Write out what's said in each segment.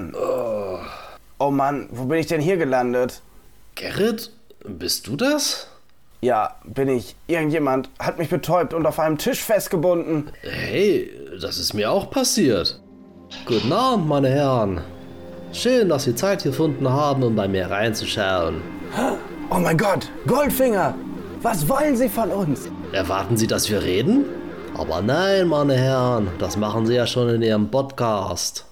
Mann. Oh Mann, wo bin ich denn hier gelandet? Gerrit, bist du das? Ja, bin ich. Irgendjemand hat mich betäubt und auf einem Tisch festgebunden. Hey, das ist mir auch passiert. Guten Abend, meine Herren. Schön, dass Sie Zeit gefunden haben, um bei mir reinzuschauen. Oh mein Gott, Goldfinger! Was wollen Sie von uns? Erwarten Sie, dass wir reden? Aber nein, meine Herren, das machen Sie ja schon in Ihrem Podcast.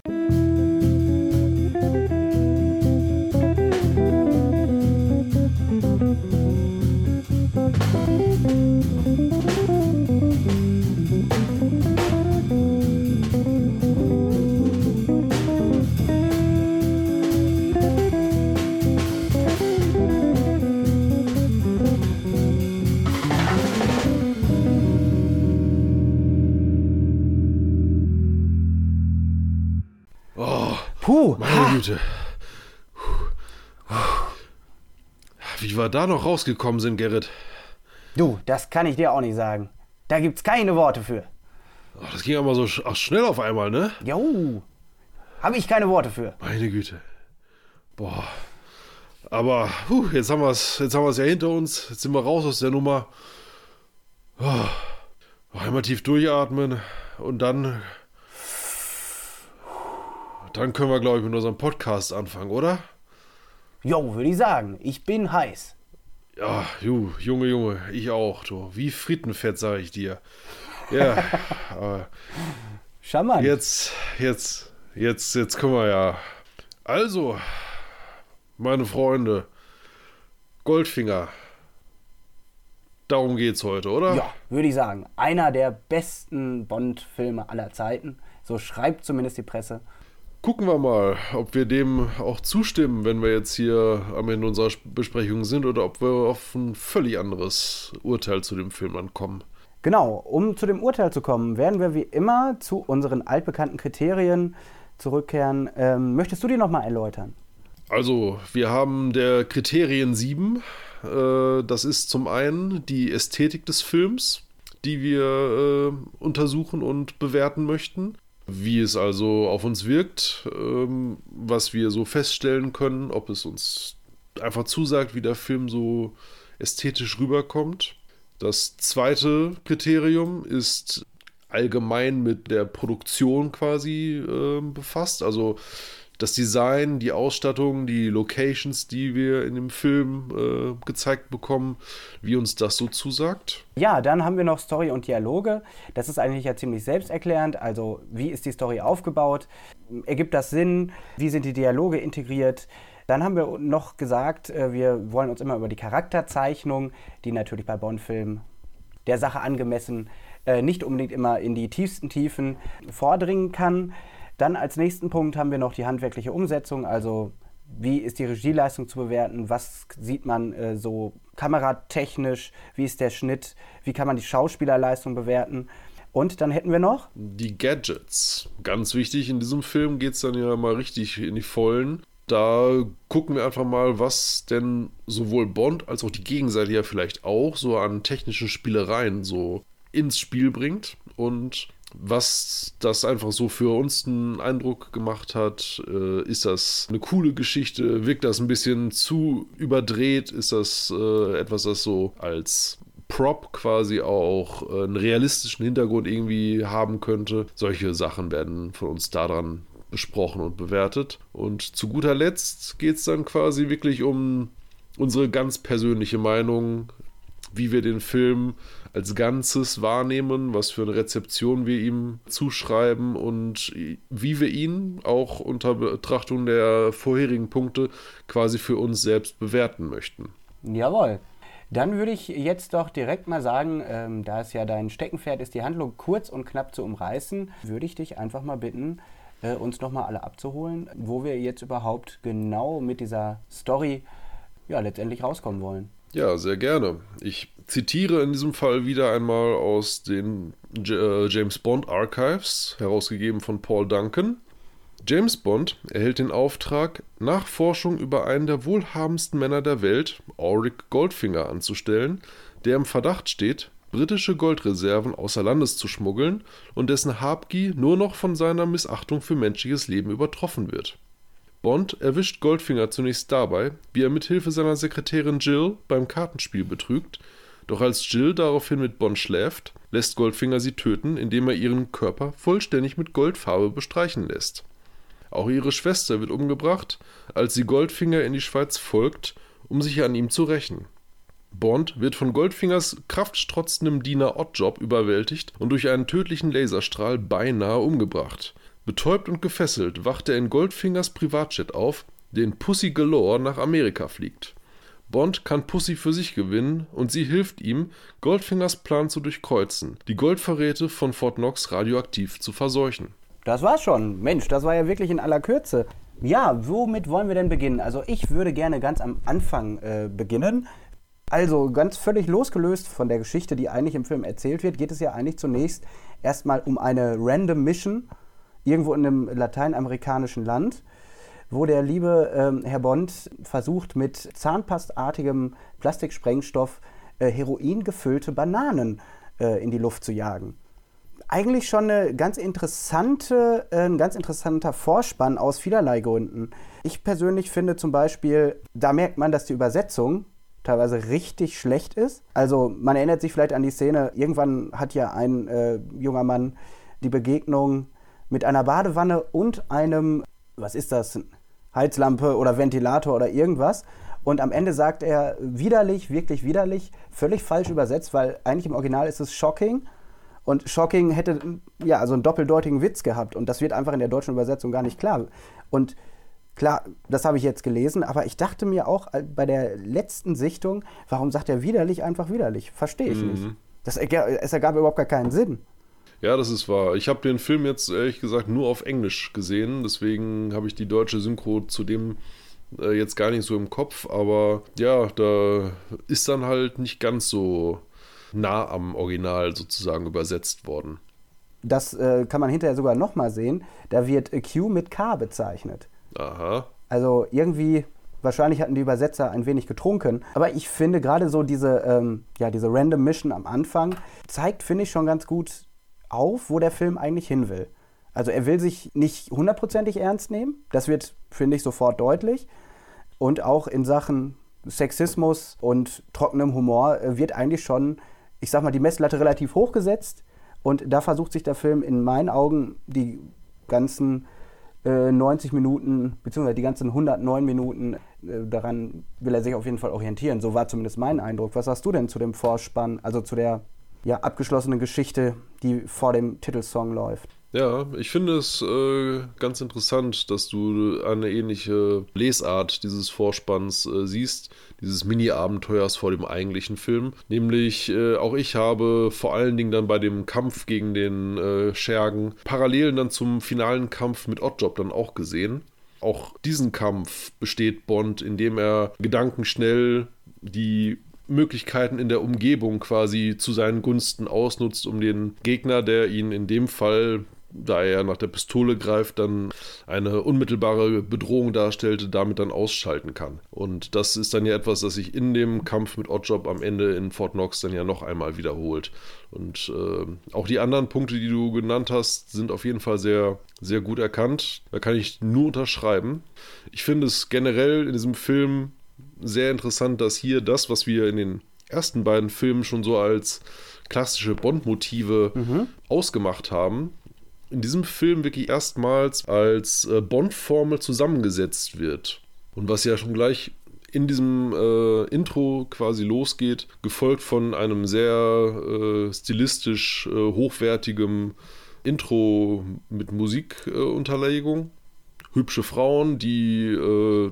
Güte. Wie wir da noch rausgekommen sind, Gerrit. du, das kann ich dir auch nicht sagen. Da gibt's keine Worte für. Ach, das ging aber so sch schnell auf einmal, ne? Jo, habe ich keine Worte für. Meine Güte. Boah. Aber puh, jetzt haben wir es jetzt haben wir's ja hinter uns. Jetzt sind wir raus aus der Nummer. Oh. Einmal tief durchatmen und dann. Dann können wir, glaube ich, mit unserem Podcast anfangen, oder? Jo, würde ich sagen. Ich bin heiß. Ja, ju, Junge, Junge, ich auch, du. Wie Frittenfett, sage ich dir. Ja, aber Charmant. jetzt, jetzt, jetzt, jetzt können wir ja. Also, meine Freunde, Goldfinger. Darum geht's heute, oder? Ja, würde ich sagen. Einer der besten Bond-Filme aller Zeiten. So schreibt zumindest die Presse. Gucken wir mal, ob wir dem auch zustimmen, wenn wir jetzt hier am Ende unserer Besprechung sind oder ob wir auf ein völlig anderes Urteil zu dem Film ankommen. Genau, um zu dem Urteil zu kommen, werden wir wie immer zu unseren altbekannten Kriterien zurückkehren. Ähm, möchtest du die nochmal erläutern? Also, wir haben der Kriterien 7. Äh, das ist zum einen die Ästhetik des Films, die wir äh, untersuchen und bewerten möchten. Wie es also auf uns wirkt, ähm, was wir so feststellen können, ob es uns einfach zusagt, wie der Film so ästhetisch rüberkommt. Das zweite Kriterium ist allgemein mit der Produktion quasi äh, befasst. Also das Design, die Ausstattung, die Locations, die wir in dem Film äh, gezeigt bekommen, wie uns das so zusagt. Ja, dann haben wir noch Story und Dialoge. Das ist eigentlich ja ziemlich selbsterklärend. Also, wie ist die Story aufgebaut? Ergibt das Sinn? Wie sind die Dialoge integriert? Dann haben wir noch gesagt, äh, wir wollen uns immer über die Charakterzeichnung, die natürlich bei Bond-Filmen der Sache angemessen äh, nicht unbedingt immer in die tiefsten Tiefen vordringen kann. Dann als nächsten Punkt haben wir noch die handwerkliche Umsetzung, also wie ist die Regieleistung zu bewerten, was sieht man äh, so kameratechnisch, wie ist der Schnitt, wie kann man die Schauspielerleistung bewerten. Und dann hätten wir noch Die Gadgets. Ganz wichtig, in diesem Film geht es dann ja mal richtig in die Vollen. Da gucken wir einfach mal, was denn sowohl Bond als auch die Gegenseite ja vielleicht auch so an technischen Spielereien so ins Spiel bringt und was das einfach so für uns einen Eindruck gemacht hat. Äh, ist das eine coole Geschichte? Wirkt das ein bisschen zu überdreht? Ist das äh, etwas, das so als Prop quasi auch äh, einen realistischen Hintergrund irgendwie haben könnte? Solche Sachen werden von uns daran besprochen und bewertet. Und zu guter Letzt geht es dann quasi wirklich um unsere ganz persönliche Meinung, wie wir den Film als Ganzes wahrnehmen, was für eine Rezeption wir ihm zuschreiben und wie wir ihn auch unter Betrachtung der vorherigen Punkte quasi für uns selbst bewerten möchten. Jawohl. Dann würde ich jetzt doch direkt mal sagen, ähm, da es ja dein Steckenpferd ist, die Handlung kurz und knapp zu umreißen, würde ich dich einfach mal bitten, äh, uns nochmal alle abzuholen, wo wir jetzt überhaupt genau mit dieser Story ja letztendlich rauskommen wollen. Ja, sehr gerne. Ich zitiere in diesem Fall wieder einmal aus den äh, James Bond Archives, herausgegeben von Paul Duncan. James Bond erhält den Auftrag, Nachforschung über einen der wohlhabendsten Männer der Welt, Auric Goldfinger, anzustellen, der im Verdacht steht, britische Goldreserven außer Landes zu schmuggeln und dessen Habgier nur noch von seiner Missachtung für menschliches Leben übertroffen wird. Bond erwischt Goldfinger zunächst dabei, wie er mit Hilfe seiner Sekretärin Jill beim Kartenspiel betrügt, doch als Jill daraufhin mit Bond schläft, lässt Goldfinger sie töten, indem er ihren Körper vollständig mit Goldfarbe bestreichen lässt. Auch ihre Schwester wird umgebracht, als sie Goldfinger in die Schweiz folgt, um sich an ihm zu rächen. Bond wird von Goldfingers kraftstrotzendem Diener Oddjob überwältigt und durch einen tödlichen Laserstrahl beinahe umgebracht. Betäubt und gefesselt wacht er in Goldfingers Privatjet auf, der in Pussy Galore nach Amerika fliegt. Bond kann Pussy für sich gewinnen und sie hilft ihm, Goldfingers Plan zu durchkreuzen, die Goldverräte von Fort Knox radioaktiv zu verseuchen. Das war's schon. Mensch, das war ja wirklich in aller Kürze. Ja, womit wollen wir denn beginnen? Also ich würde gerne ganz am Anfang äh, beginnen. Also ganz völlig losgelöst von der Geschichte, die eigentlich im Film erzählt wird, geht es ja eigentlich zunächst erstmal um eine random Mission irgendwo in einem lateinamerikanischen Land, wo der liebe ähm, Herr Bond versucht mit zahnpastartigem Plastiksprengstoff äh, Heroin gefüllte Bananen äh, in die Luft zu jagen eigentlich schon eine ganz interessante, äh, ein ganz interessanter Vorspann aus vielerlei Gründen. Ich persönlich finde zum Beispiel, da merkt man, dass die Übersetzung teilweise richtig schlecht ist. Also man erinnert sich vielleicht an die Szene, irgendwann hat ja ein äh, junger Mann die Begegnung mit einer Badewanne und einem, was ist das, Heizlampe oder Ventilator oder irgendwas. Und am Ende sagt er widerlich, wirklich widerlich, völlig falsch übersetzt, weil eigentlich im Original ist es shocking. Und shocking hätte ja also einen doppeldeutigen Witz gehabt. Und das wird einfach in der deutschen Übersetzung gar nicht klar. Und Klar, das habe ich jetzt gelesen, aber ich dachte mir auch äh, bei der letzten Sichtung, warum sagt er widerlich einfach widerlich? Verstehe ich mhm. nicht. Das, es ergab überhaupt gar keinen Sinn. Ja, das ist wahr. Ich habe den Film jetzt ehrlich gesagt nur auf Englisch gesehen, deswegen habe ich die deutsche Synchro zudem äh, jetzt gar nicht so im Kopf, aber ja, da ist dann halt nicht ganz so nah am Original sozusagen übersetzt worden. Das äh, kann man hinterher sogar nochmal sehen. Da wird Q mit K bezeichnet. Aha. Also irgendwie, wahrscheinlich hatten die Übersetzer ein wenig getrunken. Aber ich finde gerade so diese, ähm, ja, diese Random Mission am Anfang zeigt, finde ich, schon ganz gut auf, wo der Film eigentlich hin will. Also er will sich nicht hundertprozentig ernst nehmen. Das wird, finde ich, sofort deutlich. Und auch in Sachen Sexismus und trockenem Humor äh, wird eigentlich schon, ich sag mal, die Messlatte relativ hoch gesetzt. Und da versucht sich der Film in meinen Augen die ganzen 90 äh, Minuten, beziehungsweise die ganzen 109 Minuten, äh, daran will er sich auf jeden Fall orientieren. So war zumindest mein Eindruck. Was hast du denn zu dem Vorspann, also zu der ja, abgeschlossenen Geschichte, die vor dem Titelsong läuft? Ja, ich finde es äh, ganz interessant, dass du eine ähnliche Lesart dieses Vorspanns äh, siehst, dieses Mini-Abenteuers vor dem eigentlichen Film. Nämlich, äh, auch ich habe vor allen Dingen dann bei dem Kampf gegen den äh, Schergen Parallelen dann zum finalen Kampf mit Oddjob dann auch gesehen. Auch diesen Kampf besteht Bond, indem er gedankenschnell die Möglichkeiten in der Umgebung quasi zu seinen Gunsten ausnutzt, um den Gegner, der ihn in dem Fall da er nach der Pistole greift, dann eine unmittelbare Bedrohung darstellte, damit dann ausschalten kann. Und das ist dann ja etwas, das sich in dem Kampf mit Oddjob am Ende in Fort Knox dann ja noch einmal wiederholt. Und äh, auch die anderen Punkte, die du genannt hast, sind auf jeden Fall sehr, sehr gut erkannt. Da kann ich nur unterschreiben. Ich finde es generell in diesem Film sehr interessant, dass hier das, was wir in den ersten beiden Filmen schon so als klassische Bond-Motive mhm. ausgemacht haben, in diesem Film wirklich erstmals als äh, Bond-Formel zusammengesetzt wird. Und was ja schon gleich in diesem äh, Intro quasi losgeht, gefolgt von einem sehr äh, stilistisch äh, hochwertigem Intro mit Musikunterlegung. Hübsche Frauen, die äh,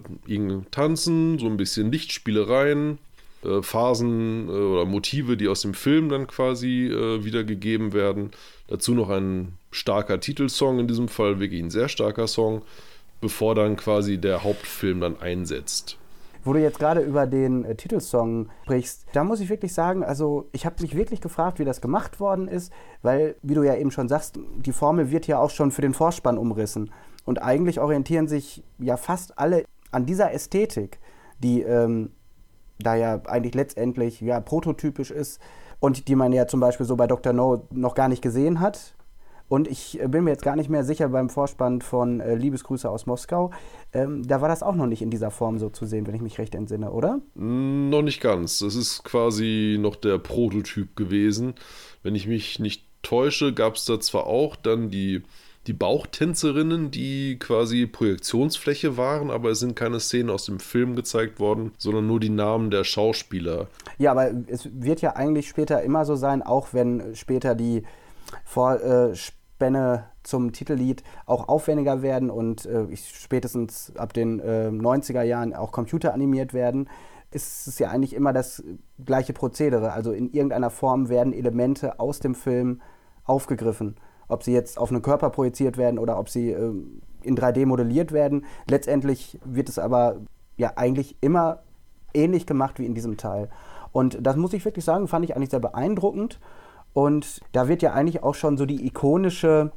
tanzen, so ein bisschen Lichtspielereien, äh, Phasen äh, oder Motive, die aus dem Film dann quasi äh, wiedergegeben werden. Dazu noch ein starker Titelsong, in diesem Fall wirklich ein sehr starker Song, bevor dann quasi der Hauptfilm dann einsetzt. Wo du jetzt gerade über den äh, Titelsong sprichst, da muss ich wirklich sagen, also ich habe mich wirklich gefragt, wie das gemacht worden ist, weil, wie du ja eben schon sagst, die Formel wird ja auch schon für den Vorspann umrissen. Und eigentlich orientieren sich ja fast alle an dieser Ästhetik, die ähm, da ja eigentlich letztendlich ja prototypisch ist und die man ja zum Beispiel so bei Dr. No noch gar nicht gesehen hat Und ich bin mir jetzt gar nicht mehr sicher beim Vorspann von äh, Liebesgrüße aus Moskau. Ähm, da war das auch noch nicht in dieser Form so zu sehen, wenn ich mich recht entsinne, oder? Mm, noch nicht ganz. Das ist quasi noch der Prototyp gewesen. Wenn ich mich nicht täusche, gab es da zwar auch dann die, die Bauchtänzerinnen, die quasi Projektionsfläche waren, aber es sind keine Szenen aus dem Film gezeigt worden, sondern nur die Namen der Schauspieler. Ja, aber es wird ja eigentlich später immer so sein, auch wenn später die Vorspänne zum Titellied auch aufwendiger werden und äh, spätestens ab den äh, 90er Jahren auch computeranimiert werden, ist es ja eigentlich immer das gleiche Prozedere. Also in irgendeiner Form werden Elemente aus dem Film aufgegriffen. Ob sie jetzt auf einen Körper projiziert werden oder ob sie äh, in 3D modelliert werden. Letztendlich wird es aber ja eigentlich immer ähnlich gemacht wie in diesem Teil. Und das muss ich wirklich sagen, fand ich eigentlich sehr beeindruckend. Und da wird ja eigentlich auch schon so die ikonische,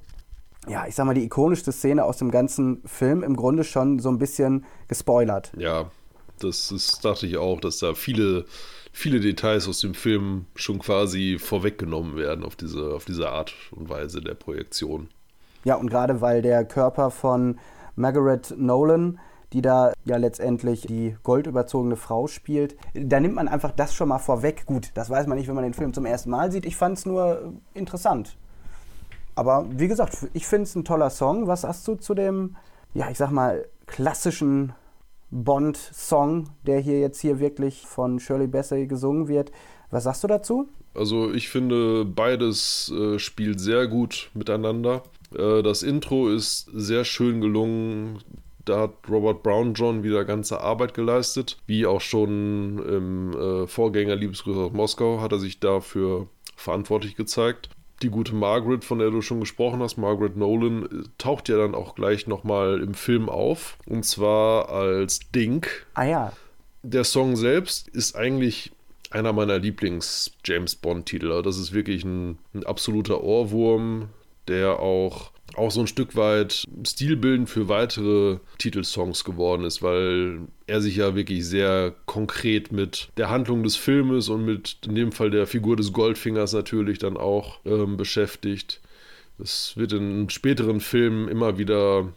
ja, ich sag mal, die ikonischste Szene aus dem ganzen Film im Grunde schon so ein bisschen gespoilert. Ja, das ist, dachte ich auch, dass da viele, viele Details aus dem Film schon quasi vorweggenommen werden auf diese, auf diese Art und Weise der Projektion. Ja, und gerade weil der Körper von Margaret Nolan die da ja letztendlich die goldüberzogene Frau spielt. Da nimmt man einfach das schon mal vorweg. Gut, das weiß man nicht, wenn man den Film zum ersten Mal sieht. Ich fand es nur interessant. Aber wie gesagt, ich finde es ein toller Song. Was sagst du zu dem, ja, ich sag mal, klassischen Bond-Song, der hier jetzt hier wirklich von Shirley Bassey gesungen wird? Was sagst du dazu? Also ich finde, beides äh, spielt sehr gut miteinander. Äh, das Intro ist sehr schön gelungen. Da hat Robert Brown John wieder ganze Arbeit geleistet. Wie auch schon im äh, Vorgänger Liebesgrüße aus Moskau hat er sich dafür verantwortlich gezeigt. Die gute Margaret, von der du schon gesprochen hast, Margaret Nolan, taucht ja dann auch gleich nochmal im Film auf. Und zwar als Dink. Ah ja. Der Song selbst ist eigentlich einer meiner Lieblings-James Bond-Titel. Also das ist wirklich ein, ein absoluter Ohrwurm, der auch auch so ein Stück weit stilbildend für weitere Titelsongs geworden ist, weil er sich ja wirklich sehr konkret mit der Handlung des Filmes und mit in dem Fall der Figur des Goldfingers natürlich dann auch ähm, beschäftigt. Das wird in späteren Filmen immer wieder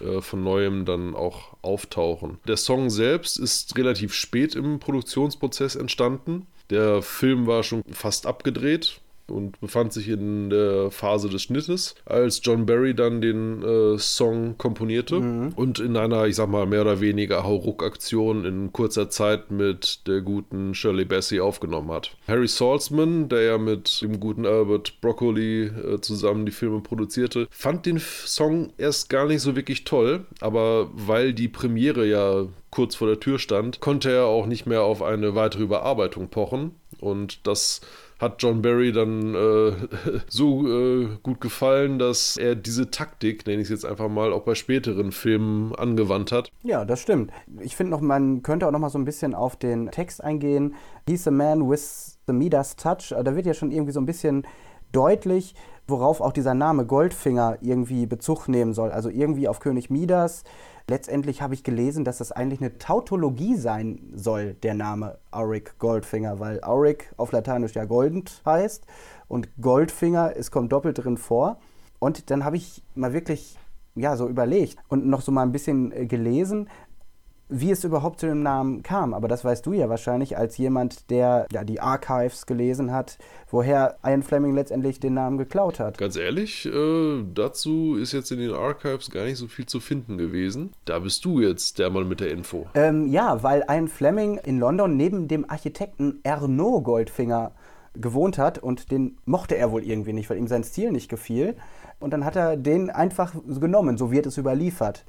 äh, von neuem dann auch auftauchen. Der Song selbst ist relativ spät im Produktionsprozess entstanden. Der Film war schon fast abgedreht, und befand sich in der Phase des Schnittes, als John Barry dann den äh, Song komponierte mhm. und in einer, ich sag mal, mehr oder weniger Hauruck-Aktion in kurzer Zeit mit der guten Shirley Bassey aufgenommen hat. Harry Saltzman, der ja mit dem guten Albert Broccoli äh, zusammen die Filme produzierte, fand den Song erst gar nicht so wirklich toll, aber weil die Premiere ja kurz vor der Tür stand, konnte er auch nicht mehr auf eine weitere Überarbeitung pochen und das hat John Barry dann äh, so äh, gut gefallen, dass er diese Taktik, nenne ich es jetzt einfach mal, auch bei späteren Filmen angewandt hat. Ja, das stimmt. Ich finde noch, man könnte auch noch mal so ein bisschen auf den Text eingehen. He's a man with the Midas touch. Da wird ja schon irgendwie so ein bisschen deutlich, worauf auch dieser Name Goldfinger irgendwie Bezug nehmen soll. Also irgendwie auf König Midas Letztendlich habe ich gelesen, dass das eigentlich eine Tautologie sein soll, der Name Auric Goldfinger, weil Auric auf Lateinisch ja goldend heißt und Goldfinger, es kommt doppelt drin vor. Und dann habe ich mal wirklich ja, so überlegt und noch so mal ein bisschen äh, gelesen wie es überhaupt zu dem Namen kam. Aber das weißt du ja wahrscheinlich als jemand, der ja, die Archives gelesen hat, woher Ian Fleming letztendlich den Namen geklaut hat. Ganz ehrlich, äh, dazu ist jetzt in den Archives gar nicht so viel zu finden gewesen. Da bist du jetzt der Mann mit der Info. Ähm, ja, weil Ian Fleming in London neben dem Architekten Erno Goldfinger gewohnt hat und den mochte er wohl irgendwie nicht, weil ihm sein Stil nicht gefiel. Und dann hat er den einfach genommen, so wird es überliefert.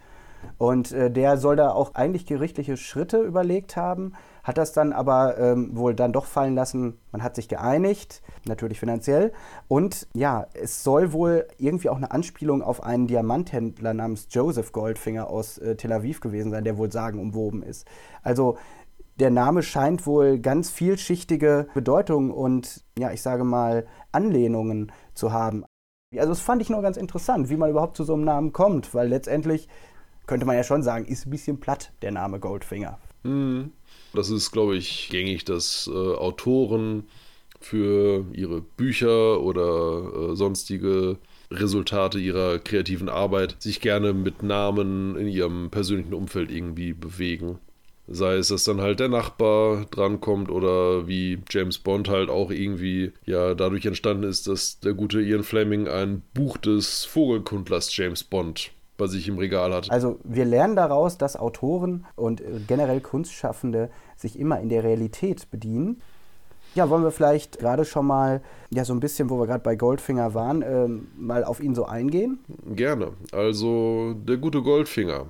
Und äh, der soll da auch eigentlich gerichtliche Schritte überlegt haben, hat das dann aber ähm, wohl dann doch fallen lassen. Man hat sich geeinigt, natürlich finanziell. Und ja, es soll wohl irgendwie auch eine Anspielung auf einen Diamanthändler namens Joseph Goldfinger aus äh, Tel Aviv gewesen sein, der wohl sagenumwoben ist. Also der Name scheint wohl ganz vielschichtige Bedeutungen und ja, ich sage mal Anlehnungen zu haben. Also das fand ich nur ganz interessant, wie man überhaupt zu so einem Namen kommt, weil letztendlich könnte man ja schon sagen, ist ein bisschen platt, der Name Goldfinger. Mhm. Das ist, glaube ich, gängig, dass äh, Autoren für ihre Bücher oder äh, sonstige Resultate ihrer kreativen Arbeit sich gerne mit Namen in ihrem persönlichen Umfeld irgendwie bewegen. Sei es, dass dann halt der Nachbar drankommt oder wie James Bond halt auch irgendwie ja dadurch entstanden ist, dass der gute Ian Fleming ein Buch des Vogelkundlers James Bond bei sich im Regal hat. Also wir lernen daraus, dass Autoren und generell Kunstschaffende sich immer in der Realität bedienen. Ja, wollen wir vielleicht gerade schon mal, ja, so ein bisschen, wo wir gerade bei Goldfinger waren, ähm, mal auf ihn so eingehen? Gerne. Also der gute Goldfinger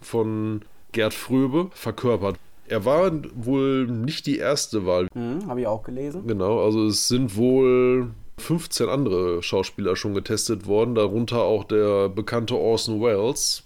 von Gerd Fröbe verkörpert. Er war wohl nicht die erste Wahl. Mhm, Habe ich auch gelesen. Genau, also es sind wohl 15 andere Schauspieler schon getestet worden, darunter auch der bekannte Orson Welles.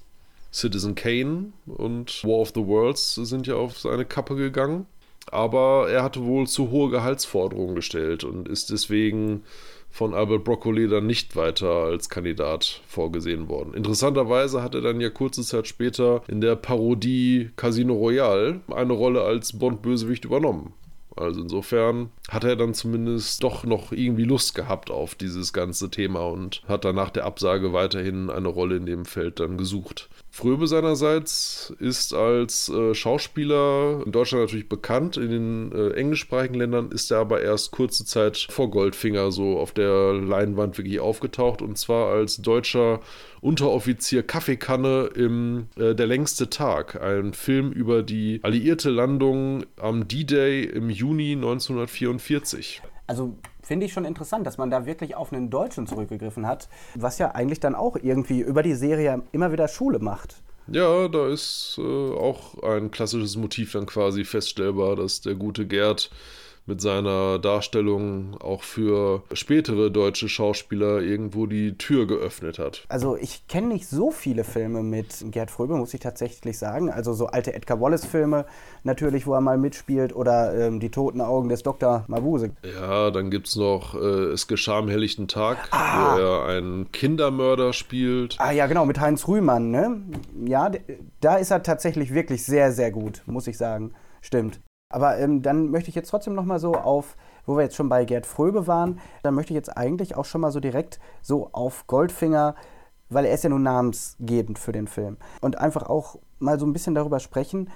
Citizen Kane und War of the Worlds sind ja auf seine Kappe gegangen. Aber er hatte wohl zu hohe Gehaltsforderungen gestellt und ist deswegen von Albert Broccoli dann nicht weiter als Kandidat vorgesehen worden. Interessanterweise hat er dann ja kurze Zeit später in der Parodie Casino Royale eine Rolle als Bond-Bösewicht übernommen. Also insofern hat er dann zumindest doch noch irgendwie Lust gehabt auf dieses ganze Thema und hat dann nach der Absage weiterhin eine Rolle in dem Feld dann gesucht. Fröbe seinerseits ist als äh, Schauspieler in Deutschland natürlich bekannt. In den äh, englischsprachigen Ländern ist er aber erst kurze Zeit vor Goldfinger so auf der Leinwand wirklich aufgetaucht und zwar als deutscher Unteroffizier Kaffeekanne im äh, Der längste Tag, ein Film über die alliierte Landung am D-Day im Juni 1944. Also finde ich schon interessant, dass man da wirklich auf einen Deutschen zurückgegriffen hat, was ja eigentlich dann auch irgendwie über die Serie immer wieder Schule macht. Ja, da ist äh, auch ein klassisches Motiv dann quasi feststellbar, dass der gute Gerd mit seiner Darstellung auch für spätere deutsche Schauspieler irgendwo die Tür geöffnet hat. Also ich kenne nicht so viele Filme mit Gerd Fröbe, muss ich tatsächlich sagen. Also so alte Edgar Wallace-Filme natürlich, wo er mal mitspielt oder ähm, Die toten Augen des Dr. Mabuse. Ja, dann gibt es noch äh, Es geschah am helllichten Tag, ah. wo er einen Kindermörder spielt. Ah ja, genau, mit Heinz Rühmann, ne? Ja, da ist er tatsächlich wirklich sehr, sehr gut, muss ich sagen. Stimmt. Aber ähm, dann möchte ich jetzt trotzdem noch mal so auf, wo wir jetzt schon bei Gerd Fröbe waren, dann möchte ich jetzt eigentlich auch schon mal so direkt so auf Goldfinger, weil er ist ja nun namensgebend für den Film. Und einfach auch mal so ein bisschen darüber sprechen,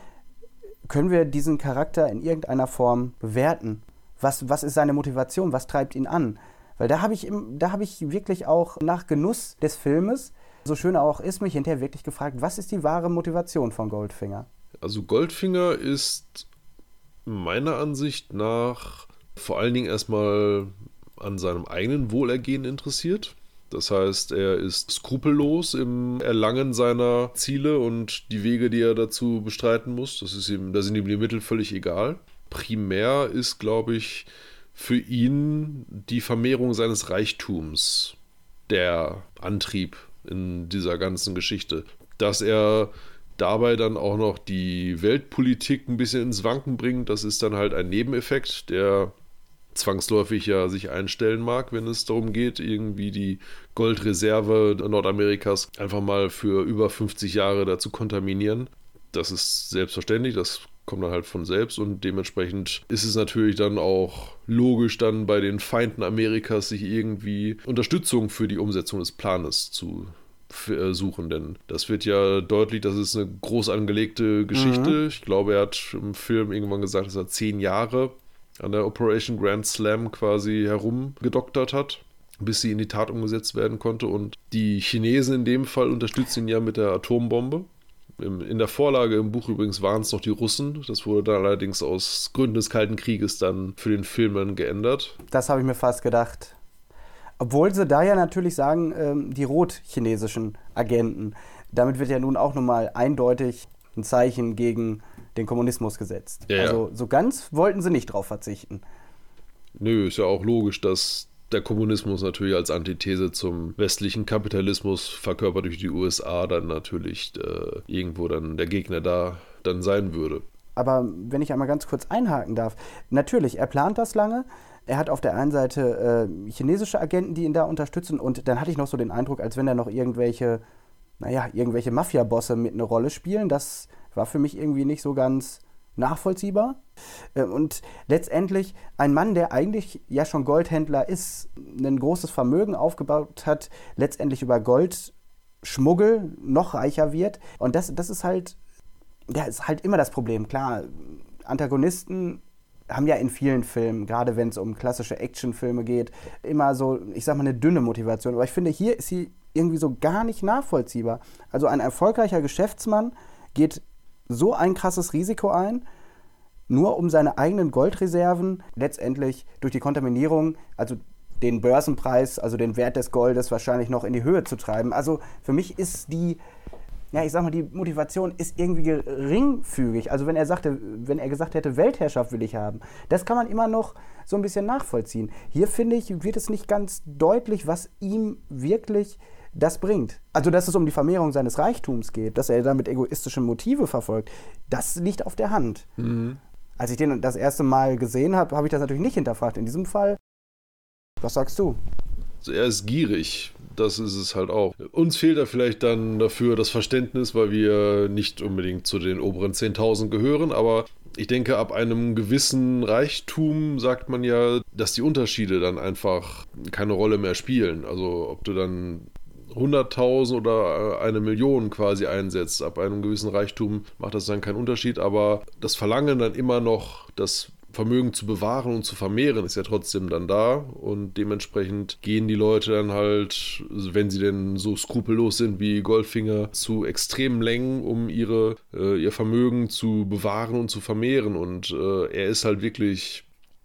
können wir diesen Charakter in irgendeiner Form bewerten? Was, was ist seine Motivation? Was treibt ihn an? Weil da habe ich, hab ich wirklich auch nach Genuss des Filmes, so schön er auch ist, mich hinterher wirklich gefragt, was ist die wahre Motivation von Goldfinger? Also Goldfinger ist meiner Ansicht nach vor allen Dingen erstmal an seinem eigenen Wohlergehen interessiert. Das heißt, er ist skrupellos im Erlangen seiner Ziele und die Wege, die er dazu bestreiten muss. Das ist ihm, da sind ihm die Mittel völlig egal. Primär ist, glaube ich, für ihn die Vermehrung seines Reichtums der Antrieb in dieser ganzen Geschichte. Dass er dabei dann auch noch die Weltpolitik ein bisschen ins Wanken bringt. Das ist dann halt ein Nebeneffekt, der zwangsläufig ja sich einstellen mag, wenn es darum geht, irgendwie die Goldreserve Nordamerikas einfach mal für über 50 Jahre dazu kontaminieren. Das ist selbstverständlich, das kommt dann halt von selbst und dementsprechend ist es natürlich dann auch logisch, dann bei den Feinden Amerikas sich irgendwie Unterstützung für die Umsetzung des Planes zu suchen, denn das wird ja deutlich, das ist eine groß angelegte Geschichte. Mhm. Ich glaube, er hat im Film irgendwann gesagt, dass er zehn Jahre an der Operation Grand Slam quasi herumgedoktert hat, bis sie in die Tat umgesetzt werden konnte. Und die Chinesen in dem Fall unterstützen ihn ja mit der Atombombe. In der Vorlage im Buch übrigens waren es noch die Russen. Das wurde dann allerdings aus Gründen des Kalten Krieges dann für den Film dann geändert. Das habe ich mir fast gedacht. Obwohl sie da ja natürlich sagen, ähm, die rot-chinesischen Agenten. Damit wird ja nun auch nochmal eindeutig ein Zeichen gegen den Kommunismus gesetzt. Ja, also so ganz wollten sie nicht drauf verzichten. Nö, ist ja auch logisch, dass der Kommunismus natürlich als Antithese zum westlichen Kapitalismus verkörpert durch die USA dann natürlich äh, irgendwo dann der Gegner da dann sein würde. Aber wenn ich einmal ganz kurz einhaken darf, natürlich, er plant das lange, er hat auf der einen Seite äh, chinesische Agenten, die ihn da unterstützen und dann hatte ich noch so den Eindruck, als wenn da noch irgendwelche, naja, irgendwelche Mafia-Bosse mit eine Rolle spielen. Das war für mich irgendwie nicht so ganz nachvollziehbar. Äh, und letztendlich ein Mann, der eigentlich ja schon Goldhändler ist, ein großes Vermögen aufgebaut hat, letztendlich über Goldschmuggel noch reicher wird. Und das, das ist halt, ja, ist halt immer das Problem. Klar, Antagonisten haben ja in vielen Filmen, gerade wenn es um klassische Actionfilme geht, immer so, ich sag mal, eine dünne Motivation. Aber ich finde, hier ist sie irgendwie so gar nicht nachvollziehbar. Also ein erfolgreicher Geschäftsmann geht so ein krasses Risiko ein, nur um seine eigenen Goldreserven letztendlich durch die Kontaminierung, also den Börsenpreis, also den Wert des Goldes wahrscheinlich noch in die Höhe zu treiben. Also für mich ist die, ja, ich sag mal, die Motivation ist irgendwie geringfügig. Also wenn er sagte, wenn er gesagt hätte, Weltherrschaft will ich haben, das kann man immer noch so ein bisschen nachvollziehen. Hier finde ich, wird es nicht ganz deutlich, was ihm wirklich das bringt. Also, dass es um die Vermehrung seines Reichtums geht, dass er damit egoistische Motive verfolgt, das liegt auf der Hand. Mhm. Als ich den das erste Mal gesehen habe, habe ich das natürlich nicht hinterfragt. In diesem Fall, was sagst du? Also er ist gierig, das ist es halt auch. Uns fehlt da vielleicht dann dafür das Verständnis, weil wir nicht unbedingt zu den oberen 10.000 gehören, aber ich denke, ab einem gewissen Reichtum sagt man ja, dass die Unterschiede dann einfach keine Rolle mehr spielen. Also ob du dann 100.000 oder äh, eine Million quasi einsetzt. Ab einem gewissen Reichtum macht das dann keinen Unterschied, aber das Verlangen dann immer noch, das Vermögen zu bewahren und zu vermehren, ist ja trotzdem dann da und dementsprechend gehen die Leute dann halt, wenn sie denn so skrupellos sind wie Goldfinger, zu extremen Längen, um ihre, äh, ihr Vermögen zu bewahren und zu vermehren und äh, er ist halt wirklich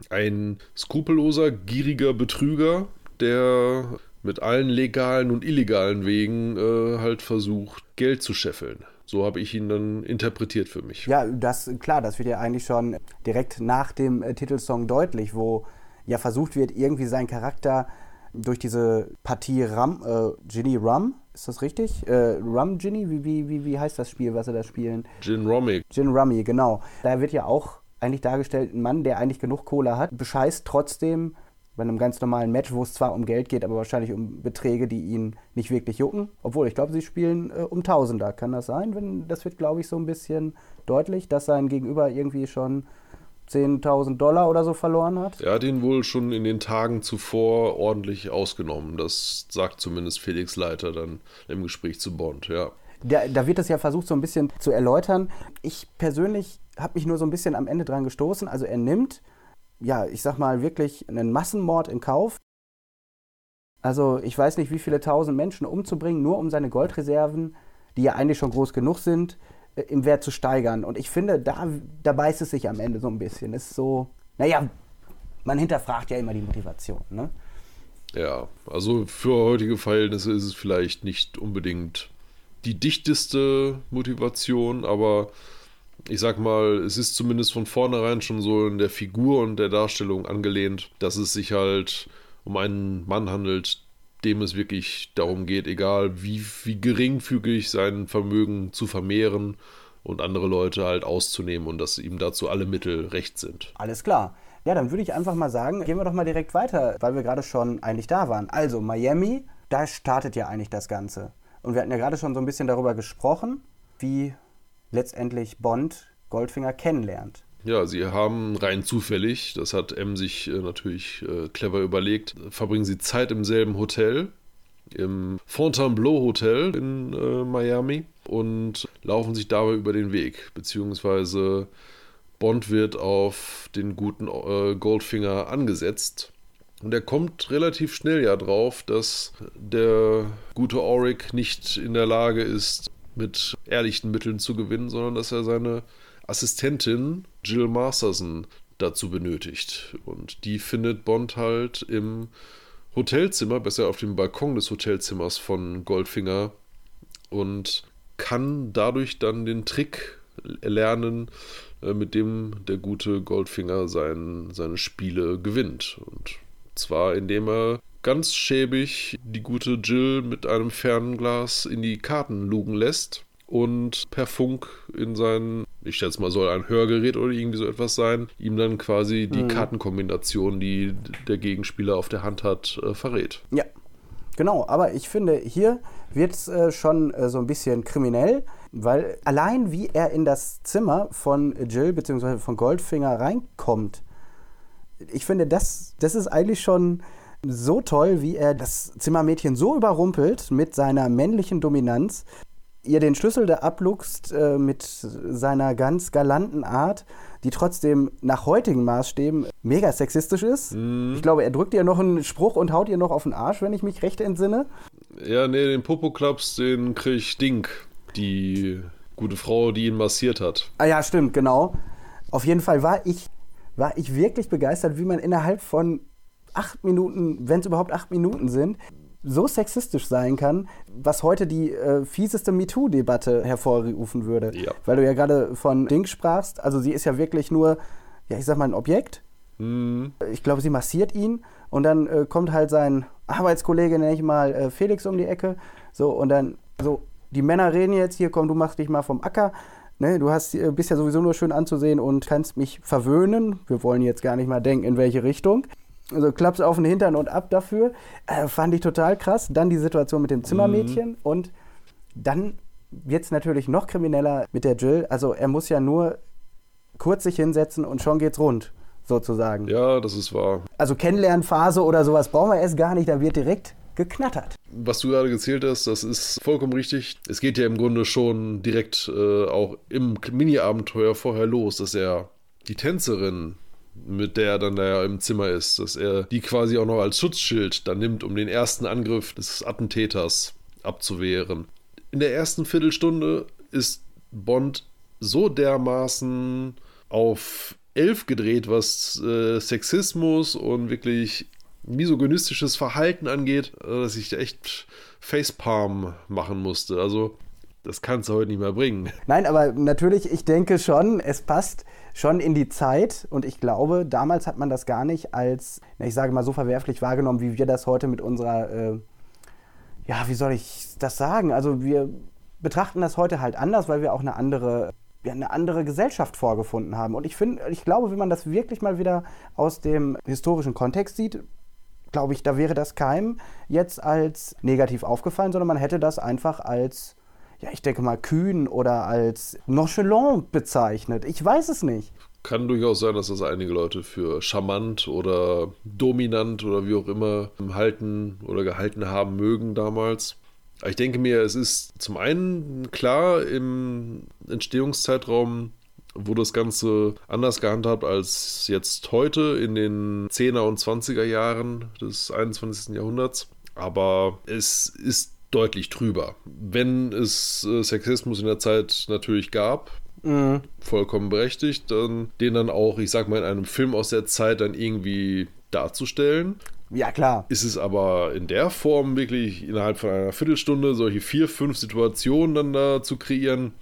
ein skrupelloser, gieriger Betrüger, der mit allen legalen und illegalen Wegen äh, halt versucht, Geld zu scheffeln. So habe ich ihn dann interpretiert für mich. Ja, das klar, das wird ja eigentlich schon direkt nach dem äh, Titelsong deutlich, wo ja versucht wird, irgendwie seinen Charakter durch diese Partie Rum, äh, Ginny Rum, ist das richtig? Äh, Rum Ginny, wie, wie, wie, wie heißt das Spiel, was sie da spielen? Gin Rummy. Gin Rummy, genau. Da wird ja auch eigentlich dargestellt, ein Mann, der eigentlich genug Kohle hat, bescheißt trotzdem bei einem ganz normalen Match, wo es zwar um Geld geht, aber wahrscheinlich um Beträge, die ihn nicht wirklich jucken. Obwohl, ich glaube, sie spielen äh, um Tausender. Kann das sein? Wenn, das wird, glaube ich, so ein bisschen deutlich, dass sein Gegenüber irgendwie schon 10.000 Dollar oder so verloren hat. Er hat ihn wohl schon in den Tagen zuvor ordentlich ausgenommen. Das sagt zumindest Felix Leiter dann im Gespräch zu Bond, ja. Da, da wird es ja versucht, so ein bisschen zu erläutern. Ich persönlich habe mich nur so ein bisschen am Ende dran gestoßen. Also er nimmt ja, ich sag mal, wirklich einen Massenmord in Kauf. Also ich weiß nicht, wie viele tausend Menschen umzubringen, nur um seine Goldreserven, die ja eigentlich schon groß genug sind, äh, im Wert zu steigern. Und ich finde, da, da beißt es sich am Ende so ein bisschen. Es ist so, naja, man hinterfragt ja immer die Motivation. Ne? Ja, also für heutige Verhältnisse ist es vielleicht nicht unbedingt die dichteste Motivation, aber ich sag mal, es ist zumindest von vornherein schon so in der Figur und der Darstellung angelehnt, dass es sich halt um einen Mann handelt, dem es wirklich darum geht, egal wie, wie geringfügig sein Vermögen zu vermehren und andere Leute halt auszunehmen und dass ihm dazu alle Mittel recht sind. Alles klar. Ja, dann würde ich einfach mal sagen, gehen wir doch mal direkt weiter, weil wir gerade schon eigentlich da waren. Also Miami, da startet ja eigentlich das Ganze. Und wir hatten ja gerade schon so ein bisschen darüber gesprochen, wie letztendlich Bond Goldfinger kennenlernt. Ja, sie haben rein zufällig, das hat M sich äh, natürlich äh, clever überlegt, verbringen sie Zeit im selben Hotel, im Fontainebleau Hotel in äh, Miami und laufen sich dabei über den Weg, beziehungsweise Bond wird auf den guten Goldfinger angesetzt. Und er kommt relativ schnell ja drauf, dass der gute Auric nicht in der Lage ist, mit ehrlichen Mitteln zu gewinnen, sondern dass er seine Assistentin Jill Masterson dazu benötigt. Und die findet Bond halt im Hotelzimmer, besser auf dem Balkon des Hotelzimmers von Goldfinger und kann dadurch dann den Trick lernen, äh, mit dem der gute Goldfinger sein, seine Spiele gewinnt. Und zwar indem er ganz schäbig die gute Jill mit einem Fernglas in die Karten lugen lässt und per Funk in sein, ich schätze mal, soll ein Hörgerät oder irgendwie so etwas sein, ihm dann quasi die mhm. Kartenkombination, die der Gegenspieler auf der Hand hat, äh, verrät. Ja. Genau, aber ich finde, hier wird es äh, schon äh, so ein bisschen kriminell, weil allein wie er in das Zimmer von Jill bzw. von Goldfinger reinkommt, ich finde, das, das ist eigentlich schon so toll, wie er das Zimmermädchen so überrumpelt mit seiner männlichen Dominanz, ihr den Schlüssel da abluchst äh, mit seiner ganz galanten Art, die trotzdem nach heutigen Maßstäben mega sexistisch ist. Mm. Ich glaube, er drückt ihr noch einen Spruch und haut ihr noch auf den Arsch, wenn ich mich recht entsinne. Ja, nee, den Popo-Klaps, den kriegt Dink, die gute Frau, die ihn massiert hat. Ah ja, stimmt, genau. Auf jeden Fall war ich, war ich wirklich begeistert, wie man innerhalb von acht Minuten, wenn es überhaupt acht Minuten sind, so sexistisch sein kann, was heute die äh, fieseste MeToo-Debatte hervorrufen würde. Ja. Weil du ja gerade von Dink sprachst. Also sie ist ja wirklich nur, ja, ich sag mal, ein Objekt. Mhm. Ich glaube, sie massiert ihn und dann äh, kommt halt sein Arbeitskollege, nenne ich mal, äh, Felix um die Ecke. So, und dann so, die Männer reden jetzt hier, komm, du machst dich mal vom Acker. Ne, du hast, äh, bist ja sowieso nur schön anzusehen und kannst mich verwöhnen. Wir wollen jetzt gar nicht mal denken, in welche Richtung. Also Klaps auf den Hintern und ab dafür. Äh, fand ich total krass. Dann die Situation mit dem Zimmermädchen mhm. und dann wird es natürlich noch krimineller mit der Jill. Also er muss ja nur kurz sich hinsetzen und schon geht's rund, sozusagen. Ja, das ist wahr. Also Kennenlernphase oder sowas brauchen wir erst gar nicht, da wird direkt geknattert. Was du gerade gezählt hast, das ist vollkommen richtig. Es geht ja im Grunde schon direkt äh, auch im Mini-Abenteuer vorher los, dass er die Tänzerin mit der er dann da im Zimmer ist, dass er die quasi auch noch als Schutzschild dann nimmt, um den ersten Angriff des Attentäters abzuwehren. In der ersten Viertelstunde ist Bond so dermaßen auf elf gedreht, was äh, Sexismus und wirklich misogynistisches Verhalten angeht, dass ich echt Facepalm machen musste. Also das kannst du heute nicht mehr bringen. Nein, aber natürlich, ich denke schon, es passt schon in die Zeit und ich glaube, damals hat man das gar nicht als, ich sage mal, so verwerflich wahrgenommen, wie wir das heute mit unserer, äh, ja, wie soll ich das sagen? Also wir betrachten das heute halt anders, weil wir auch eine andere ja, eine andere Gesellschaft vorgefunden haben. Und ich finde, ich glaube, wenn man das wirklich mal wieder aus dem historischen Kontext sieht, glaube ich, da wäre das keinem jetzt als negativ aufgefallen, sondern man hätte das einfach als ja, ich denke mal, kühn oder als nonchalant bezeichnet. Ich weiß es nicht. Kann durchaus sein, dass das einige Leute für charmant oder dominant oder wie auch immer halten oder gehalten haben mögen damals. Aber ich denke mir, es ist zum einen klar, im Entstehungszeitraum wurde das Ganze anders gehandhabt als jetzt heute in den 10er und 20er Jahren des 21. Jahrhunderts. Aber es ist deutlich drüber. Wenn es äh, Sexismus in der Zeit natürlich gab, mhm. vollkommen berechtigt, dann den dann auch, ich sag mal, in einem Film aus der Zeit dann irgendwie darzustellen. Ja, klar. Ist es aber in der Form wirklich innerhalb von einer Viertelstunde solche vier, fünf Situationen dann da zu kreieren,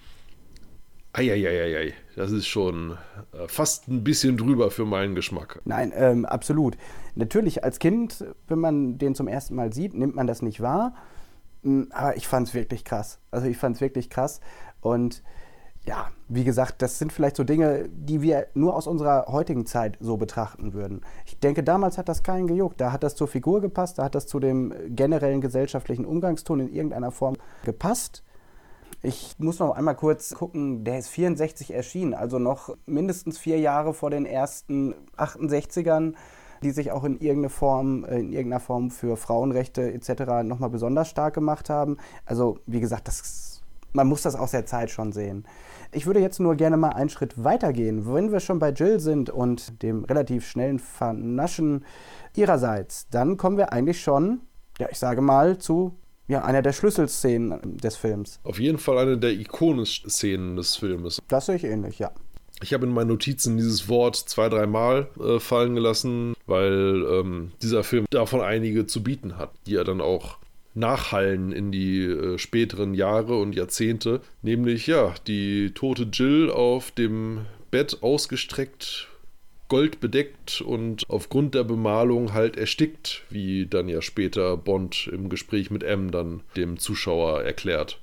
Eieieiei, das ist schon äh, fast ein bisschen drüber für meinen Geschmack. Nein, ähm, absolut. Natürlich, als Kind, wenn man den zum ersten Mal sieht, nimmt man das nicht wahr. Aber ich fand es wirklich krass. Also ich fand es wirklich krass. Und ja, wie gesagt, das sind vielleicht so Dinge, die wir nur aus unserer heutigen Zeit so betrachten würden. Ich denke, damals hat das keinen gejuckt. Da hat das zur Figur gepasst, da hat das zu dem generellen gesellschaftlichen Umgangston in irgendeiner Form gepasst. Ich muss noch einmal kurz gucken, der ist 64 erschienen, also noch mindestens vier Jahre vor den ersten 68ern die sich auch in irgendeiner Form, äh, in irgendeiner Form für Frauenrechte etc. nochmal besonders stark gemacht haben. Also wie gesagt, das, man muss das aus der Zeit schon sehen. Ich würde jetzt nur gerne mal einen Schritt weitergehen. Wenn wir schon bei Jill sind und dem relativ schnellen Vernaschen ihrerseits, dann kommen wir eigentlich schon, ja, ich sage mal, zu ja, einer der Schlüsselszenen des Films. Auf jeden Fall eine der ikonischen Szenen des Filmes. Das sehe ich ähnlich, ja. Ich habe in meinen Notizen dieses Wort zwei, dreimal äh, fallen gelassen, weil ähm, dieser Film davon einige zu bieten hat, die er dann auch nachhallen in die äh, späteren Jahre und Jahrzehnte. Nämlich, ja, die tote Jill auf dem Bett ausgestreckt, goldbedeckt und aufgrund der Bemalung halt erstickt, wie dann ja später Bond im Gespräch mit M dann dem Zuschauer erklärt.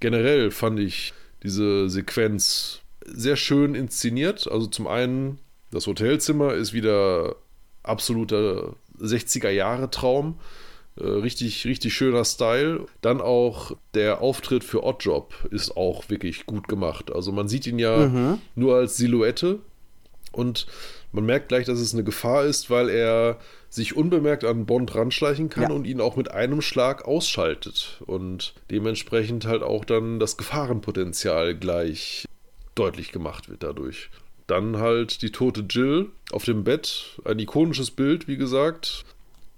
Generell fand ich diese Sequenz sehr schön inszeniert. Also zum einen, das Hotelzimmer ist wieder absoluter 60er Jahre Traum. Äh, richtig, richtig schöner Style. Dann auch der Auftritt für Oddjob ist auch wirklich gut gemacht. Also man sieht ihn ja mhm. nur als Silhouette und man merkt gleich, dass es eine Gefahr ist, weil er sich unbemerkt an Bond ranschleichen kann ja. und ihn auch mit einem Schlag ausschaltet und dementsprechend halt auch dann das Gefahrenpotenzial gleich deutlich gemacht wird dadurch. Dann halt die tote Jill auf dem Bett, ein ikonisches Bild, wie gesagt.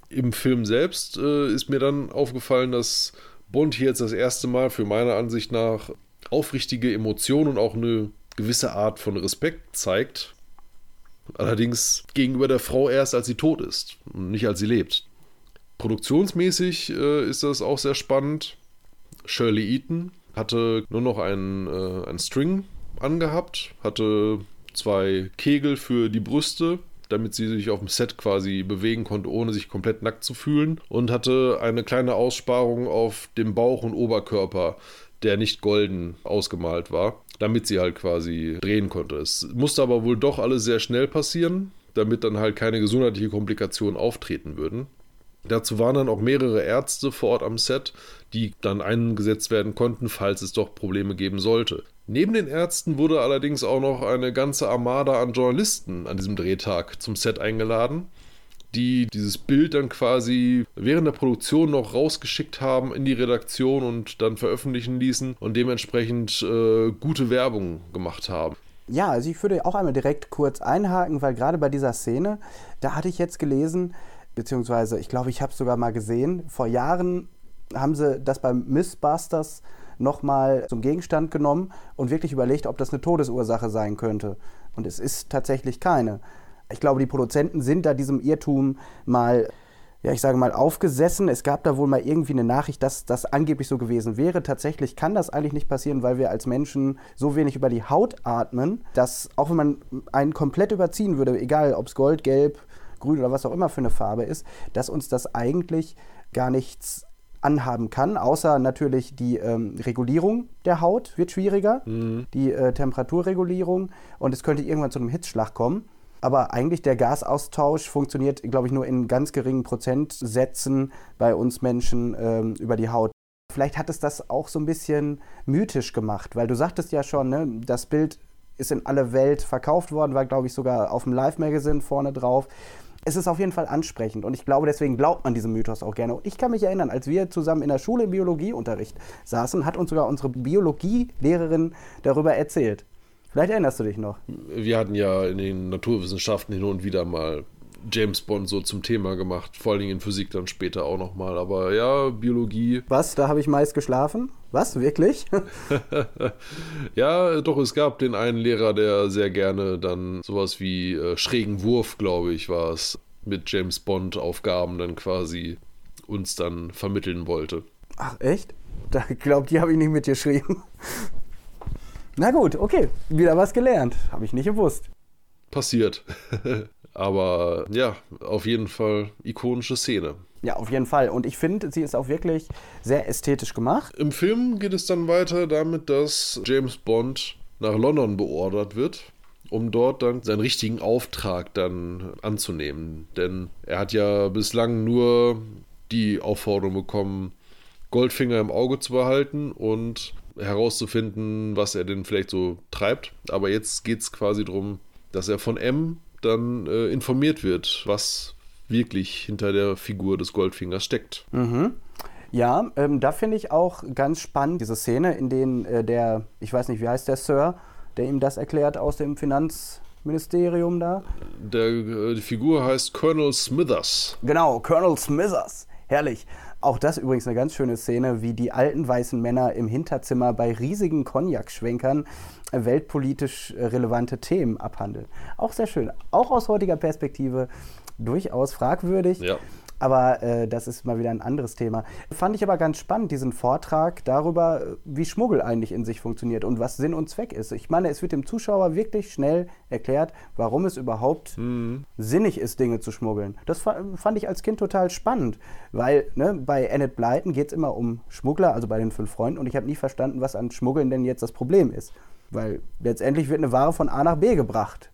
Im Film selbst äh, ist mir dann aufgefallen, dass Bond hier jetzt das erste Mal für meine Ansicht nach aufrichtige Emotionen und auch eine gewisse Art von Respekt zeigt Allerdings gegenüber der Frau erst, als sie tot ist und nicht als sie lebt. Produktionsmäßig äh, ist das auch sehr spannend. Shirley Eaton hatte nur noch einen, äh, einen String angehabt, hatte zwei Kegel für die Brüste, damit sie sich auf dem Set quasi bewegen konnte, ohne sich komplett nackt zu fühlen, und hatte eine kleine Aussparung auf dem Bauch und Oberkörper, der nicht golden ausgemalt war damit sie halt quasi drehen konnte. Es musste aber wohl doch alles sehr schnell passieren, damit dann halt keine gesundheitliche Komplikationen auftreten würden. Dazu waren dann auch mehrere Ärzte vor Ort am Set, die dann eingesetzt werden konnten, falls es doch Probleme geben sollte. Neben den Ärzten wurde allerdings auch noch eine ganze Armada an Journalisten an diesem Drehtag zum Set eingeladen die dieses Bild dann quasi während der Produktion noch rausgeschickt haben in die Redaktion und dann veröffentlichen ließen und dementsprechend äh, gute Werbung gemacht haben. Ja, also ich würde auch einmal direkt kurz einhaken, weil gerade bei dieser Szene, da hatte ich jetzt gelesen, beziehungsweise ich glaube, ich habe es sogar mal gesehen, vor Jahren haben sie das beim Missbusters nochmal zum Gegenstand genommen und wirklich überlegt, ob das eine Todesursache sein könnte. Und es ist tatsächlich keine. Ich glaube, die Produzenten sind da diesem Irrtum mal ja, ich sage mal, aufgesessen. Es gab da wohl mal irgendwie eine Nachricht, dass das angeblich so gewesen wäre. Tatsächlich kann das eigentlich nicht passieren, weil wir als Menschen so wenig über die Haut atmen, dass auch wenn man einen komplett überziehen würde, egal ob es Gold, Gelb, Grün oder was auch immer für eine Farbe ist, dass uns das eigentlich gar nichts anhaben kann, außer natürlich die ähm, Regulierung der Haut wird schwieriger, mhm. die äh, Temperaturregulierung und es könnte irgendwann zu einem Hitzschlag kommen. Aber eigentlich der Gasaustausch funktioniert, glaube ich, nur in ganz geringen Prozentsätzen bei uns Menschen ähm, über die Haut. Vielleicht hat es das auch so ein bisschen mythisch gemacht, weil du sagtest ja schon, ne, das Bild ist in alle Welt verkauft worden, war, glaube ich, sogar auf dem Live-Magazin vorne drauf. Es ist auf jeden Fall ansprechend und ich glaube, deswegen glaubt man diesem Mythos auch gerne. Ich kann mich erinnern, als wir zusammen in der Schule im Biologieunterricht saßen, hat uns sogar unsere Biologielehrerin darüber erzählt. Vielleicht erinnerst du dich noch. Wir hatten ja in den Naturwissenschaften hin und wieder mal James Bond so zum Thema gemacht, vor allen Dingen in Physik dann später auch nochmal. Aber ja, Biologie. Was? Da habe ich meist geschlafen? Was? Wirklich? ja, doch, es gab den einen Lehrer, der sehr gerne dann sowas wie äh, schrägen Wurf, glaube ich, war es, mit James Bond Aufgaben dann quasi uns dann vermitteln wollte. Ach, echt? Da glaubt, die habe ich nicht mitgeschrieben. Na gut, okay. Wieder was gelernt. Habe ich nicht gewusst. Passiert. Aber ja, auf jeden Fall ikonische Szene. Ja, auf jeden Fall. Und ich finde, sie ist auch wirklich sehr ästhetisch gemacht. Im Film geht es dann weiter damit, dass James Bond nach London beordert wird, um dort dann seinen richtigen Auftrag dann anzunehmen. Denn er hat ja bislang nur die Aufforderung bekommen, Goldfinger im Auge zu behalten und herauszufinden, was er denn vielleicht so treibt. Aber jetzt geht es quasi darum, dass er von M dann äh, informiert wird, was wirklich hinter der Figur des Goldfingers steckt. Mhm. Ja, ähm, da finde ich auch ganz spannend diese Szene, in denen äh, der, ich weiß nicht, wie heißt der Sir, der ihm das erklärt aus dem Finanzministerium da? Der, äh, die Figur heißt Colonel Smithers. Genau, Colonel Smithers. Herrlich. Auch das übrigens eine ganz schöne Szene, wie die alten weißen Männer im Hinterzimmer bei riesigen Cognac-Schwenkern weltpolitisch relevante Themen abhandeln. Auch sehr schön. Auch aus heutiger Perspektive durchaus fragwürdig. Ja. Aber äh, das ist mal wieder ein anderes Thema. Fand ich aber ganz spannend, diesen Vortrag darüber, wie Schmuggel eigentlich in sich funktioniert und was Sinn und Zweck ist. Ich meine, es wird dem Zuschauer wirklich schnell erklärt, warum es überhaupt mhm. sinnig ist, Dinge zu schmuggeln. Das fand ich als Kind total spannend, weil ne, bei Annette Blyton geht es immer um Schmuggler, also bei den fünf Freunden, und ich habe nie verstanden, was an Schmuggeln denn jetzt das Problem ist. Weil letztendlich wird eine Ware von A nach B gebracht.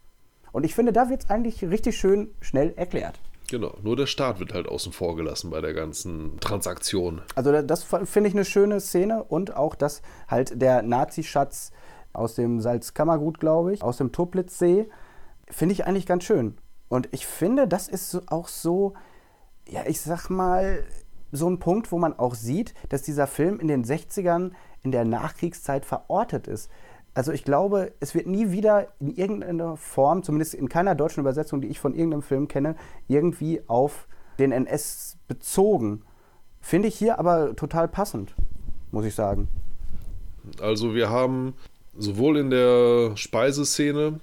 Und ich finde, da wird es eigentlich richtig schön schnell erklärt. Genau, nur der Staat wird halt außen vor gelassen bei der ganzen Transaktion. Also das finde ich eine schöne Szene und auch, dass halt der Nazi-Schatz aus dem Salzkammergut, glaube ich, aus dem Toplitzsee, finde ich eigentlich ganz schön. Und ich finde, das ist auch so, ja, ich sag mal, so ein Punkt, wo man auch sieht, dass dieser Film in den 60ern in der Nachkriegszeit verortet ist. Also ich glaube, es wird nie wieder in irgendeiner Form, zumindest in keiner deutschen Übersetzung, die ich von irgendeinem Film kenne, irgendwie auf den NS bezogen. Finde ich hier aber total passend, muss ich sagen. Also wir haben sowohl in der Speiseszene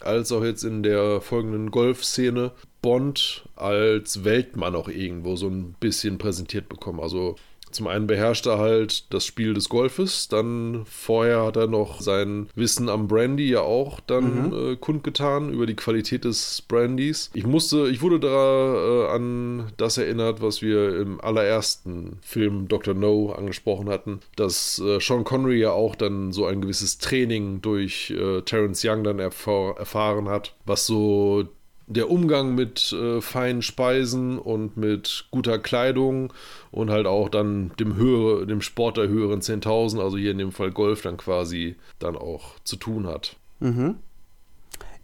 als auch jetzt in der folgenden Golfszene Bond als Weltmann auch irgendwo so ein bisschen präsentiert bekommen. Also zum einen beherrscht er halt das Spiel des Golfes, dann vorher hat er noch sein Wissen am Brandy ja auch dann mhm. äh, kundgetan über die Qualität des Brandys. Ich musste, ich wurde da äh, an das erinnert, was wir im allerersten Film Dr. No angesprochen hatten, dass äh, Sean Connery ja auch dann so ein gewisses Training durch äh, Terence Young dann erfahr erfahren hat, was so der Umgang mit äh, feinen Speisen und mit guter Kleidung und halt auch dann dem, höhere, dem Sport der höheren 10.000, also hier in dem Fall Golf, dann quasi dann auch zu tun hat. Mhm.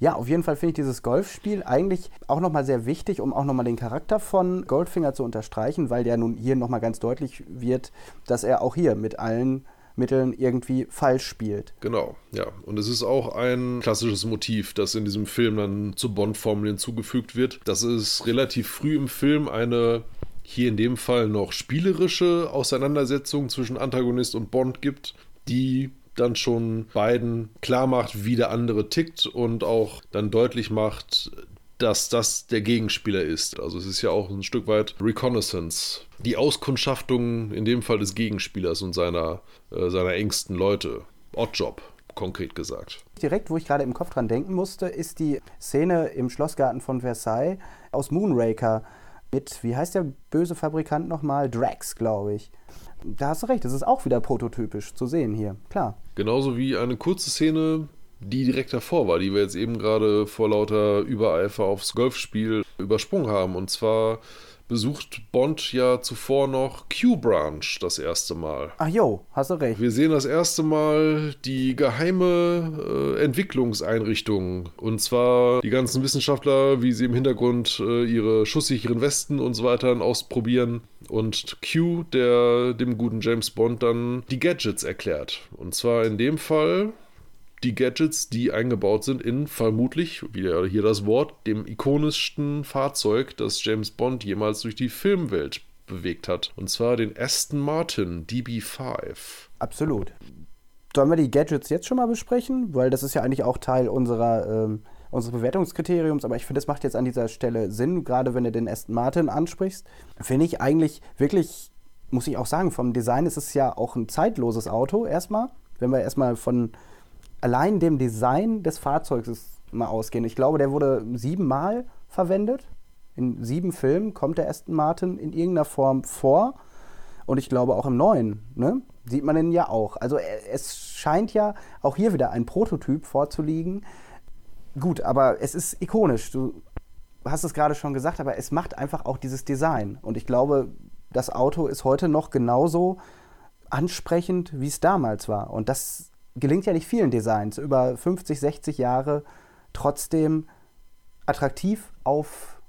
Ja, auf jeden Fall finde ich dieses Golfspiel eigentlich auch nochmal sehr wichtig, um auch nochmal den Charakter von Goldfinger zu unterstreichen, weil der nun hier nochmal ganz deutlich wird, dass er auch hier mit allen Mitteln irgendwie falsch spielt. Genau, ja. Und es ist auch ein klassisches Motiv, das in diesem Film dann zur Bond-Formel hinzugefügt wird. Das ist relativ früh im Film eine hier in dem Fall noch spielerische Auseinandersetzung zwischen Antagonist und Bond gibt, die dann schon beiden klar macht, wie der andere tickt und auch dann deutlich macht, dass das der Gegenspieler ist. Also es ist ja auch ein Stück weit Reconnaissance. Die Auskundschaftung in dem Fall des Gegenspielers und seiner, äh, seiner engsten Leute. Oddjob, konkret gesagt. Direkt, wo ich gerade im Kopf dran denken musste, ist die Szene im Schlossgarten von Versailles aus Moonraker mit, wie heißt der böse Fabrikant nochmal? Drax, glaube ich. Da hast du recht, das ist auch wieder prototypisch zu sehen hier, klar. Genauso wie eine kurze Szene die direkt davor war, die wir jetzt eben gerade vor lauter Übereifer aufs Golfspiel übersprungen haben. Und zwar besucht Bond ja zuvor noch Q-Branch das erste Mal. Ach jo, hast du recht. Wir sehen das erste Mal die geheime äh, Entwicklungseinrichtung. Und zwar die ganzen Wissenschaftler, wie sie im Hintergrund äh, ihre schusssicheren Westen und so weiter ausprobieren. Und Q, der dem guten James Bond dann die Gadgets erklärt. Und zwar in dem Fall die Gadgets, die eingebaut sind in vermutlich, wieder hier das Wort, dem ikonischsten Fahrzeug, das James Bond jemals durch die Filmwelt bewegt hat. Und zwar den Aston Martin DB5. Absolut. Sollen wir die Gadgets jetzt schon mal besprechen? Weil das ist ja eigentlich auch Teil unserer, ähm, unseres Bewertungskriteriums. Aber ich finde, es macht jetzt an dieser Stelle Sinn, gerade wenn du den Aston Martin ansprichst. Finde ich eigentlich wirklich, muss ich auch sagen, vom Design ist es ja auch ein zeitloses Auto erstmal. Wenn wir erstmal von allein dem Design des Fahrzeugs mal ausgehen. Ich glaube, der wurde siebenmal verwendet. In sieben Filmen kommt der Aston Martin in irgendeiner Form vor. Und ich glaube auch im neuen, ne? Sieht man ihn ja auch. Also es scheint ja auch hier wieder ein Prototyp vorzuliegen. Gut, aber es ist ikonisch. Du hast es gerade schon gesagt, aber es macht einfach auch dieses Design. Und ich glaube, das Auto ist heute noch genauso ansprechend, wie es damals war. Und das gelingt ja nicht vielen Designs, über 50, 60 Jahre trotzdem attraktiv auf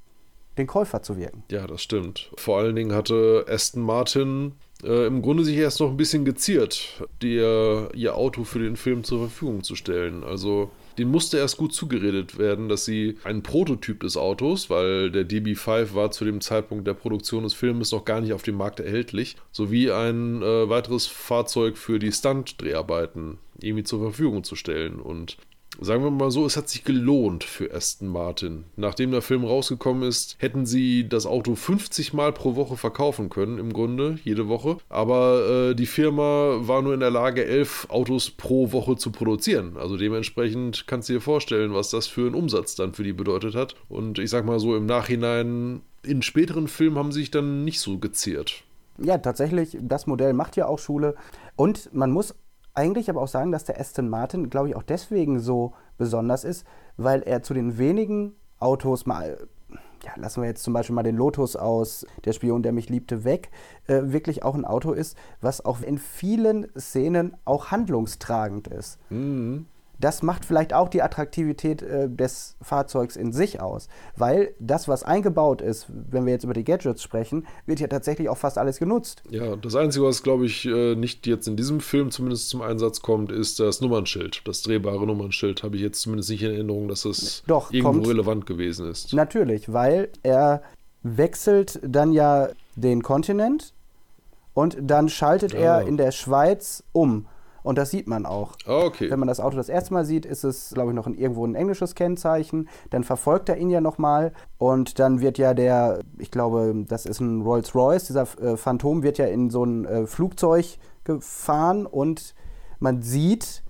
den Käufer zu wirken. Ja, das stimmt. Vor allen Dingen hatte Aston Martin äh, im Grunde sich erst noch ein bisschen geziert, dir ihr Auto für den Film zur Verfügung zu stellen. Also den musste erst gut zugeredet werden, dass sie einen Prototyp des Autos, weil der DB5 war zu dem Zeitpunkt der Produktion des Films noch gar nicht auf dem Markt erhältlich, sowie ein äh, weiteres Fahrzeug für die Stunt-Dreharbeiten irgendwie zur Verfügung zu stellen. Und Sagen wir mal so, es hat sich gelohnt für Aston Martin. Nachdem der Film rausgekommen ist, hätten sie das Auto 50 Mal pro Woche verkaufen können, im Grunde, jede Woche. Aber äh, die Firma war nur in der Lage, elf Autos pro Woche zu produzieren. Also dementsprechend kannst du dir vorstellen, was das für einen Umsatz dann für die bedeutet hat. Und ich sag mal so, im Nachhinein, in späteren Filmen haben sie sich dann nicht so gezehrt. Ja, tatsächlich, das Modell macht ja auch Schule. Und man muss eigentlich aber auch sagen, dass der Aston Martin, glaube ich, auch deswegen so besonders ist, weil er zu den wenigen Autos mal, ja, lassen wir jetzt zum Beispiel mal den Lotus aus, der Spion, der mich liebte, weg, äh, wirklich auch ein Auto ist, was auch in vielen Szenen auch handlungstragend ist. Mhm das macht vielleicht auch die Attraktivität äh, des Fahrzeugs in sich aus. Weil das, was eingebaut ist, wenn wir jetzt über die Gadgets sprechen, wird ja tatsächlich auch fast alles genutzt. Ja, das Einzige, was, glaube ich, äh, nicht jetzt in diesem Film zumindest zum Einsatz kommt, ist das Nummernschild. Das drehbare Nummernschild habe ich jetzt zumindest nicht in Erinnerung, dass es Doch, irgendwo kommt, relevant gewesen ist. Natürlich, weil er wechselt dann ja den Kontinent und dann schaltet Ja. er in der Schweiz um. Und das sieht man auch. Okay. Wenn man das Auto das erste Mal sieht, ist es, glaube ich, noch ein, irgendwo ein englisches Kennzeichen. Dann verfolgt er ihn ja nochmal. Und dann wird ja der, ich glaube, das ist ein Rolls-Royce, dieser äh, Phantom wird ja in so ein äh, Flugzeug gefahren und man sieht,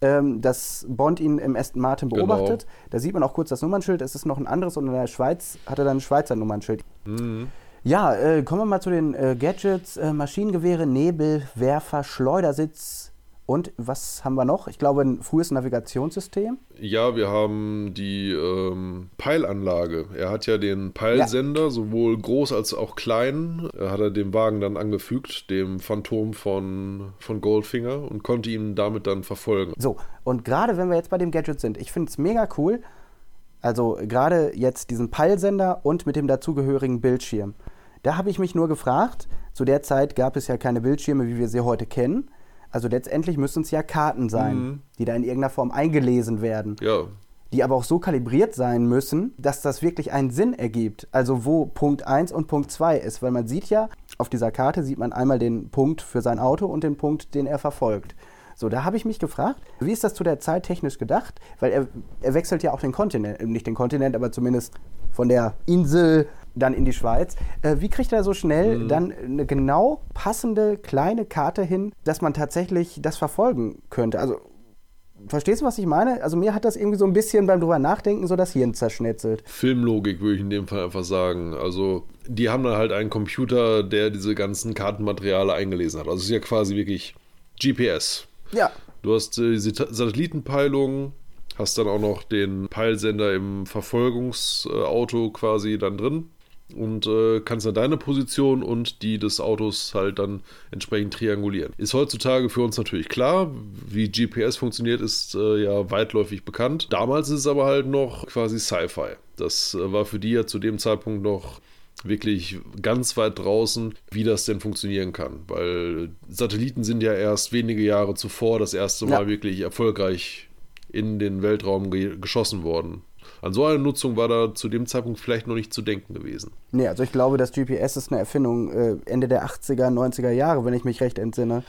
ähm, dass Bond ihn im Aston Martin Genau. beobachtet. Da sieht man auch kurz das Nummernschild. Es ist noch ein anderes und in der Schweiz hat er dann ein Schweizer Nummernschild. Mhm. Ja, äh, kommen wir mal zu den äh, Gadgets. Äh, Maschinengewehre, Nebel, Werfer, Schleudersitz. Und was haben wir noch? Ich glaube, ein frühes Navigationssystem. Ja, wir haben die ähm, Peilanlage. Er hat ja den Peilsender, sowohl groß als auch klein, hat er dem Wagen dann angefügt, dem Phantom von, von Goldfinger und konnte ihn damit dann verfolgen. So, und gerade wenn wir jetzt bei dem Gadget sind, ich finde es mega cool. Also gerade jetzt diesen Peilsender und mit dem dazugehörigen Bildschirm. Da habe ich mich nur gefragt, zu der Zeit gab es ja keine Bildschirme, wie wir sie heute kennen. Also letztendlich müssen es ja Karten sein, Mhm. die da in irgendeiner Form eingelesen werden. Ja, die aber auch so kalibriert sein müssen, dass das wirklich einen Sinn ergibt. Also wo Punkt 1 und Punkt 2 ist. Weil man sieht ja, auf dieser Karte sieht man einmal den Punkt für sein Auto und den Punkt, den er verfolgt. So, da habe ich mich gefragt, wie ist das zu der Zeit technisch gedacht? Weil er, er wechselt ja auch den Kontinent, nicht den Kontinent, aber zumindest von der Insel dann in die Schweiz. Äh, wie kriegt er so schnell dann eine genau passende kleine Karte hin, dass man tatsächlich das verfolgen könnte? Also Verstehst du, was ich meine? Also mir hat das irgendwie so ein bisschen beim drüber nachdenken so das Hirn zerschnetzelt. Filmlogik würde ich in dem Fall einfach sagen. Also, die haben dann halt einen Computer, der diese ganzen Kartenmaterialien eingelesen hat. Also, es ist ja quasi wirklich GPS. Ja. Du hast äh, diese Satellitenpeilung, hast dann auch noch den Peilsender im Verfolgungsauto quasi dann drin und äh, kannst dann deine Position und die des Autos halt dann entsprechend triangulieren. Ist heutzutage für uns natürlich klar, wie GPS funktioniert, ist äh, ja weitläufig bekannt. Damals ist es aber halt noch quasi Sci-Fi. Das äh, war für die ja zu dem Zeitpunkt noch wirklich ganz weit draußen, wie das denn funktionieren kann. Weil Satelliten sind ja erst wenige Jahre zuvor das erste Mal Ja. wirklich erfolgreich in den Weltraum ge geschossen worden. An so eine Nutzung war da zu dem Zeitpunkt vielleicht noch nicht zu denken gewesen. Nee, also ich glaube, das GPS ist eine Erfindung äh, Ende der 80er, 90er Jahre, wenn ich mich recht entsinne.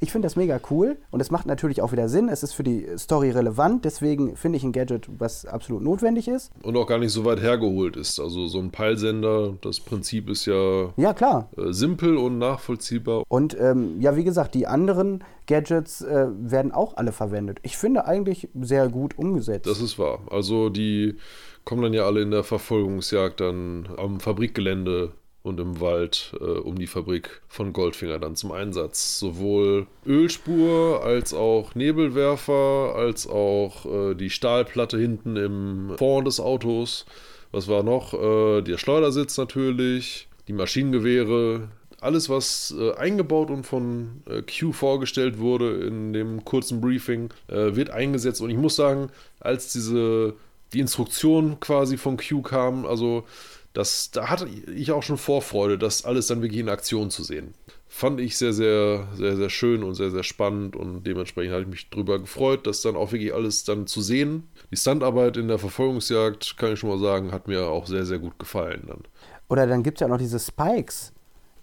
Ich finde das mega cool und es macht natürlich auch wieder Sinn. Es ist für die Story relevant, deswegen finde ich ein Gadget, was absolut notwendig ist. Und auch gar nicht so weit hergeholt ist. Also so ein Peilsender, das Prinzip ist ja Ja, klar. äh, simpel und nachvollziehbar. Und ähm, ja, wie gesagt, die anderen Gadgets äh, werden auch alle verwendet. Ich finde eigentlich sehr gut umgesetzt. Das ist wahr. Also die kommen dann ja alle in der Verfolgungsjagd dann am Fabrikgelände und im Wald äh, um die Fabrik von Goldfinger dann zum Einsatz. Sowohl Ölspur als auch Nebelwerfer, als auch äh, die Stahlplatte hinten im Vorn des Autos. Was war noch? Äh, der Schleudersitz natürlich, die Maschinengewehre, alles, was äh, eingebaut und von äh, Q vorgestellt wurde in dem kurzen Briefing, äh, wird eingesetzt. Und ich muss sagen, als diese die Instruktion quasi von Q kam, also das, da hatte ich auch schon Vorfreude, das alles dann wirklich in Aktion zu sehen. Fand ich sehr, sehr, sehr, sehr schön und sehr, sehr spannend und dementsprechend habe ich mich darüber gefreut, das dann auch wirklich alles dann zu sehen. Die Standarbeit in der Verfolgungsjagd, kann ich schon mal sagen, hat mir auch sehr, sehr gut gefallen dann. Oder dann gibt es ja auch noch diese Spikes,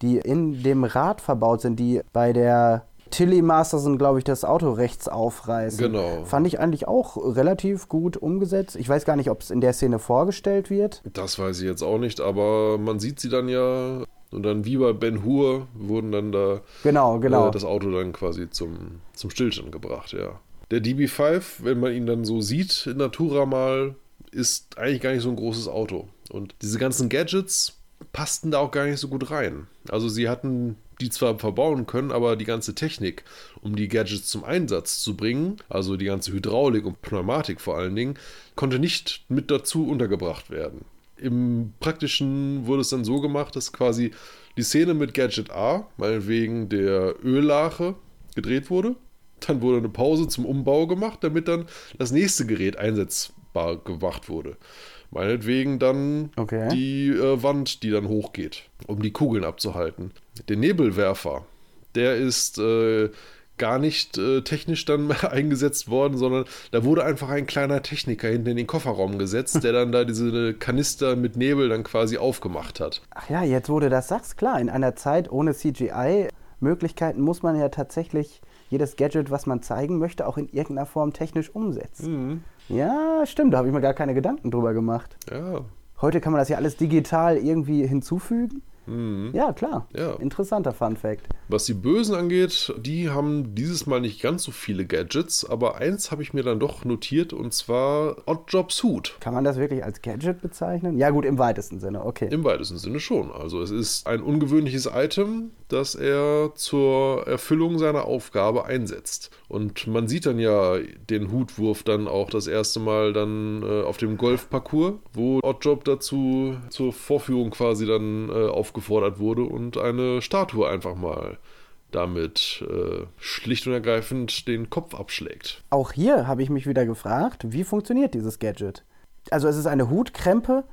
die in dem Rad verbaut sind, die bei der Tilly Masterson, glaube ich, das Auto rechts aufreißen. Genau. Fand ich eigentlich auch relativ gut umgesetzt. Ich weiß gar nicht, ob es in der Szene vorgestellt wird. Das weiß ich jetzt auch nicht, aber man sieht sie dann ja und dann wie bei Ben Hur wurden dann da Genau, genau. äh, das Auto dann quasi zum, zum Stillstand gebracht, ja. Der DB5, wenn man ihn dann so sieht in Natura mal, ist eigentlich gar nicht so ein großes Auto. Und diese ganzen Gadgets passten da auch gar nicht so gut rein. Also sie hatten die zwar verbauen können, aber die ganze Technik, um die Gadgets zum Einsatz zu bringen, also die ganze Hydraulik und Pneumatik vor allen Dingen, konnte nicht mit dazu untergebracht werden. Im Praktischen wurde es dann so gemacht, dass quasi die Szene mit Gadget A, meinetwegen der Öllache, gedreht wurde. Dann wurde eine Pause zum Umbau gemacht, damit dann das nächste Gerät einsetzbar gemacht wurde. Meinetwegen dann Okay. die äh, Wand, die dann hochgeht, um die Kugeln abzuhalten. Der Nebelwerfer, der ist äh, gar nicht äh, technisch dann mehr eingesetzt worden, sondern da wurde einfach ein kleiner Techniker hinten in den Kofferraum gesetzt, der dann da diese Kanister mit Nebel dann quasi aufgemacht hat. Ach ja, jetzt du das sagst, klar, in einer Zeit ohne CGI-Möglichkeiten muss man ja tatsächlich jedes Gadget, was man zeigen möchte, auch in irgendeiner Form technisch umsetzen. Ja, stimmt, da habe ich mir gar keine Gedanken drüber gemacht. Ja, Heute kann man das ja alles digital irgendwie hinzufügen. Ja, klar. Ja. Interessanter Fun Fact. Was die Bösen angeht, die haben dieses Mal nicht ganz so viele Gadgets, aber eins habe ich mir dann doch notiert und zwar Oddjob Suit. Kann man das wirklich als Gadget bezeichnen? Ja, gut, im weitesten Sinne, okay. Im weitesten Sinne schon. Also es ist ein ungewöhnliches Item, das er zur Erfüllung seiner Aufgabe einsetzt. Und man sieht dann ja den Hutwurf dann auch das erste Mal dann äh, auf dem Golfparcours, wo Oddjob dazu zur Vorführung quasi dann äh, aufgefordert wurde und eine Statue einfach mal damit äh, schlicht und ergreifend den Kopf abschlägt. Auch hier habe ich mich wieder gefragt, wie funktioniert dieses Gadget? Also es ist eine Hutkrempe,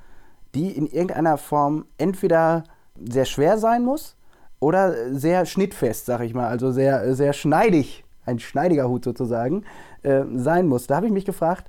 die in irgendeiner Form entweder sehr schwer sein muss oder sehr schnittfest, sag ich mal, also sehr, sehr schneidig, ein schneidiger Hut sozusagen, äh, sein muss. Da habe ich mich gefragt,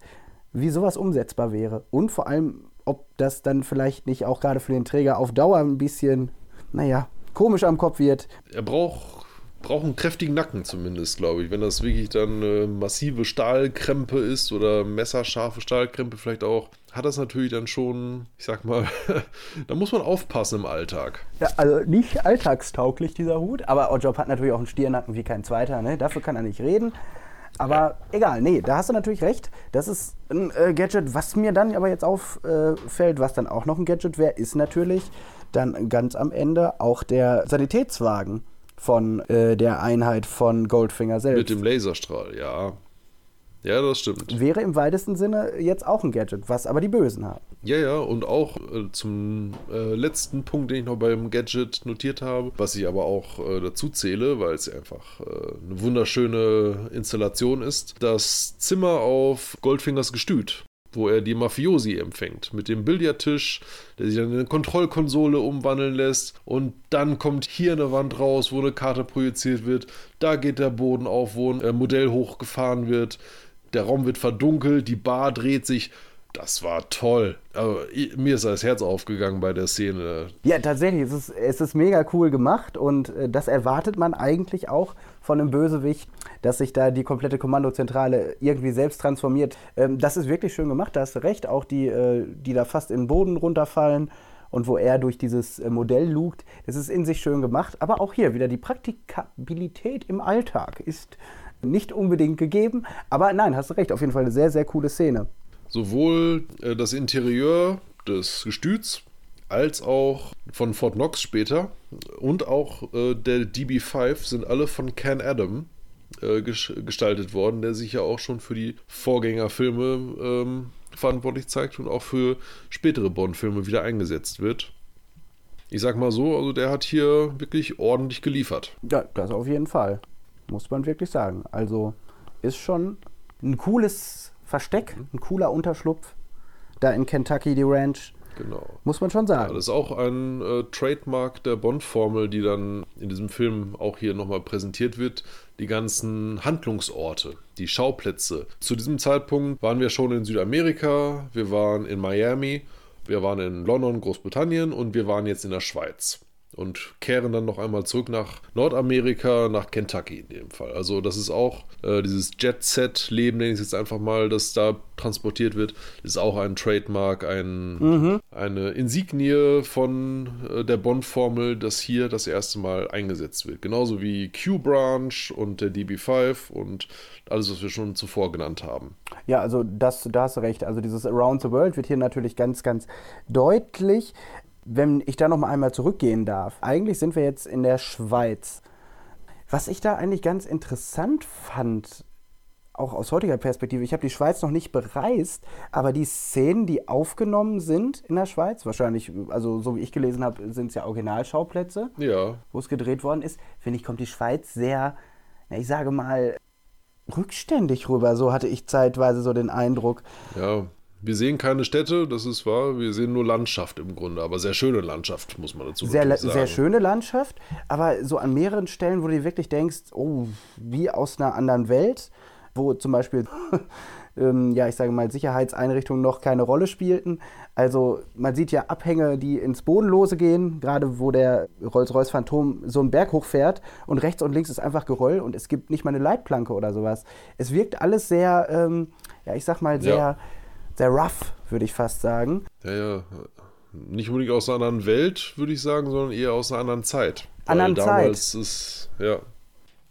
wie sowas umsetzbar wäre und vor allem, ob das dann vielleicht nicht auch gerade für den Träger auf Dauer ein bisschen, naja, komisch am Kopf wird. Er braucht, braucht einen kräftigen Nacken zumindest, glaube ich. Wenn das wirklich dann eine massive Stahlkrempe ist oder messerscharfe Stahlkrempe vielleicht auch, hat das natürlich dann schon, ich sag mal, da muss man aufpassen im Alltag. Ja, also nicht alltagstauglich, dieser Hut. Aber Oddjob hat natürlich auch einen Stiernacken wie kein zweiter. Ne? Dafür kann er nicht reden. Aber egal, nee, da hast du natürlich recht. Das ist ein äh, Gadget, was mir dann aber jetzt auffällt, was dann auch noch ein Gadget wäre, ist natürlich dann ganz am Ende auch der Sanitätswagen von äh, der Einheit von Goldfinger selbst. Mit dem Laserstrahl, ja. Ja, das stimmt. Wäre im weitesten Sinne jetzt auch ein Gadget, was aber die Bösen haben. Ja, ja, und auch äh, zum äh, letzten Punkt, den ich noch beim Gadget notiert habe, was ich aber auch äh, dazu zähle, weil es einfach äh, eine wunderschöne Installation ist, das Zimmer auf Goldfingers Gestüt, wo er die Mafiosi empfängt, mit dem Billardtisch, der sich dann in eine Kontrollkonsole umwandeln lässt und dann kommt hier eine Wand raus, wo eine Karte projiziert wird, da geht der Boden auf, wo ein äh, Modell hochgefahren wird, der Raum wird verdunkelt, die Bar dreht sich. Das war toll. Ich, mir ist das Herz aufgegangen bei der Szene. Ja, tatsächlich, es ist, es ist mega cool gemacht und äh, das erwartet man eigentlich auch von einem Bösewicht, dass sich da die komplette Kommandozentrale irgendwie selbst transformiert. Ähm, das ist wirklich schön gemacht, da hast du recht. Auch die, äh, die da fast in den Boden runterfallen und wo er durch dieses äh, Modell lugt, das ist in sich schön gemacht. Aber auch hier wieder die Praktikabilität im Alltag ist nicht unbedingt gegeben. Aber nein, hast du recht, auf jeden Fall eine sehr, sehr coole Szene. Sowohl äh, das Interieur des Gestüts als auch von Fort Knox später und auch äh, der DB5 sind alle von Ken Adam äh, ges gestaltet worden, der sich ja auch schon für die Vorgängerfilme ähm, verantwortlich zeigt und auch für spätere Bond-Filme wieder eingesetzt wird. Ich sag mal so, also der hat hier wirklich ordentlich geliefert. Ja, das auf jeden Fall. Muss man wirklich sagen. Also ist schon ein cooles Versteck, ein cooler Unterschlupf. Da in Kentucky, die Ranch. Genau. Muss man schon Ja, sagen. das ist auch ein äh, Trademark der Bond-Formel, die dann in diesem Film auch hier nochmal präsentiert wird. Die ganzen Handlungsorte, die Schauplätze. Zu diesem Zeitpunkt waren wir schon in Südamerika, wir waren in Miami, wir waren in London, Großbritannien und wir waren jetzt in der Schweiz. Und kehren dann noch einmal zurück nach Nordamerika, nach Kentucky in dem Fall. Also das ist auch äh, dieses Jet-Set-Leben, nenne ich es jetzt einfach mal, das da transportiert wird, ist auch ein Trademark, ein, eine Insignie von äh, der Bond-Formel, das hier das erste Mal eingesetzt wird. Genauso wie Q-Branch und der DB5 und alles, was wir schon zuvor genannt haben. Ja, also das, da hast du recht. Also dieses Around the World wird hier natürlich ganz, ganz deutlich. Wenn ich da noch mal einmal zurückgehen darf. Eigentlich sind wir jetzt in der Schweiz. Was ich da eigentlich ganz interessant fand, auch aus heutiger Perspektive, ich habe die Schweiz noch nicht bereist, aber die Szenen, die aufgenommen sind in der Schweiz, wahrscheinlich, also so wie ich gelesen habe, sind es ja Originalschauplätze, Ja, wo es gedreht worden ist, finde ich, kommt die Schweiz sehr, na, ich sage mal, rückständig rüber. So hatte ich zeitweise so den Eindruck. ja. Wir sehen keine Städte, das ist wahr. Wir sehen nur Landschaft im Grunde, aber sehr schöne Landschaft, muss man dazu Sehr, sagen. sehr schöne Landschaft, aber so an mehreren Stellen, wo du dir wirklich denkst, oh, wie aus einer anderen Welt, wo zum Beispiel, ähm, ja, ich sage mal, Sicherheitseinrichtungen noch keine Rolle spielten. Also man sieht ja Abhänge, die ins Bodenlose gehen, gerade wo der Rolls-Royce Phantom so einen Berg hochfährt und rechts und links ist einfach Geröll und es gibt nicht mal eine Leitplanke oder sowas. Es wirkt alles sehr, ähm, ja, ich sag mal, sehr, Ja. Sehr rough, würde ich fast sagen. Ja, ja. Nicht unbedingt aus einer anderen Welt, würde ich sagen, sondern eher aus einer anderen Zeit. Anderen Weil damals ist, ja.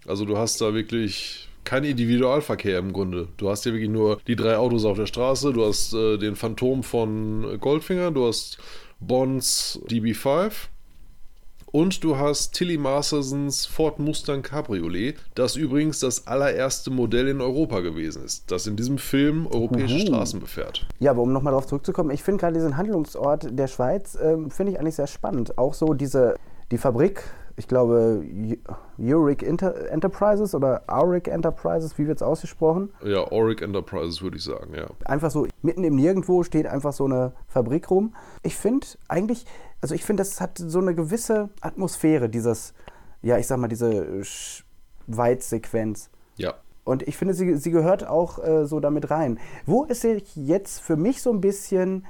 Also du hast da wirklich kein Individualverkehr im Grunde. Du hast ja wirklich nur die drei Autos auf der Straße, du hast äh, den Phantom von Goldfinger, du hast Bonds DB5 und du hast Tilly Mastersons Ford Mustang Cabriolet, das übrigens das allererste Modell in Europa gewesen ist, das in diesem Film europäische Uhu. Straßen befährt. Ja, aber um nochmal darauf zurückzukommen, ich finde gerade diesen Handlungsort der Schweiz, ähm, finde ich eigentlich sehr spannend. Auch so diese, die Fabrik, ich glaube, Uric Inter Enterprises oder Auric Enterprises, wie wird es ausgesprochen? Ja, Auric Enterprises würde ich sagen, ja. Einfach so mitten im Nirgendwo steht einfach so eine Fabrik rum. Ich finde eigentlich, also ich finde, das hat so eine gewisse Atmosphäre, dieses, ja, ich sag mal, diese Schweizsequenz. Ja. Und ich finde, sie, sie gehört auch äh, so damit rein. Wo es sich jetzt für mich so ein bisschen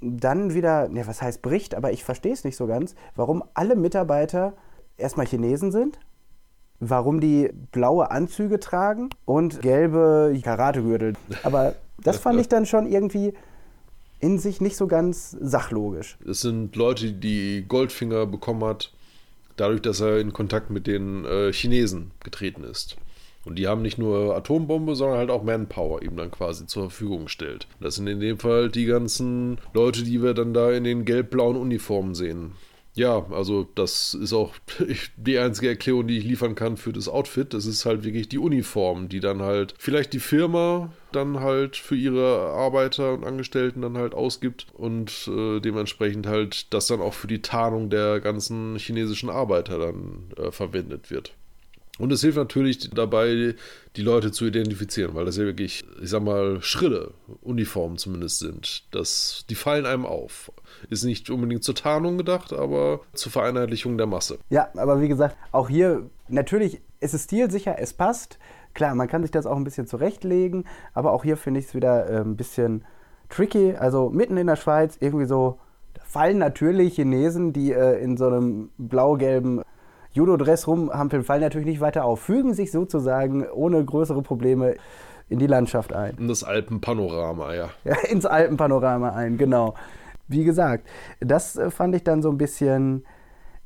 dann wieder, ne, was heißt bricht, aber ich verstehe es nicht so ganz, warum alle Mitarbeiter erstmal Chinesen sind, warum die blaue Anzüge tragen und gelbe Karategürtel. Aber das fand ich dann schon irgendwie in sich nicht so ganz sachlogisch. Es sind Leute, die Goldfinger bekommen hat, dadurch, dass er in Kontakt mit den äh, Chinesen getreten ist. Und die haben nicht nur Atombombe, sondern halt auch Manpower ihm dann quasi zur Verfügung gestellt. Das sind in dem Fall die ganzen Leute, die wir dann da in den gelb-blauen Uniformen sehen. Ja, also das ist auch die einzige Erklärung, die ich liefern kann für das Outfit. Das ist halt wirklich die Uniform, die dann halt vielleicht die Firma dann halt für ihre Arbeiter und Angestellten dann halt ausgibt und äh, dementsprechend halt das dann auch für die Tarnung der ganzen chinesischen Arbeiter dann äh, verwendet wird. Und es hilft natürlich dabei, die Leute zu identifizieren, weil das ja wirklich, ich sag mal, schrille Uniformen zumindest sind. Das, die fallen einem auf. Ist nicht unbedingt zur Tarnung gedacht, aber zur Vereinheitlichung der Masse. Ja, aber wie gesagt, auch hier, natürlich ist es stilsicher, es passt. Klar, man kann sich das auch ein bisschen zurechtlegen, aber auch hier finde ich es wieder äh, ein bisschen tricky. Also mitten in der Schweiz irgendwie so, fallen natürlich Chinesen, die äh, in so einem blau-gelben Judo-Dress rumhampeln, fallen natürlich nicht weiter auf, fügen sich sozusagen ohne größere Probleme in die Landschaft ein. In das Alpenpanorama, ja. Ja, ins Alpenpanorama ein, genau. Wie gesagt, das äh, fand ich dann so ein bisschen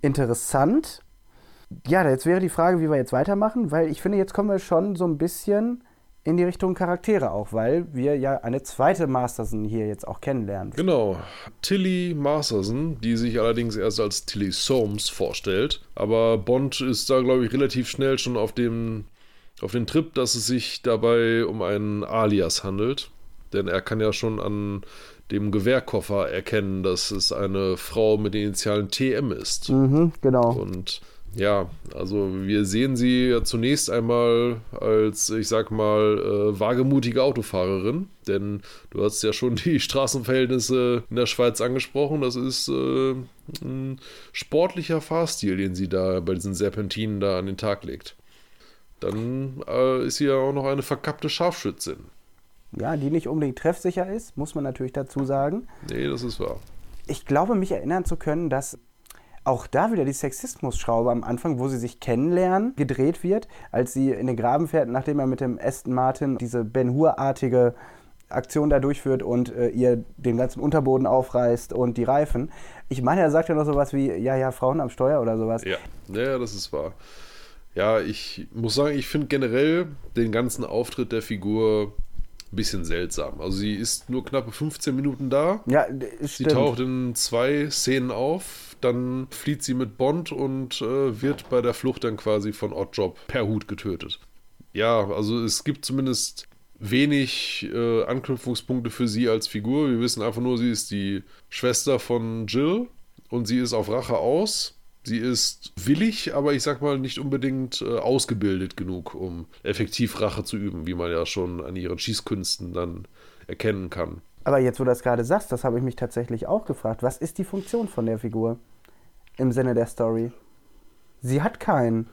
interessant. Ja, jetzt wäre die Frage, wie wir jetzt weitermachen, weil ich finde, jetzt kommen wir schon so ein bisschen in die Richtung Charaktere auch, weil wir ja eine zweite Masterson hier jetzt auch kennenlernen. Genau. Tilly Masterson, die sich allerdings erst als Tilly Soames vorstellt. Aber Bond ist da, glaube ich, relativ schnell schon auf dem, auf den Trip, dass es sich dabei um einen Alias handelt. Denn er kann ja schon an dem Gewehrkoffer erkennen, dass es eine Frau mit den Initialen TM ist. Mhm, genau. Und ja, also wir sehen sie ja zunächst einmal als, ich sag mal, äh, wagemutige Autofahrerin, denn du hast ja schon die Straßenverhältnisse in der Schweiz angesprochen. Das ist äh, ein sportlicher Fahrstil, den sie da bei diesen Serpentinen da an den Tag legt. Dann äh, ist sie ja auch noch eine verkappte Scharfschützin. Ja, die nicht unbedingt treffsicher ist, muss man natürlich dazu sagen. Nee, das ist wahr. Ich glaube, mich erinnern zu können, dass auch da wieder die Sexismusschraube am Anfang, wo sie sich kennenlernen, gedreht wird, als sie in den Graben fährt, nachdem er mit dem Aston Martin diese Ben Hur-artige Aktion da durchführt und äh, ihr den ganzen Unterboden aufreißt und die Reifen. Ich meine, er sagt ja noch sowas wie, ja, ja, Frauen am Steuer oder sowas. Ja, ja das ist wahr. Ja, ich muss sagen, ich finde generell den ganzen Auftritt der Figur ein bisschen seltsam. Also sie ist nur knappe 15 Minuten da. Ja, Sie stimmt. taucht in zwei Szenen auf, dann flieht sie mit Bond und äh, wird bei der Flucht dann quasi von Oddjob per Hut getötet. Ja, also es gibt zumindest wenig äh, Anknüpfungspunkte für sie als Figur. Wir wissen einfach nur, sie ist die Schwester von Jill und sie ist auf Rache aus. Sie ist willig, aber ich sag mal nicht unbedingt äh, ausgebildet genug, um effektiv Rache zu üben, wie man ja schon an ihren Schießkünsten dann erkennen kann. Aber jetzt, wo du das gerade sagst, das habe ich mich tatsächlich auch gefragt. Was ist die Funktion von der Figur im Sinne der Story? Sie hat keinen.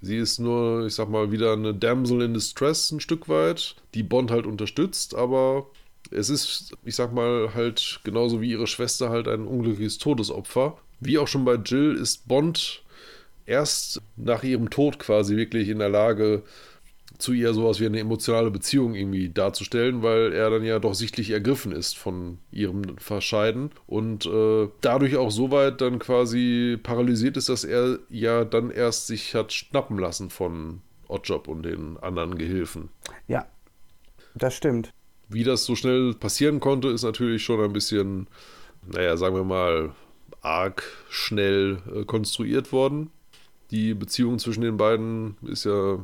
Sie ist nur, ich sag mal, wieder eine Damsel in Distress ein Stück weit, die Bond halt unterstützt, aber es ist, ich sag mal, halt genauso wie ihre Schwester halt ein unglückliches Todesopfer. Wie auch schon bei Jill ist Bond erst nach ihrem Tod quasi wirklich in der Lage, zu ihr sowas wie eine emotionale Beziehung irgendwie darzustellen, weil er dann ja doch sichtlich ergriffen ist von ihrem Verscheiden und äh, dadurch auch so weit dann quasi paralysiert ist, dass er ja dann erst sich hat schnappen lassen von Oddjob und den anderen Gehilfen. Ja, das stimmt. Wie das so schnell passieren konnte, ist natürlich schon ein bisschen, naja, sagen wir mal, arg schnell äh, konstruiert worden. Die Beziehung zwischen den beiden ist ja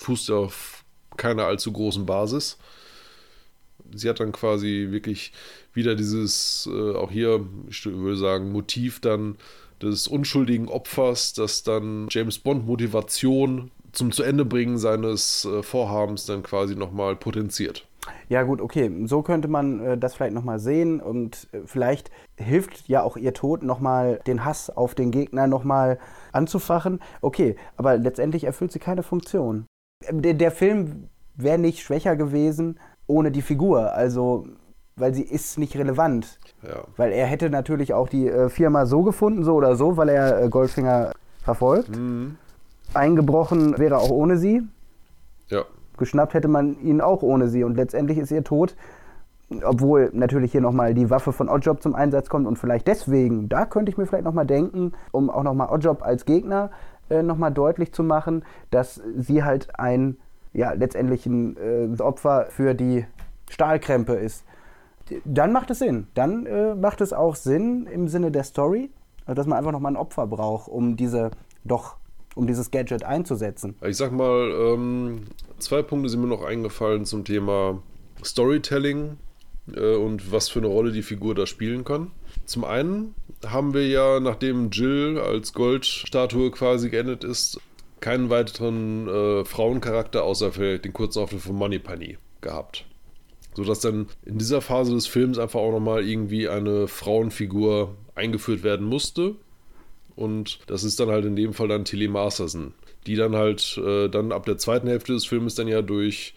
fußt auf keiner allzu großen Basis. Sie hat dann quasi wirklich wieder dieses, äh, auch hier, ich würde sagen, Motiv dann des unschuldigen Opfers, das dann James Bond Motivation zum zu Ende bringen seines äh, Vorhabens dann quasi nochmal potenziert. Ja gut, okay, so könnte man äh, das vielleicht nochmal sehen und äh, vielleicht hilft ja auch ihr Tod nochmal den Hass auf den Gegner nochmal anzufachen. Okay, aber letztendlich erfüllt sie keine Funktion der, der Film wäre nicht schwächer gewesen ohne die Figur. Also, weil sie ist nicht relevant. Ja. Weil er hätte natürlich auch die äh, Firma so gefunden, so oder so, weil er äh, Goldfinger verfolgt. Mhm. Eingebrochen wäre auch ohne sie. Ja. Geschnappt hätte man ihn auch ohne sie. Und letztendlich ist ihr tot. Obwohl natürlich hier nochmal die Waffe von Oddjob zum Einsatz kommt und vielleicht deswegen, da könnte ich mir vielleicht nochmal denken, um auch nochmal Oddjob als Gegner äh, nochmal deutlich zu machen, dass sie halt ein, ja, letztendlich ein äh, Opfer für die Stahlkrempe ist. Dann macht es Sinn. Dann äh, macht es auch Sinn im Sinne der Story, dass man einfach nochmal ein Opfer braucht, um diese doch um dieses Gadget einzusetzen. Ich sag mal, ähm, zwei Punkte sind mir noch eingefallen zum Thema Storytelling äh, und was für eine Rolle die Figur da spielen kann. Zum einen haben wir ja, nachdem Jill als Goldstatue quasi geendet ist, keinen weiteren äh, Frauencharakter außer vielleicht den kurzen Auftritt von Moneypenny gehabt. Sodass dann in dieser Phase des Films einfach auch nochmal irgendwie eine Frauenfigur eingeführt werden musste. Und das ist dann halt in dem Fall dann Tilly Masterson, die dann halt äh, dann ab der zweiten Hälfte des Films dann ja durch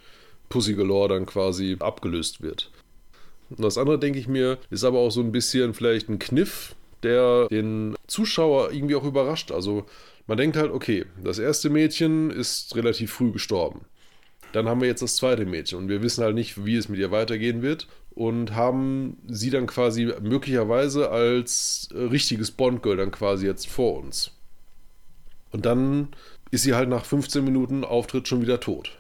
Pussy Galore dann quasi abgelöst wird. Und das andere, denke ich mir, ist aber auch so ein bisschen vielleicht ein Kniff, der den Zuschauer irgendwie auch überrascht. Also man denkt halt, okay, das erste Mädchen ist relativ früh gestorben. Dann haben wir jetzt das zweite Mädchen und wir wissen halt nicht, wie es mit ihr weitergehen wird und haben sie dann quasi möglicherweise als richtiges Bond-Girl dann quasi jetzt vor uns. Und dann ist sie halt nach 15 Minuten Auftritt schon wieder tot.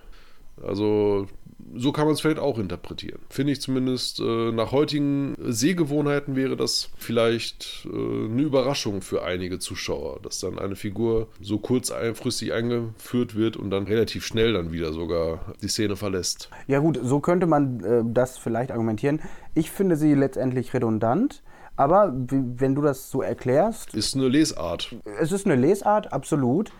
Also so kann man es vielleicht auch interpretieren. Finde ich zumindest, äh, nach heutigen Sehgewohnheiten wäre das vielleicht äh, eine Überraschung für einige Zuschauer, dass dann eine Figur so kurzfristig eingeführt wird und dann relativ schnell dann wieder sogar die Szene verlässt. Ja gut, so könnte man äh, das vielleicht argumentieren. Ich finde sie letztendlich redundant. Aber wenn du das so erklärst. Ist eine Lesart. Es ist eine Lesart, absolut.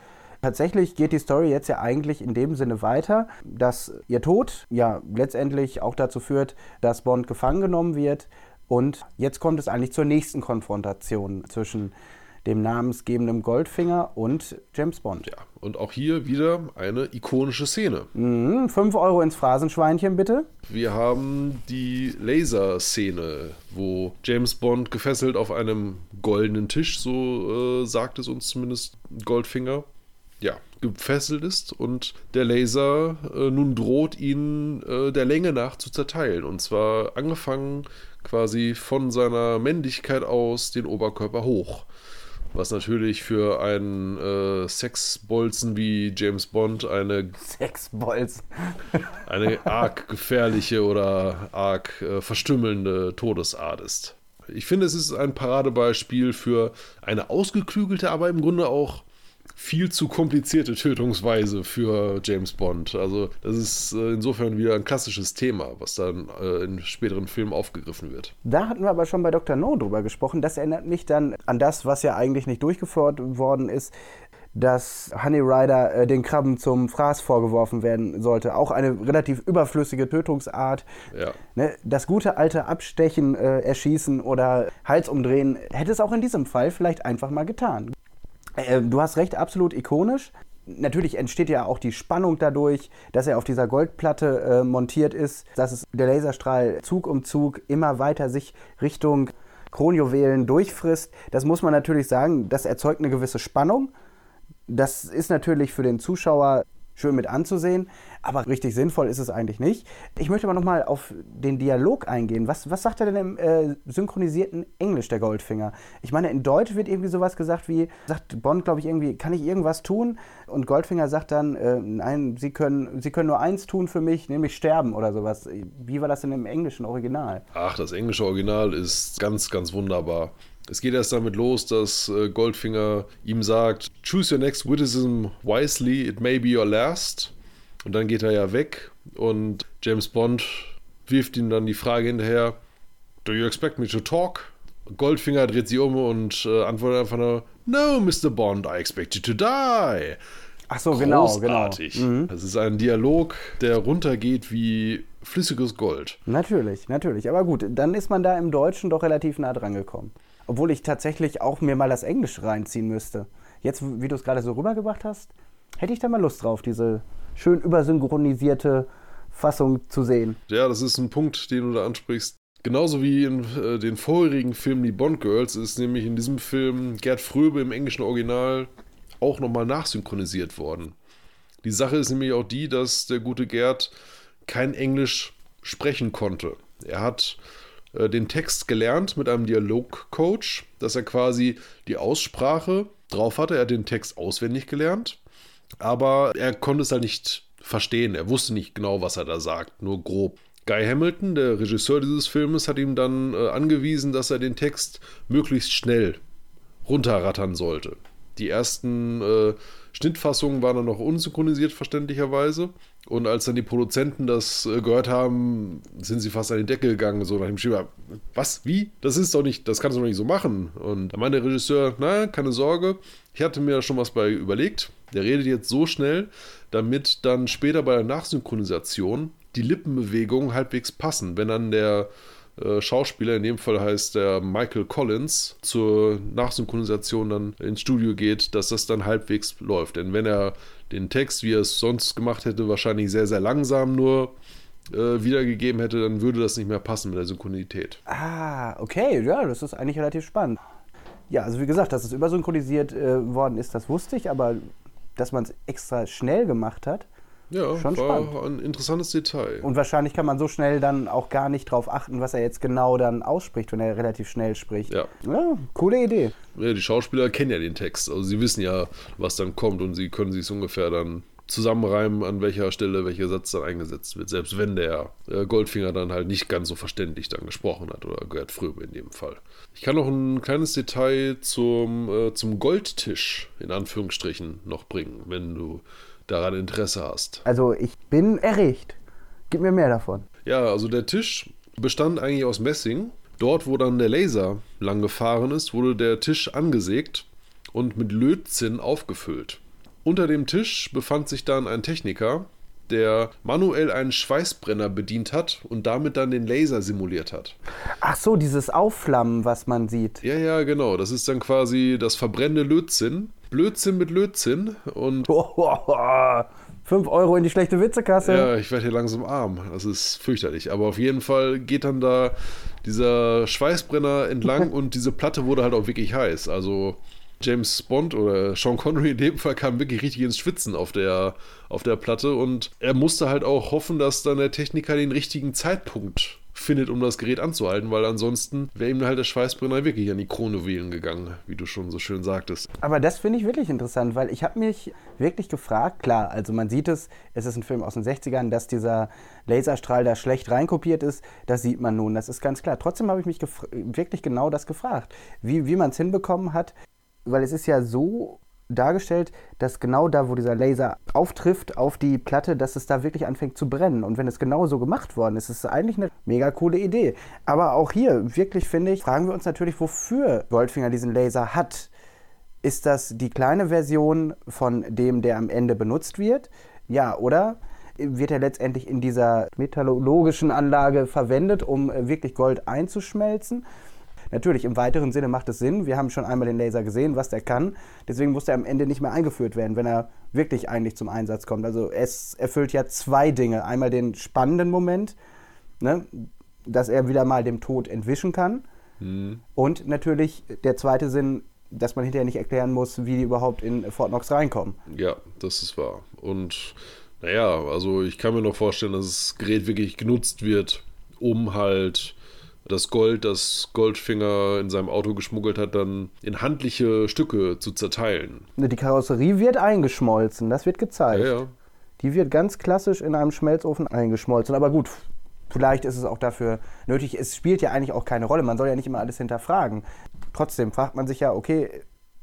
Tatsächlich geht die Story jetzt ja eigentlich in dem Sinne weiter, dass ihr Tod ja letztendlich auch dazu führt, dass Bond gefangen genommen wird. Und jetzt kommt es eigentlich zur nächsten Konfrontation zwischen dem namensgebenden Goldfinger und James Bond. Ja, und auch hier wieder eine ikonische Szene. Mhm, 5 Euro ins Phrasenschweinchen, bitte. Wir haben die Laser-Szene, wo James Bond gefesselt auf einem goldenen Tisch, so äh, sagt es uns zumindest Goldfinger, ja, gefesselt ist und der Laser äh, nun droht, ihn äh, der Länge nach zu zerteilen. Und zwar angefangen quasi von seiner Männlichkeit aus den Oberkörper hoch. Was natürlich für einen äh, Sexbolzen wie James Bond eine Sexbolzen. eine arg gefährliche oder arg äh, verstümmelnde Todesart ist. Ich finde, es ist ein Paradebeispiel für eine ausgeklügelte, aber im Grunde auch viel zu komplizierte Tötungsweise für James Bond. Also das ist äh, insofern wieder ein klassisches Thema, was dann äh, in späteren Filmen aufgegriffen wird. Da hatten wir aber schon bei Dr. No drüber gesprochen. Das erinnert mich dann an das, was ja eigentlich nicht durchgeführt worden ist, dass Honey Rider äh, den Krabben zum Fraß vorgeworfen werden sollte. Auch eine relativ überflüssige Tötungsart. Ja. Ne, das gute alte Abstechen, äh, Erschießen oder Hals umdrehen hätte es auch in diesem Fall vielleicht einfach mal getan. Äh, du hast recht, absolut ikonisch. Natürlich entsteht ja auch die Spannung dadurch, dass er auf dieser Goldplatte äh, montiert ist, dass es der Laserstrahl Zug um Zug immer weiter sich Richtung Kronjuwelen durchfrisst. Das muss man natürlich sagen, das erzeugt eine gewisse Spannung. Das ist natürlich für den Zuschauer schön mit anzusehen, aber richtig sinnvoll ist es eigentlich nicht. Ich möchte aber nochmal auf den Dialog eingehen. Was, was sagt er denn im äh, synchronisierten Englisch, der Goldfinger? Ich meine, in Deutsch wird irgendwie sowas gesagt wie, sagt Bond, glaube ich, irgendwie, kann ich irgendwas tun? Und Goldfinger sagt dann, äh, nein, Sie können, Sie können nur eins tun für mich, nämlich sterben oder sowas. Wie war das denn im englischen Original? Ach, das englische Original ist ganz, ganz wunderbar. Es geht erst damit los, dass äh, Goldfinger ihm sagt, choose your next witticism wisely, it may be your last. Und dann geht er ja weg und James Bond wirft ihm dann die Frage hinterher, do you expect me to talk? Goldfinger dreht sie um und äh, antwortet einfach nur, no, Mr. Bond, I expect you to die. Ach so, genau, genau. Mhm. Das ist ein Dialog, der runtergeht wie flüssiges Gold. Natürlich, natürlich. Aber gut, dann ist man da im Deutschen doch relativ nah dran gekommen. Obwohl ich tatsächlich auch mir mal das Englisch reinziehen müsste. Jetzt, wie du es gerade so rübergebracht hast, hätte ich da mal Lust drauf, diese schön übersynchronisierte Fassung zu sehen. Ja, das ist ein Punkt, den du da ansprichst. Genauso wie in äh, den vorherigen Filmen Die Bond Girls ist nämlich in diesem Film Gerd Fröbe im englischen Original auch nochmal nachsynchronisiert worden. Die Sache ist nämlich auch die, dass der gute Gerd kein Englisch sprechen konnte. Er hat äh, den Text gelernt mit einem Dialogcoach, dass er quasi die Aussprache drauf hatte. Er hat den Text auswendig gelernt, aber er konnte es halt nicht verstehen. Er wusste nicht genau, was er da sagt, nur grob. Guy Hamilton, der Regisseur dieses Filmes, hat ihm dann äh, angewiesen, dass er den Text möglichst schnell runterrattern sollte. Die ersten äh, Schnittfassungen waren dann noch unsynchronisiert, verständlicherweise. Und als dann die Produzenten das äh, gehört haben, sind sie fast an die Decke gegangen, so nach dem Schieber. Was? Wie? Das ist doch nicht, das kannst du doch nicht so machen. Und da meinte der Regisseur, na, keine Sorge, ich hatte mir da schon was bei überlegt. Der redet jetzt so schnell, damit dann später bei der Nachsynchronisation die Lippenbewegungen halbwegs passen. Wenn dann der äh, Schauspieler, in dem Fall heißt der Michael Collins, zur Nachsynchronisation dann ins Studio geht, dass das dann halbwegs läuft. Denn wenn er den Text, wie er es sonst gemacht hätte, wahrscheinlich sehr, sehr langsam nur äh, wiedergegeben hätte, dann würde das nicht mehr passen mit der Synchronität. Ah, okay, ja, das ist eigentlich relativ spannend. Ja, also wie gesagt, dass es übersynchronisiert äh, worden ist, das wusste ich, aber dass man es extra schnell gemacht hat, ja, Schon war spannend. ein interessantes Detail. Und wahrscheinlich kann man so schnell dann auch gar nicht drauf achten, was er jetzt genau dann ausspricht, wenn er relativ schnell spricht. Ja. ja coole Idee. Ja, die Schauspieler kennen ja den Text, also sie wissen ja, was dann kommt und sie können sich ungefähr dann zusammenreimen, an welcher Stelle welcher Satz dann eingesetzt wird, selbst wenn der äh, Goldfinger dann halt nicht ganz so verständlich dann gesprochen hat oder Gerd Fröbe in dem Fall. Ich kann noch ein kleines Detail zum, äh, zum Goldtisch in Anführungsstrichen noch bringen, wenn du daran Interesse hast. Also ich bin erregt. Gib mir mehr davon. Ja, also der Tisch bestand eigentlich aus Messing. Dort, wo dann der Laser lang gefahren ist, wurde der Tisch angesägt und mit Lötzinn aufgefüllt. Unter dem Tisch befand sich dann ein Techniker, der manuell einen Schweißbrenner bedient hat und damit dann den Laser simuliert hat. Ach so, dieses Aufflammen, was man sieht. Ja, ja, genau. Das ist dann quasi das verbrennende Lötzinn. Blödsinn mit Lötzinn und 5 Euro in die schlechte Witzekasse. Ja, ich werde hier langsam arm. Das ist fürchterlich. Aber auf jeden Fall geht dann da dieser Schweißbrenner entlang und diese Platte wurde halt auch wirklich heiß. Also James Bond oder Sean Connery in dem Fall kam wirklich richtig ins Schwitzen auf der, auf der Platte und er musste halt auch hoffen, dass dann der Techniker den richtigen Zeitpunkt findet, um das Gerät anzuhalten, weil ansonsten wäre ihm halt der Schweißbrenner wirklich an die Kronjuwelen gegangen, wie du schon so schön sagtest. Aber das finde ich wirklich interessant, weil ich habe mich wirklich gefragt, klar, also man sieht es, es ist ein Film aus den 60ern, dass dieser Laserstrahl da schlecht reinkopiert ist, das sieht man nun, das ist ganz klar. Trotzdem habe ich mich wirklich genau das gefragt, wie, wie man es hinbekommen hat, weil es ist ja so dargestellt, dass genau da, wo dieser Laser auftrifft auf die Platte, dass es da wirklich anfängt zu brennen. Und wenn es genau so gemacht worden ist, ist es eigentlich eine mega coole Idee. Aber auch hier, wirklich finde ich, fragen wir uns natürlich, wofür Goldfinger diesen Laser hat. Ist das die kleine Version von dem, der am Ende benutzt wird? Ja, oder? Wird er letztendlich in dieser metallurgischen Anlage verwendet, um wirklich Gold einzuschmelzen? Natürlich, im weiteren Sinne macht es Sinn. Wir haben schon einmal den Laser gesehen, was der kann. Deswegen muss er am Ende nicht mehr eingeführt werden, wenn er wirklich eigentlich zum Einsatz kommt. Also es erfüllt ja zwei Dinge. Einmal den spannenden Moment, ne, dass er wieder mal dem Tod entwischen kann. Mhm. Und natürlich der zweite Sinn, dass man hinterher nicht erklären muss, wie die überhaupt in Fort Knox reinkommen. Ja, das ist wahr. Und naja, also ich kann mir noch vorstellen, dass das Gerät wirklich genutzt wird, um halt das Gold, das Goldfinger in seinem Auto geschmuggelt hat, dann in handliche Stücke zu zerteilen. Die Karosserie wird eingeschmolzen, das wird gezeigt. Ja, ja. Die wird ganz klassisch in einem Schmelzofen eingeschmolzen. Aber gut, vielleicht ist es auch dafür nötig. Es spielt ja eigentlich auch keine Rolle. Man soll ja nicht immer alles hinterfragen. Trotzdem fragt man sich ja, okay,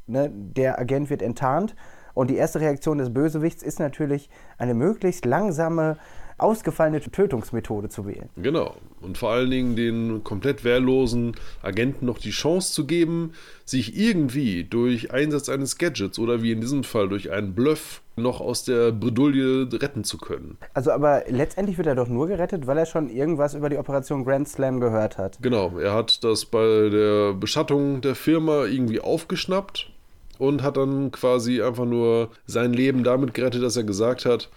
ne, der Agent wird enttarnt. Und die erste Reaktion des Bösewichts ist natürlich eine möglichst langsame ausgefallene Tötungsmethode zu wählen. Genau. Und vor allen Dingen den komplett wehrlosen Agenten noch die Chance zu geben, sich irgendwie durch Einsatz eines Gadgets oder wie in diesem Fall durch einen Bluff noch aus der Bredouille retten zu können. Also aber letztendlich wird er doch nur gerettet, weil er schon irgendwas über die Operation Grand Slam gehört hat. Genau, er hat das bei der Beschattung der Firma irgendwie aufgeschnappt und hat dann quasi einfach nur sein Leben damit gerettet, dass er gesagt hat,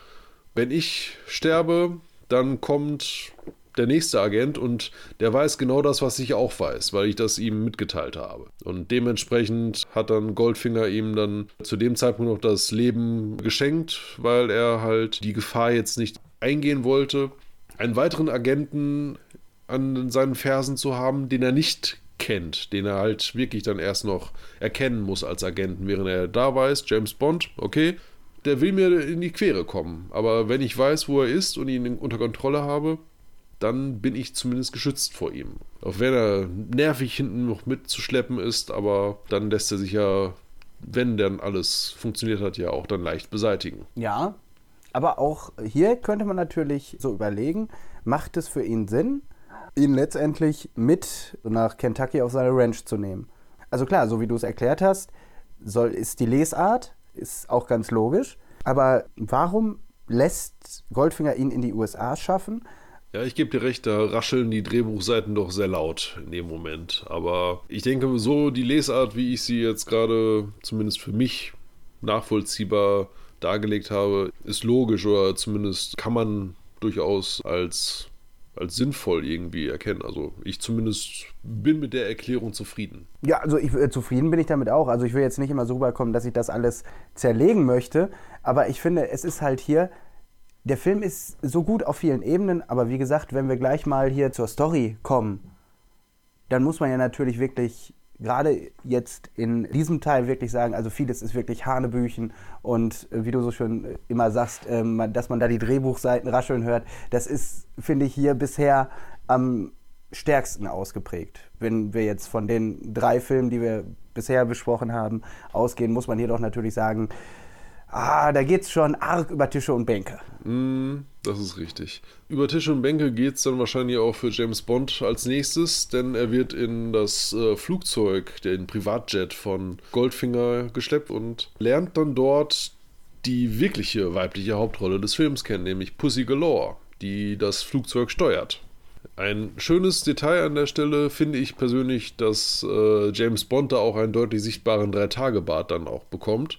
wenn ich sterbe, dann kommt der nächste Agent und der weiß genau das, was ich auch weiß, weil ich das ihm mitgeteilt habe. Und dementsprechend hat dann Goldfinger ihm dann zu dem Zeitpunkt noch das Leben geschenkt, weil er halt die Gefahr jetzt nicht eingehen wollte, einen weiteren Agenten an seinen Fersen zu haben, den er nicht kennt, den er halt wirklich dann erst noch erkennen muss als Agenten, während er da weiß, James Bond, okay, der will mir in die Quere kommen. Aber wenn ich weiß, wo er ist und ihn unter Kontrolle habe, dann bin ich zumindest geschützt vor ihm. Auch wenn er nervig hinten noch mitzuschleppen ist, aber dann lässt er sich ja, wenn dann alles funktioniert hat, ja auch dann leicht beseitigen. Ja, aber auch hier könnte man natürlich so überlegen, macht es für ihn Sinn, ihn letztendlich mit nach Kentucky auf seine Ranch zu nehmen? Also klar, so wie du es erklärt hast, soll, ist die Lesart, ist auch ganz logisch. Aber warum lässt Goldfinger ihn in die USA schaffen? Ja, ich gebe dir recht, da rascheln die Drehbuchseiten doch sehr laut in dem Moment. Aber ich denke, so die Lesart, wie ich sie jetzt gerade zumindest für mich nachvollziehbar dargelegt habe, ist logisch oder zumindest kann man durchaus als als sinnvoll irgendwie erkennen. Also ich zumindest bin mit der Erklärung zufrieden. Ja, also ich, äh, zufrieden bin ich damit auch. Also ich will jetzt nicht immer so rüberkommen, dass ich das alles zerlegen möchte, aber ich finde, es ist halt hier, der Film ist so gut auf vielen Ebenen, aber wie gesagt, wenn wir gleich mal hier zur Story kommen, dann muss man ja natürlich wirklich gerade jetzt in diesem Teil wirklich sagen, also vieles ist wirklich Hanebüchen und äh, wie du so schön äh, immer sagst, äh, dass man da die Drehbuchseiten rascheln hört, das ist, finde ich, hier bisher am stärksten ausgeprägt. Wenn wir jetzt von den drei Filmen, die wir bisher besprochen haben, ausgehen, muss man hier doch natürlich sagen, ah, da geht es schon arg über Tische und Bänke. Mm, das ist richtig. Über Tische und Bänke geht es dann wahrscheinlich auch für James Bond als nächstes, denn er wird in das äh, Flugzeug, den Privatjet von Goldfinger geschleppt und lernt dann dort die wirkliche weibliche Hauptrolle des Films kennen, nämlich Pussy Galore, die das Flugzeug steuert. Ein schönes Detail an der Stelle finde ich persönlich, dass äh, James Bond da auch einen deutlich sichtbaren Drei-Tage-Bart dann auch bekommt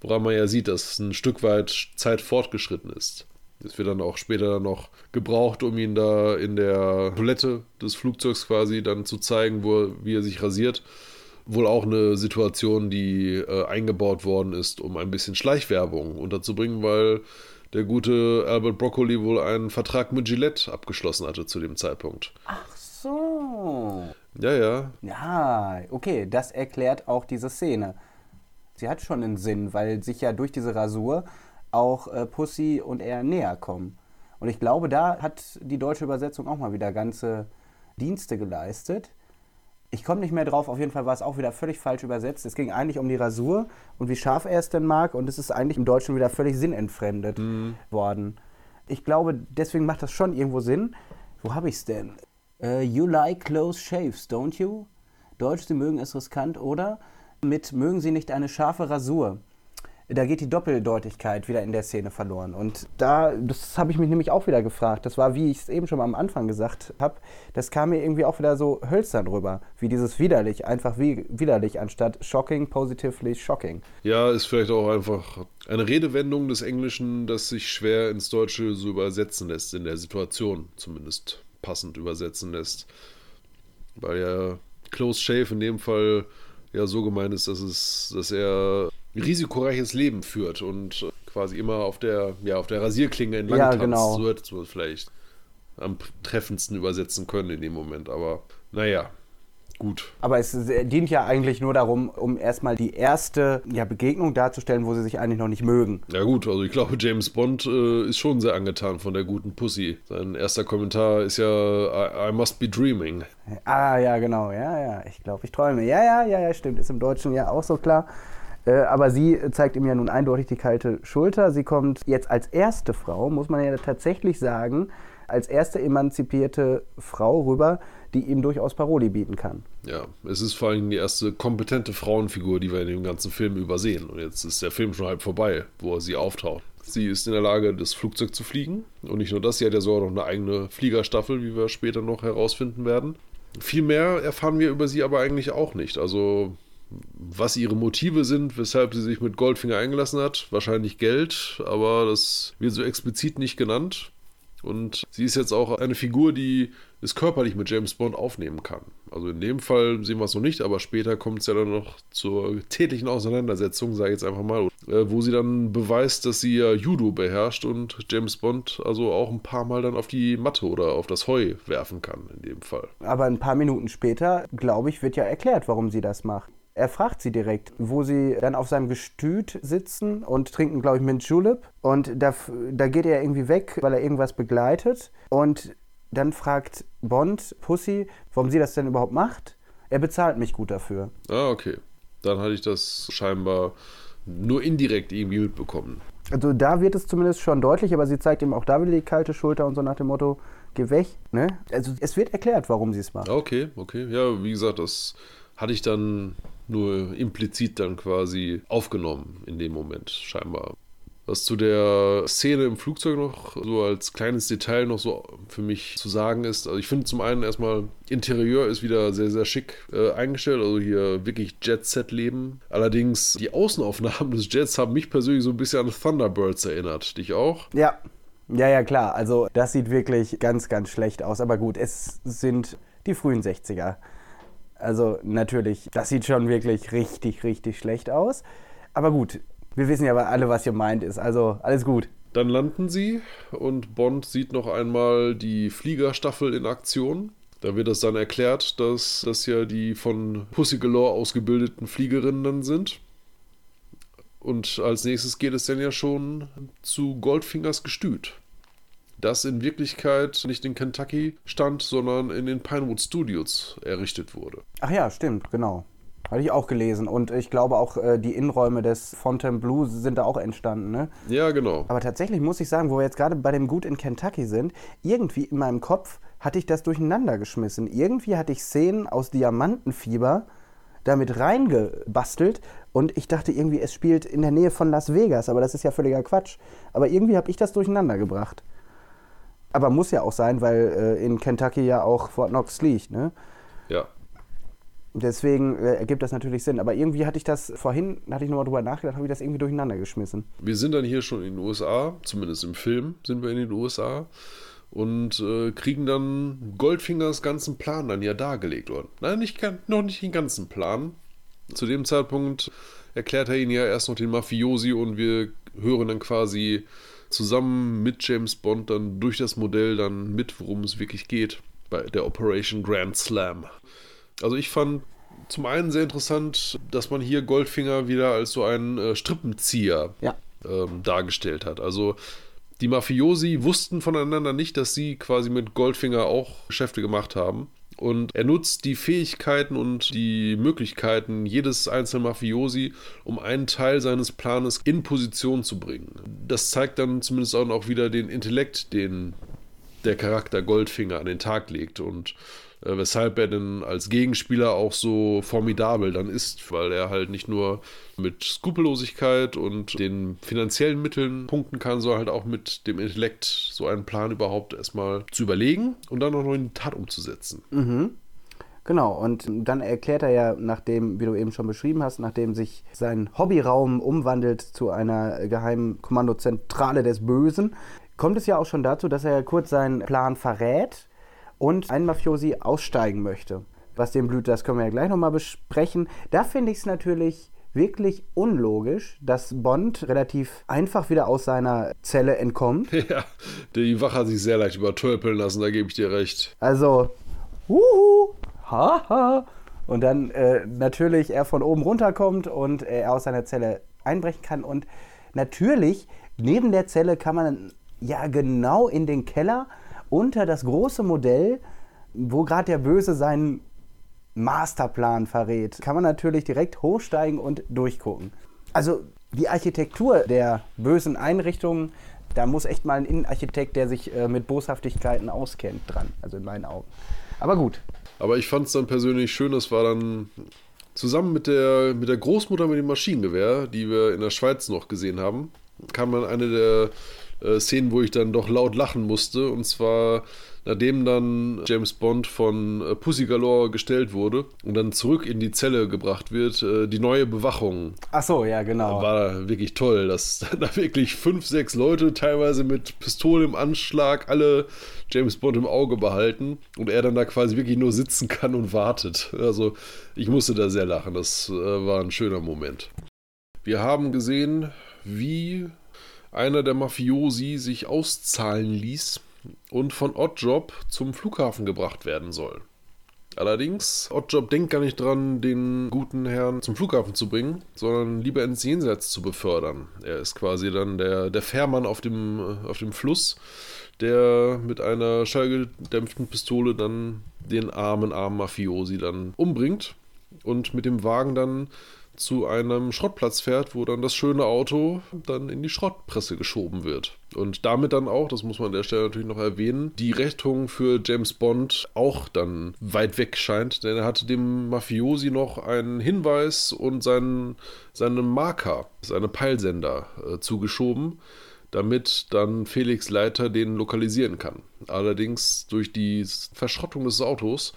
woran man ja sieht, dass ein Stück weit Zeit fortgeschritten ist. Das wird dann auch später noch gebraucht, um ihn da in der Toilette des Flugzeugs quasi dann zu zeigen, wo, wie er sich rasiert. Wohl auch eine Situation, die äh, eingebaut worden ist, um ein bisschen Schleichwerbung unterzubringen, weil der gute Albert Broccoli wohl einen Vertrag mit Gillette abgeschlossen hatte zu dem Zeitpunkt. Ach so. Ja, ja. Ja, okay, das erklärt auch diese Szene sie hat schon einen Sinn, weil sich ja durch diese Rasur auch äh, Pussy und er näher kommen. Und ich glaube, da hat die deutsche Übersetzung auch mal wieder ganze Dienste geleistet. Ich komme nicht mehr drauf, auf jeden Fall war es auch wieder völlig falsch übersetzt. Es ging eigentlich um die Rasur und wie scharf er es denn mag und es ist eigentlich im Deutschen wieder völlig sinnentfremdet worden. Ich glaube, deswegen macht das schon irgendwo Sinn. Wo habe ich es denn? Äh, you like close shaves, don't you? Deutsch, Sie mögen es riskant, oder? Mit mögen Sie nicht eine scharfe Rasur? Da geht die Doppeldeutigkeit wieder in der Szene verloren. Und da, das habe ich mich nämlich auch wieder gefragt. Das war, wie ich es eben schon am Anfang gesagt habe, das kam mir irgendwie auch wieder so hölzern rüber. Wie dieses widerlich, einfach wie widerlich, anstatt shocking, positively shocking. Ja, ist vielleicht auch einfach eine Redewendung des Englischen, das sich schwer ins Deutsche so übersetzen lässt, in der Situation zumindest passend übersetzen lässt. Weil ja Close Shave in dem Fall ja so gemeint ist, dass es, dass er ein risikoreiches Leben führt und quasi immer auf der, ja, auf der Rasierklinge entlang Ja, tanzt. genau. So hätte man es vielleicht am treffendsten übersetzen können in dem Moment. Aber naja, gut. Aber es äh, dient ja eigentlich nur darum, um erstmal die erste ja, Begegnung darzustellen, wo sie sich eigentlich noch nicht mögen. Ja gut, also ich glaube, James Bond äh, ist schon sehr angetan von der guten Pussy. Sein erster Kommentar ist ja I, I must be dreaming. Ah, ja, genau, ja, ja, ich glaube, ich träume. Ja, ja, ja, ja, stimmt, ist im Deutschen ja auch so klar. Äh, aber sie zeigt ihm ja nun eindeutig die kalte Schulter. Sie kommt jetzt als erste Frau, muss man ja tatsächlich sagen, als erste emanzipierte Frau rüber, die ihm durchaus Paroli bieten kann. Ja, es ist vor allem die erste kompetente Frauenfigur, die wir in dem ganzen Film übersehen. Und jetzt ist der Film schon halb vorbei, wo sie auftaucht. Sie ist in der Lage, das Flugzeug zu fliegen. Und nicht nur das, sie hat ja sogar noch eine eigene Fliegerstaffel, wie wir später noch herausfinden werden. Viel mehr erfahren wir über sie aber eigentlich auch nicht. Also, was ihre Motive sind, weshalb sie sich mit Goldfinger eingelassen hat, wahrscheinlich Geld, aber das wird so explizit nicht genannt. Und sie ist jetzt auch eine Figur, die es körperlich mit James Bond aufnehmen kann. Also in dem Fall sehen wir es noch nicht, aber später kommt es ja dann noch zur täglichen Auseinandersetzung, sage ich jetzt einfach mal, äh, wo sie dann beweist, dass sie ja Judo beherrscht und James Bond also auch ein paar Mal dann auf die Matte oder auf das Heu werfen kann, in dem Fall. Aber ein paar Minuten später, glaube ich, wird ja erklärt, warum sie das macht. Er fragt sie direkt, wo sie dann auf seinem Gestüt sitzen und trinken, glaube ich, Mint Julep. Und da, da geht er irgendwie weg, weil er irgendwas begleitet. Und dann fragt Bond Pussy, warum sie das denn überhaupt macht. Er bezahlt mich gut dafür. Ah, okay. Dann hatte ich das scheinbar nur indirekt irgendwie mitbekommen. Also da wird es zumindest schon deutlich, aber sie zeigt ihm auch da wieder die kalte Schulter und so nach dem Motto, geh weg. Ne? Also es wird erklärt, warum sie es macht. Okay, okay. Ja, wie gesagt, das hatte ich dann nur implizit dann quasi aufgenommen in dem Moment, scheinbar. Was zu der Szene im Flugzeug noch so als kleines Detail noch so für mich zu sagen ist, also ich finde zum einen erstmal, Interieur ist wieder sehr, sehr schick äh, eingestellt, also hier wirklich Jet-Set-Leben. Allerdings, die Außenaufnahmen des Jets haben mich persönlich so ein bisschen an Thunderbirds erinnert. Dich auch? Ja, ja, ja, klar. Also das sieht wirklich ganz, ganz schlecht aus. Aber gut, es sind die frühen 60er. Also natürlich, das sieht schon wirklich richtig, richtig schlecht aus. Aber gut, wir wissen ja aber alle, was hier meint ist. Also alles gut. Dann landen sie und Bond sieht noch einmal die Fliegerstaffel in Aktion. Da wird es dann erklärt, dass das ja die von Pussy Galore ausgebildeten Fliegerinnen dann sind. Und als nächstes geht es dann ja schon zu Goldfingers Gestüt. Das in Wirklichkeit nicht in Kentucky stand, sondern in den Pinewood Studios errichtet wurde. Ach ja, stimmt, genau. Hatte ich auch gelesen. Und ich glaube auch, äh, die Innenräume des Fontainebleau sind da auch entstanden, ne? Ja, genau. Aber tatsächlich muss ich sagen, wo wir jetzt gerade bei dem Gut in Kentucky sind, irgendwie in meinem Kopf hatte ich das durcheinander geschmissen. Irgendwie hatte ich Szenen aus Diamantenfieber damit reingebastelt und ich dachte irgendwie, es spielt in der Nähe von Las Vegas, aber das ist ja völliger Quatsch. Aber irgendwie habe ich das durcheinander gebracht. Aber muss ja auch sein, weil äh, in Kentucky ja auch Fort Knox liegt, ne? Ja. Deswegen äh, ergibt das natürlich Sinn. Aber irgendwie hatte ich das vorhin, hatte ich nochmal drüber nachgedacht, habe ich das irgendwie durcheinander geschmissen. Wir sind dann hier schon in den USA, zumindest im Film sind wir in den USA und äh, kriegen dann Goldfingers ganzen Plan dann ja dargelegt worden. Nein, nicht, noch nicht den ganzen Plan. Zu dem Zeitpunkt erklärt er ihn ja erst noch den Mafiosi und wir hören dann quasi zusammen mit James Bond dann durch das Modell dann mit, worum es wirklich geht bei der Operation Grand Slam. Also ich fand zum einen sehr interessant, dass man hier Goldfinger wieder als so einen äh, Strippenzieher Ja. ähm, dargestellt hat. Also die Mafiosi wussten voneinander nicht, dass sie quasi mit Goldfinger auch Geschäfte gemacht haben. Und er nutzt die Fähigkeiten und die Möglichkeiten jedes einzelnen Mafiosi, um einen Teil seines Planes in Position zu bringen. Das zeigt dann zumindest auch wieder den Intellekt, den der Charakter Goldfinger an den Tag legt und weshalb er denn als Gegenspieler auch so formidabel dann ist, weil er halt nicht nur mit Skrupellosigkeit und den finanziellen Mitteln punkten kann, sondern halt auch mit dem Intellekt so einen Plan überhaupt erstmal zu überlegen und dann auch noch in die Tat umzusetzen. Mhm. Genau, und dann erklärt er ja, nachdem, wie du eben schon beschrieben hast, nachdem sich sein Hobbyraum umwandelt zu einer geheimen Kommandozentrale des Bösen, kommt es ja auch schon dazu, dass er kurz seinen Plan verrät und ein Mafiosi aussteigen möchte. Was dem blüht, das können wir ja gleich nochmal besprechen. Da finde ich es natürlich wirklich unlogisch, dass Bond relativ einfach wieder aus seiner Zelle entkommt. Ja, die Wache hat sich sehr leicht übertölpeln lassen, da gebe ich dir recht. Also, wuhu, haha. Und dann äh, natürlich er von oben runterkommt und er aus seiner Zelle einbrechen kann. Und natürlich, neben der Zelle kann man ja genau in den Keller unter das große Modell, wo gerade der Böse seinen Masterplan verrät, kann man natürlich direkt hochsteigen und durchgucken. Also die Architektur der bösen Einrichtungen, da muss echt mal ein Innenarchitekt, der sich äh, mit Boshaftigkeiten auskennt, dran. Also in meinen Augen. Aber gut. Aber ich fand es dann persönlich schön, das war dann zusammen mit der, mit der Großmutter mit dem Maschinengewehr, die wir in der Schweiz noch gesehen haben, kam dann eine der äh, Szenen, wo ich dann doch laut lachen musste. Und zwar, nachdem dann James Bond von äh, Pussy Galore gestellt wurde und dann zurück in die Zelle gebracht wird, äh, die neue Bewachung. Ach so, ja, genau. War wirklich toll, dass da wirklich fünf, sechs Leute, teilweise mit Pistole im Anschlag, alle James Bond im Auge behalten und er dann da quasi wirklich nur sitzen kann und wartet. Also ich musste da sehr lachen. Das äh, war ein schöner Moment. Wir haben gesehen, wie einer der Mafiosi sich auszahlen ließ und von Oddjob zum Flughafen gebracht werden soll. Allerdings, Oddjob denkt gar nicht dran, den guten Herrn zum Flughafen zu bringen, sondern lieber ins Jenseits zu befördern. Er ist quasi dann der, der Fährmann auf dem, auf dem Fluss, der mit einer schallgedämpften Pistole dann den armen, armen Mafiosi dann umbringt und mit dem Wagen dann zu einem Schrottplatz fährt, wo dann das schöne Auto dann in die Schrottpresse geschoben wird. Und damit dann auch, das muss man an der Stelle natürlich noch erwähnen, die Rettung für James Bond auch dann weit weg scheint, denn er hatte dem Mafiosi noch einen Hinweis und seinen, seinen Marker, seine Peilsender äh, zugeschoben damit dann Felix Leiter den lokalisieren kann. Allerdings durch die Verschrottung des Autos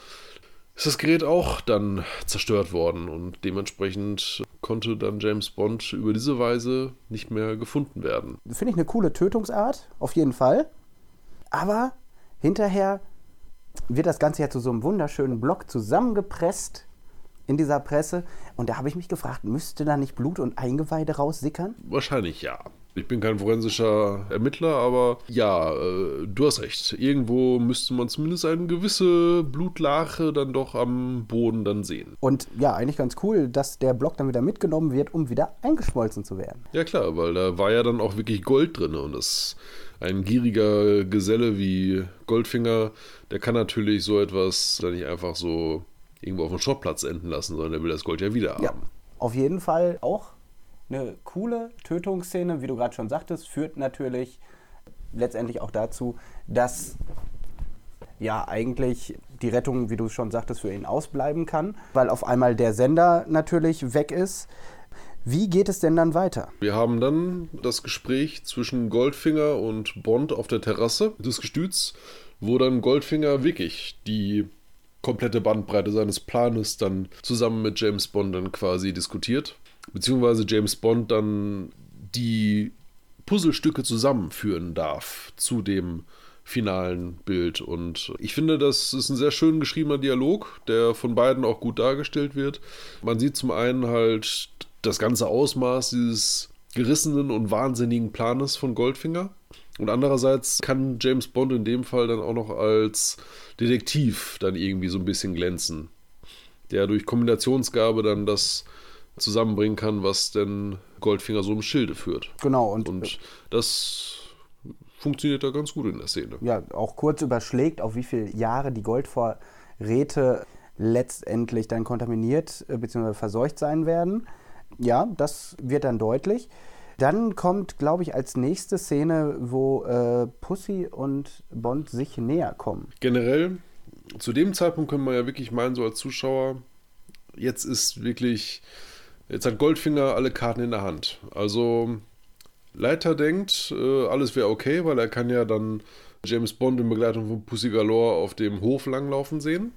ist das Gerät auch dann zerstört worden und dementsprechend konnte dann James Bond über diese Weise nicht mehr gefunden werden. Finde ich eine coole Tötungsart, auf jeden Fall. Aber hinterher wird das Ganze ja zu so einem wunderschönen Block zusammengepresst in dieser Presse. Und da habe ich mich gefragt, müsste da nicht Blut und Eingeweide raussickern? Wahrscheinlich ja. Ich bin kein forensischer Ermittler, aber ja, äh, du hast recht. Irgendwo müsste man zumindest eine gewisse Blutlache dann doch am Boden dann sehen. Und ja, eigentlich ganz cool, dass der Block dann wieder mitgenommen wird, um wieder eingeschmolzen zu werden. Ja klar, weil da war ja dann auch wirklich Gold drin und das ein gieriger Geselle wie Goldfinger, der kann natürlich so etwas dann nicht einfach so irgendwo auf dem Schrottplatz enden lassen, sondern der will das Gold ja wieder haben. Ja, auf jeden Fall auch eine coole Tötungsszene, wie du gerade schon sagtest, führt natürlich letztendlich auch dazu, dass ja eigentlich die Rettung, wie du schon sagtest, für ihn ausbleiben kann, weil auf einmal der Sender natürlich weg ist. Wie geht es denn dann weiter? Wir haben dann das Gespräch zwischen Goldfinger und Bond auf der Terrasse des Gestüts, wo dann Goldfinger wirklich die komplette Bandbreite seines Planes dann zusammen mit James Bond dann quasi diskutiert beziehungsweise James Bond dann die Puzzlestücke zusammenführen darf zu dem finalen Bild. Und ich finde, das ist ein sehr schön geschriebener Dialog, der von beiden auch gut dargestellt wird. Man sieht zum einen halt das ganze Ausmaß dieses gerissenen und wahnsinnigen Planes von Goldfinger. Und andererseits kann James Bond in dem Fall dann auch noch als Detektiv dann irgendwie so ein bisschen glänzen. Der durch Kombinationsgabe dann das zusammenbringen kann, was denn Goldfinger so im Schilde führt. Genau. Und, und das funktioniert da ganz gut in der Szene. Ja, auch kurz überschlägt, auf wie viele Jahre die Goldvorräte Räte letztendlich dann kontaminiert äh, bzw. verseucht sein werden. Ja, das wird dann deutlich. Dann kommt, glaube ich, als nächste Szene, wo äh, Pussy und Bond sich näher kommen. Generell, zu dem Zeitpunkt können wir ja wirklich meinen, so als Zuschauer, jetzt ist wirklich, jetzt hat Goldfinger alle Karten in der Hand. Also Leiter denkt, äh, alles wäre okay, weil er kann ja dann James Bond in Begleitung von Pussy Galore auf dem Hof langlaufen sehen.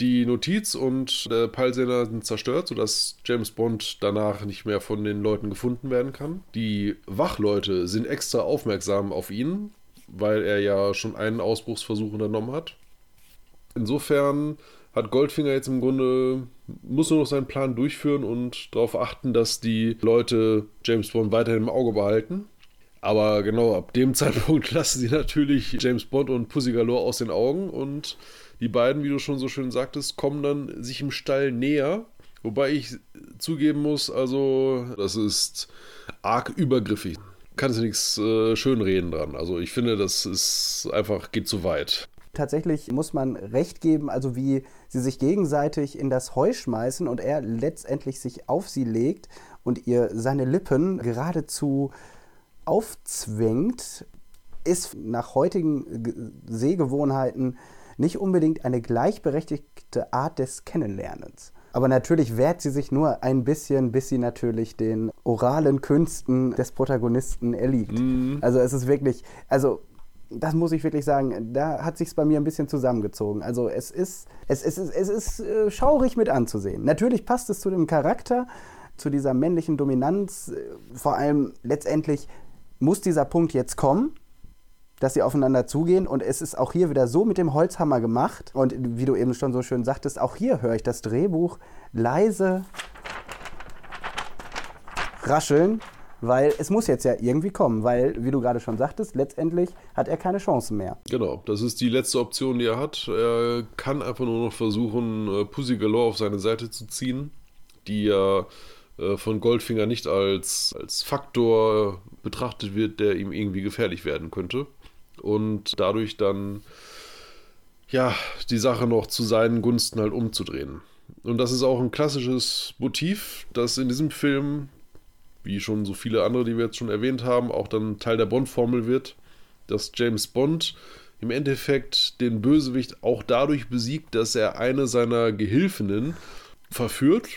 Die Notiz und der Peilsender sind zerstört, sodass James Bond danach nicht mehr von den Leuten gefunden werden kann. Die Wachleute sind extra aufmerksam auf ihn, weil er ja schon einen Ausbruchsversuch unternommen hat. Insofern hat Goldfinger jetzt im Grunde, muss nur noch seinen Plan durchführen und darauf achten, dass die Leute James Bond weiterhin im Auge behalten. Aber genau, ab dem Zeitpunkt lassen sie natürlich James Bond und Pussy Galore aus den Augen und die beiden, wie du schon so schön sagtest, kommen dann sich im Stall näher. Wobei ich zugeben muss, also, das ist arg übergriffig. Kannst du nichts äh, schönreden dran. Also, ich finde, das ist einfach, geht zu weit. Tatsächlich muss man recht geben, also wie sie sich gegenseitig in das Heu schmeißen und er letztendlich sich auf sie legt und ihr seine Lippen geradezu aufzwängt, ist nach heutigen Sehgewohnheiten nicht unbedingt eine gleichberechtigte Art des Kennenlernens. Aber natürlich wehrt sie sich nur ein bisschen, bis sie natürlich den oralen Künsten des Protagonisten erliegt. Mhm. Also es ist wirklich, also das muss ich wirklich sagen, da hat sich bei mir ein bisschen zusammengezogen. Also es ist, es, es ist, es ist äh, schaurig mit anzusehen. Natürlich passt es zu dem Charakter, zu dieser männlichen Dominanz. Vor allem letztendlich muss dieser Punkt jetzt kommen dass sie aufeinander zugehen. Und es ist auch hier wieder so mit dem Holzhammer gemacht. Und wie du eben schon so schön sagtest, auch hier höre ich das Drehbuch leise rascheln, weil es muss jetzt ja irgendwie kommen, weil, wie du gerade schon sagtest, letztendlich hat er keine Chancen mehr. Genau, das ist die letzte Option, die er hat. Er kann einfach nur noch versuchen, äh, Pussy Galore auf seine Seite zu ziehen, die ja äh, von Goldfinger nicht als, als Faktor betrachtet wird, der ihm irgendwie gefährlich werden könnte und dadurch dann ja die Sache noch zu seinen Gunsten halt umzudrehen. Und das ist auch ein klassisches Motiv, das in diesem Film, wie schon so viele andere, die wir jetzt schon erwähnt haben, auch dann Teil der Bond-Formel wird, dass James Bond im Endeffekt den Bösewicht auch dadurch besiegt, dass er eine seiner Gehilfinnen verführt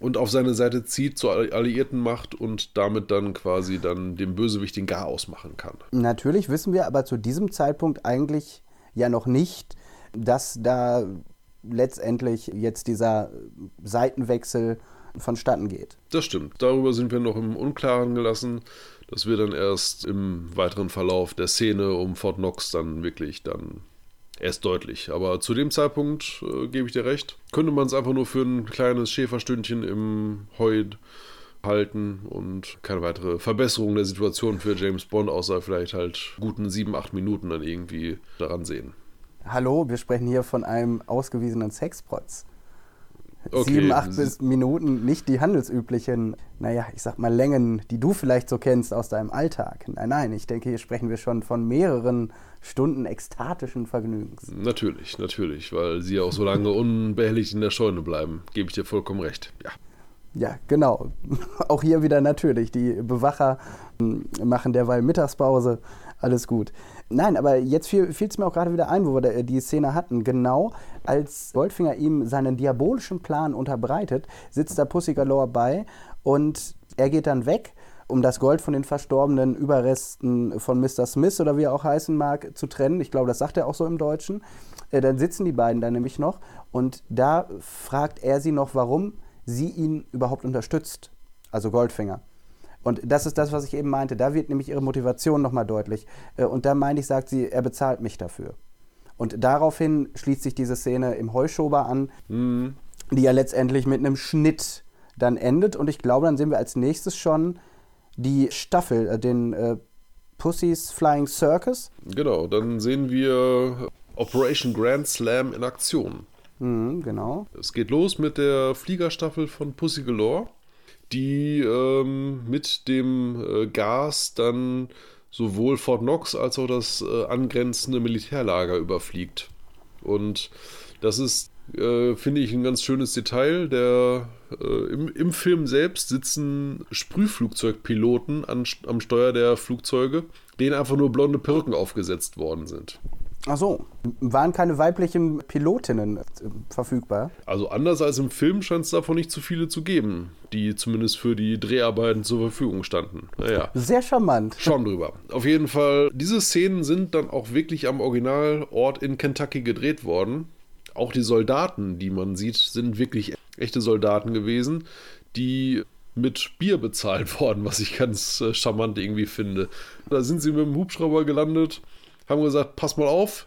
und auf seine Seite zieht, zur Alliierten macht und damit dann quasi dann dem Bösewicht den Garaus machen kann. Natürlich wissen wir aber zu diesem Zeitpunkt eigentlich ja noch nicht, dass da letztendlich jetzt dieser Seitenwechsel vonstatten geht. Das stimmt. Darüber sind wir noch im Unklaren gelassen. Das wird dann erst im weiteren Verlauf der Szene um Fort Knox dann wirklich dann erst deutlich. Aber zu dem Zeitpunkt äh, gebe ich dir recht. Könnte man es einfach nur für ein kleines Schäferstündchen im Heu halten und keine weitere Verbesserung der Situation für James Bond, außer vielleicht halt guten sieben, acht Minuten dann irgendwie daran sehen. Hallo, wir sprechen hier von einem ausgewiesenen Sexprotz. Okay. Sieben, acht bis Minuten, nicht die handelsüblichen, naja, ich sag mal Längen, die du vielleicht so kennst aus deinem Alltag. Nein, nein, ich denke, hier sprechen wir schon von mehreren Stunden ekstatischen Vergnügens. Natürlich, natürlich, weil sie auch so lange unbehelligt in der Scheune bleiben. Gebe ich dir vollkommen recht, ja. Ja, genau. Auch hier wieder natürlich. Die Bewacher hm, machen derweil Mittagspause. Alles gut. Nein, aber jetzt fiel es mir auch gerade wieder ein, wo wir die Szene hatten. Genau als Goldfinger ihm seinen diabolischen Plan unterbreitet, sitzt da Pussy Galore bei und er geht dann weg um das Gold von den verstorbenen Überresten von Mr. Smith oder wie er auch heißen mag, zu trennen. Ich glaube, das sagt er auch so im Deutschen. Äh, dann sitzen die beiden da nämlich noch und da fragt er sie noch, warum sie ihn überhaupt unterstützt. Also Goldfinger. Und das ist das, was ich eben meinte. Da wird nämlich ihre Motivation nochmal deutlich. Äh, und da meine ich, sagt sie, er bezahlt mich dafür. Und daraufhin schließt sich diese Szene im Heuschober an, mhm. die ja letztendlich mit einem Schnitt dann endet. Und ich glaube, dann sehen wir als nächstes schon die Staffel, äh, den äh, Pussy's Flying Circus. Genau, dann sehen wir Operation Grand Slam in Aktion. Mhm, genau. Es geht los mit der Fliegerstaffel von Pussy Galore, die ähm, mit dem äh, Gas dann sowohl Fort Knox als auch das äh, angrenzende Militärlager überfliegt. Und das ist, äh, finde ich, ein ganz schönes Detail. Der, äh, im, Im Film selbst sitzen Sprühflugzeugpiloten an, am Steuer der Flugzeuge, denen einfach nur blonde Perücken aufgesetzt worden sind. Ach so, waren keine weiblichen Pilotinnen äh, verfügbar? Also anders als im Film scheint es davon nicht zu viele zu geben, die zumindest für die Dreharbeiten zur Verfügung standen. Naja. Sehr charmant. Schauen drüber. Auf jeden Fall, diese Szenen sind dann auch wirklich am Originalort in Kentucky gedreht worden. Auch die Soldaten, die man sieht, sind wirklich echte Soldaten gewesen, die mit Bier bezahlt worden, was ich ganz äh, charmant irgendwie finde. Da sind sie mit dem Hubschrauber gelandet haben gesagt, pass mal auf,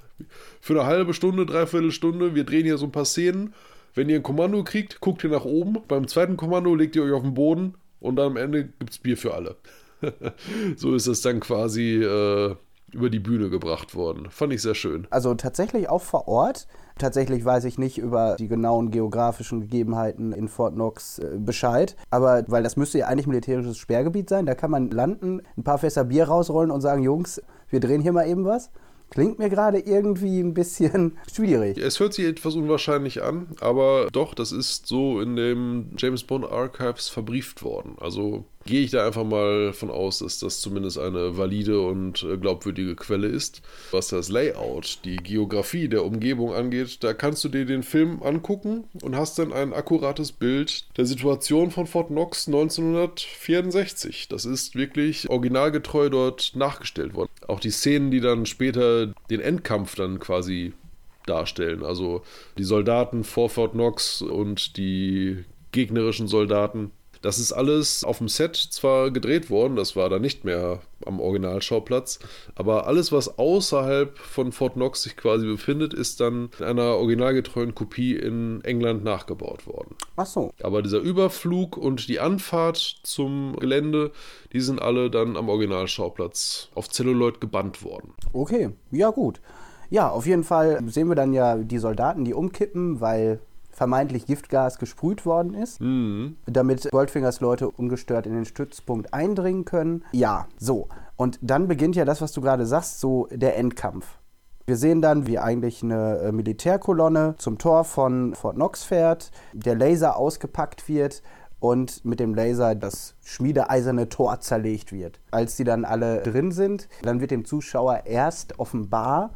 für eine halbe Stunde, dreiviertel Stunde, wir drehen hier so ein paar Szenen. Wenn ihr ein Kommando kriegt, guckt ihr nach oben. Beim zweiten Kommando legt ihr euch auf den Boden und dann am Ende gibt es Bier für alle. so ist es dann quasi äh, über die Bühne gebracht worden. Fand ich sehr schön. Also tatsächlich auch vor Ort. Tatsächlich weiß ich nicht über die genauen geografischen Gegebenheiten in Fort Knox äh, Bescheid. Aber weil das müsste ja eigentlich militärisches Sperrgebiet sein, da kann man landen, ein paar Fässer Bier rausrollen und sagen, Jungs, wir drehen hier mal eben was. Klingt mir gerade irgendwie ein bisschen schwierig. Es hört sich etwas unwahrscheinlich an, aber doch, das ist so in dem James Bond Archives verbrieft worden. Also gehe ich da einfach mal von aus, dass das zumindest eine valide und äh, glaubwürdige Quelle ist. Was das Layout, die Geografie der Umgebung angeht, da kannst du dir den Film angucken und hast dann ein akkurates Bild der Situation von Fort Knox 1964. Das ist wirklich originalgetreu dort nachgestellt worden. Auch die Szenen, die dann später den Endkampf dann quasi darstellen. Also die Soldaten vor Fort Knox und die gegnerischen Soldaten das ist alles auf dem Set zwar gedreht worden, das war da nicht mehr am Originalschauplatz, aber alles, was außerhalb von Fort Knox sich quasi befindet, ist dann in einer originalgetreuen Kopie in England nachgebaut worden. Ach so. Aber dieser Überflug und die Anfahrt zum Gelände, die sind alle dann am Originalschauplatz auf Celluloid gebannt worden. Okay, ja gut. Ja, auf jeden Fall sehen wir dann ja die Soldaten, die umkippen, weil vermeintlich Giftgas gesprüht worden ist, mhm. damit Goldfingers Leute ungestört in den Stützpunkt eindringen können. Ja, so. Und dann beginnt ja das, was du gerade sagst, so der Endkampf. Wir sehen dann, wie eigentlich eine äh, Militärkolonne zum Tor von Fort Knox fährt, der Laser ausgepackt wird und mit dem Laser das schmiedeeiserne Tor zerlegt wird. Als die dann alle drin sind, dann wird dem Zuschauer erst offenbar,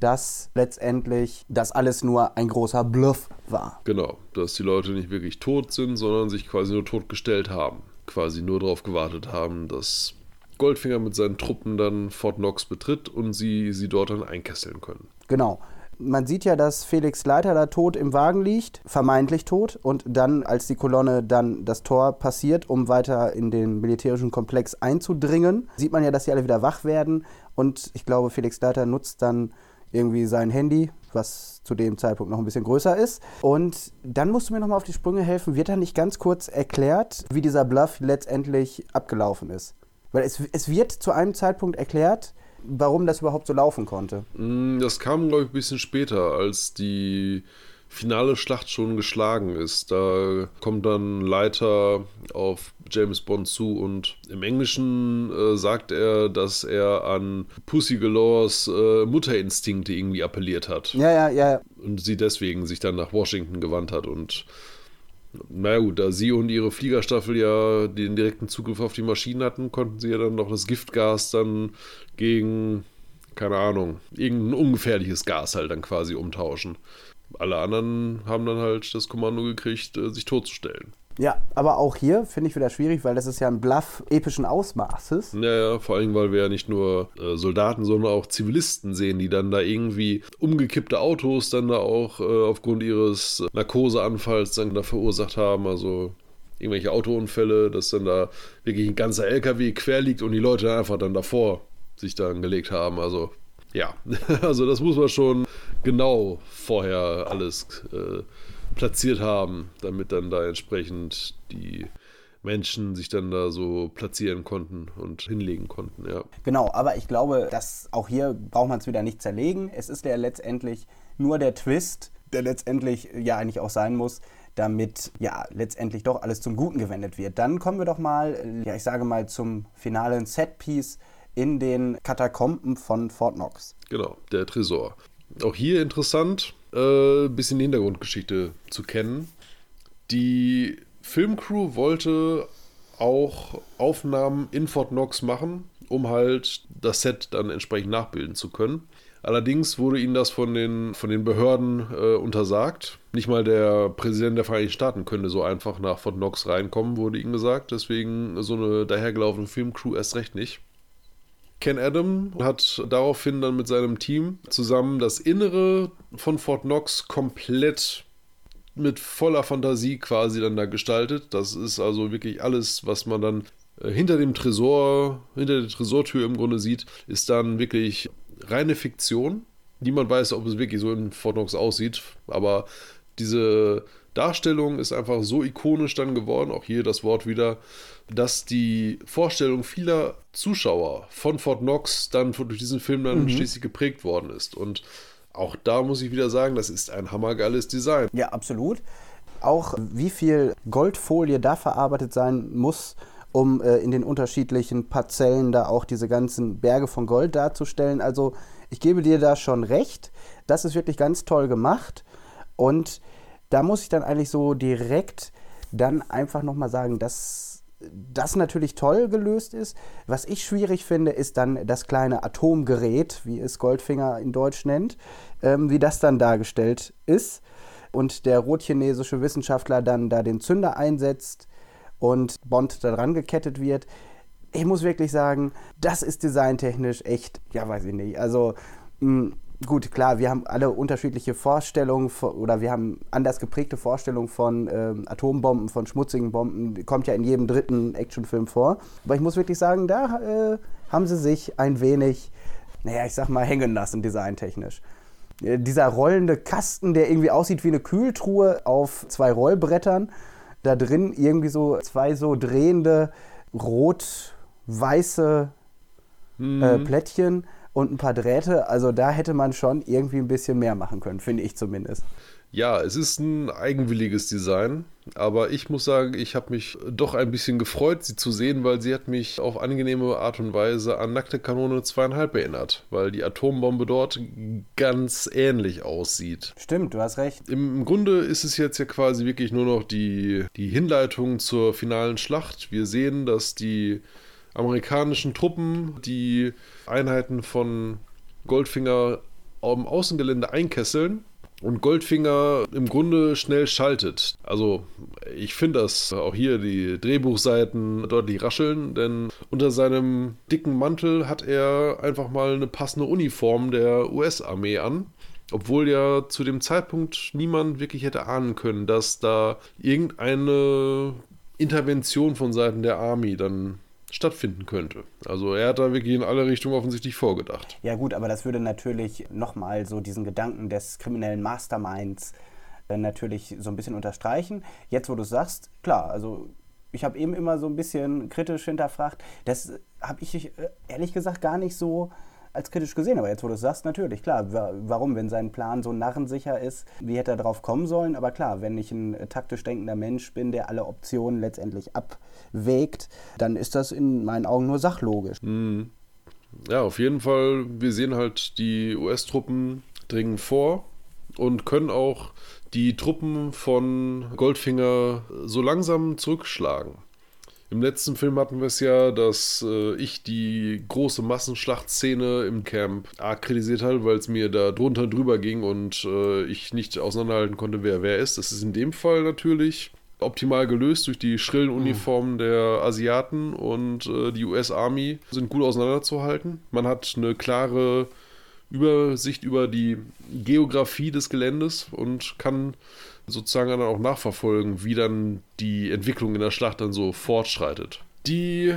dass letztendlich das alles nur ein großer Bluff war. Genau, dass die Leute nicht wirklich tot sind, sondern sich quasi nur totgestellt haben. Quasi nur darauf gewartet haben, dass Goldfinger mit seinen Truppen dann Fort Knox betritt und sie sie dort dann einkesseln können. Genau. Man sieht ja, dass Felix Leiter da tot im Wagen liegt, vermeintlich tot. Und dann, als die Kolonne dann das Tor passiert, um weiter in den militärischen Komplex einzudringen, sieht man ja, dass sie alle wieder wach werden. Und ich glaube, Felix Leiter nutzt dann irgendwie sein Handy, was zu dem Zeitpunkt noch ein bisschen größer ist. Und dann musst du mir nochmal auf die Sprünge helfen. Wird da nicht ganz kurz erklärt, wie dieser Bluff letztendlich abgelaufen ist? Weil es, es wird zu einem Zeitpunkt erklärt, warum das überhaupt so laufen konnte. Mm, das kam, glaube ich, ein bisschen später, als die finale Schlacht schon geschlagen ist. Da kommt dann Leiter auf James Bond zu und im Englischen äh, sagt er, dass er an Pussy Galores äh, Mutterinstinkte irgendwie appelliert hat. Ja, ja, ja. Und sie deswegen sich dann nach Washington gewandt hat und naja gut, da sie und ihre Fliegerstaffel ja den direkten Zugriff auf die Maschinen hatten, konnten sie ja dann noch das Giftgas dann gegen, keine Ahnung, irgendein ungefährliches Gas halt dann quasi umtauschen alle anderen haben dann halt das Kommando gekriegt, äh, sich totzustellen. Ja, aber auch hier finde ich wieder schwierig, weil das ist ja ein Bluff epischen Ausmaßes. Ja, ja, vor allem, weil wir ja nicht nur äh, Soldaten, sondern auch Zivilisten sehen, die dann da irgendwie umgekippte Autos dann da auch äh, aufgrund ihres Narkoseanfalls dann da verursacht haben. Also irgendwelche Autounfälle, dass dann da wirklich ein ganzer LKW quer liegt und die Leute dann einfach dann davor sich dann gelegt haben. Also ja, also das muss man schon genau vorher alles äh, platziert haben, damit dann da entsprechend die Menschen sich dann da so platzieren konnten und hinlegen konnten, ja. Genau, aber ich glaube, dass auch hier braucht man es wieder nicht zerlegen. Es ist ja letztendlich nur der Twist, der letztendlich ja eigentlich auch sein muss, damit ja letztendlich doch alles zum Guten gewendet wird. Dann kommen wir doch mal, ja ich sage mal zum finalen Setpiece in den Katakomben von Fort Knox. Genau, der Tresor. Auch hier interessant, äh, ein bisschen die Hintergrundgeschichte zu kennen. Die Filmcrew wollte auch Aufnahmen in Fort Knox machen, um halt das Set dann entsprechend nachbilden zu können. Allerdings wurde ihnen das von den, von den Behörden äh, untersagt. Nicht mal der Präsident der Vereinigten Staaten könnte so einfach nach Fort Knox reinkommen, wurde ihnen gesagt. Deswegen so eine dahergelaufene Filmcrew erst recht nicht. Ken Adam hat daraufhin dann mit seinem Team zusammen das Innere von Fort Knox komplett mit voller Fantasie quasi dann da gestaltet. Das ist also wirklich alles, was man dann äh, hinter dem Tresor, hinter der Tresortür im Grunde sieht, ist dann wirklich reine Fiktion. Niemand weiß, ob es wirklich so in Fort Knox aussieht, aber diese Darstellung ist einfach so ikonisch dann geworden, auch hier das Wort wieder, dass die Vorstellung vieler Zuschauer von Fort Knox dann durch diesen Film dann mhm. schließlich geprägt worden ist. Und auch da muss ich wieder sagen, das ist ein hammergeiles Design. Ja, absolut. Auch wie viel Goldfolie da verarbeitet sein muss, um äh, in den unterschiedlichen Parzellen da auch diese ganzen Berge von Gold darzustellen. Also ich gebe dir da schon recht. Das ist wirklich ganz toll gemacht. Und da muss ich dann eigentlich so direkt dann einfach nochmal sagen, dass das natürlich toll gelöst ist. Was ich schwierig finde, ist dann das kleine Atomgerät, wie es Goldfinger in Deutsch nennt, ähm, wie das dann dargestellt ist. Und der rotchinesische Wissenschaftler dann da den Zünder einsetzt und Bond daran gekettet wird. Ich muss wirklich sagen, das ist designtechnisch echt, ja, weiß ich nicht. Also, mh, hm, gut, klar, wir haben alle unterschiedliche Vorstellungen oder wir haben anders geprägte Vorstellungen von ähm, Atombomben, von schmutzigen Bomben. Kommt ja in jedem dritten Actionfilm vor. Aber ich muss wirklich sagen, da äh, haben sie sich ein wenig, naja, ich sag mal, hängen lassen, designtechnisch. Äh, dieser rollende Kasten, der irgendwie aussieht wie eine Kühltruhe auf zwei Rollbrettern da drin irgendwie so zwei so drehende rot-weiße mhm. äh, Plättchen und ein paar Drähte. Also da hätte man schon irgendwie ein bisschen mehr machen können, finde ich zumindest. Ja, es ist ein eigenwilliges Design, aber ich muss sagen, ich habe mich doch ein bisschen gefreut, sie zu sehen, weil sie hat mich auf angenehme Art und Weise an Nackte Kanone zweieinhalb erinnert, weil die Atombombe dort ganz ähnlich aussieht. Stimmt, du hast recht. Im Grunde ist es jetzt ja quasi wirklich nur noch die, die Hinleitung zur finalen Schlacht. Wir sehen, dass die amerikanischen Truppen die Einheiten von Goldfinger am Außengelände einkesseln und Goldfinger im Grunde schnell schaltet. Also ich finde, dass auch hier die Drehbuchseiten deutlich rascheln, denn unter seinem dicken Mantel hat er einfach mal eine passende Uniform der US-Armee an. Obwohl ja zu dem Zeitpunkt niemand wirklich hätte ahnen können, dass da irgendeine Intervention von Seiten der Army dann stattfinden könnte. Also er hat da wirklich in alle Richtungen offensichtlich vorgedacht. Ja gut, aber das würde natürlich nochmal so diesen Gedanken des kriminellen Masterminds äh, natürlich so ein bisschen unterstreichen. Jetzt, wo du sagst, klar, also ich habe eben immer so ein bisschen kritisch hinterfragt. Das habe ich äh, ehrlich gesagt gar nicht so als kritisch gesehen. Aber jetzt, wo du es sagst, natürlich, klar. Warum, wenn sein Plan so narrensicher ist, wie hätte er darauf kommen sollen? Aber klar, wenn ich ein taktisch denkender Mensch bin, der alle Optionen letztendlich abwägt, dann ist das in meinen Augen nur sachlogisch. Mhm. Ja, auf jeden Fall. Wir sehen halt, die US-Truppen dringen vor und können auch die Truppen von Goldfinger so langsam zurückschlagen. Im letzten Film hatten wir es ja, dass äh, ich die große Massenschlachtszene im Camp arg kritisiert habe, weil es mir da drunter drüber ging und äh, ich nicht auseinanderhalten konnte, wer wer ist. Das ist in dem Fall natürlich optimal gelöst durch die schrillen mhm. Uniformen der Asiaten und äh, die US Army sind gut auseinanderzuhalten. Man hat eine klare Übersicht über die Geografie des Geländes und kann sozusagen dann auch nachverfolgen, wie dann die Entwicklung in der Schlacht dann so fortschreitet. Die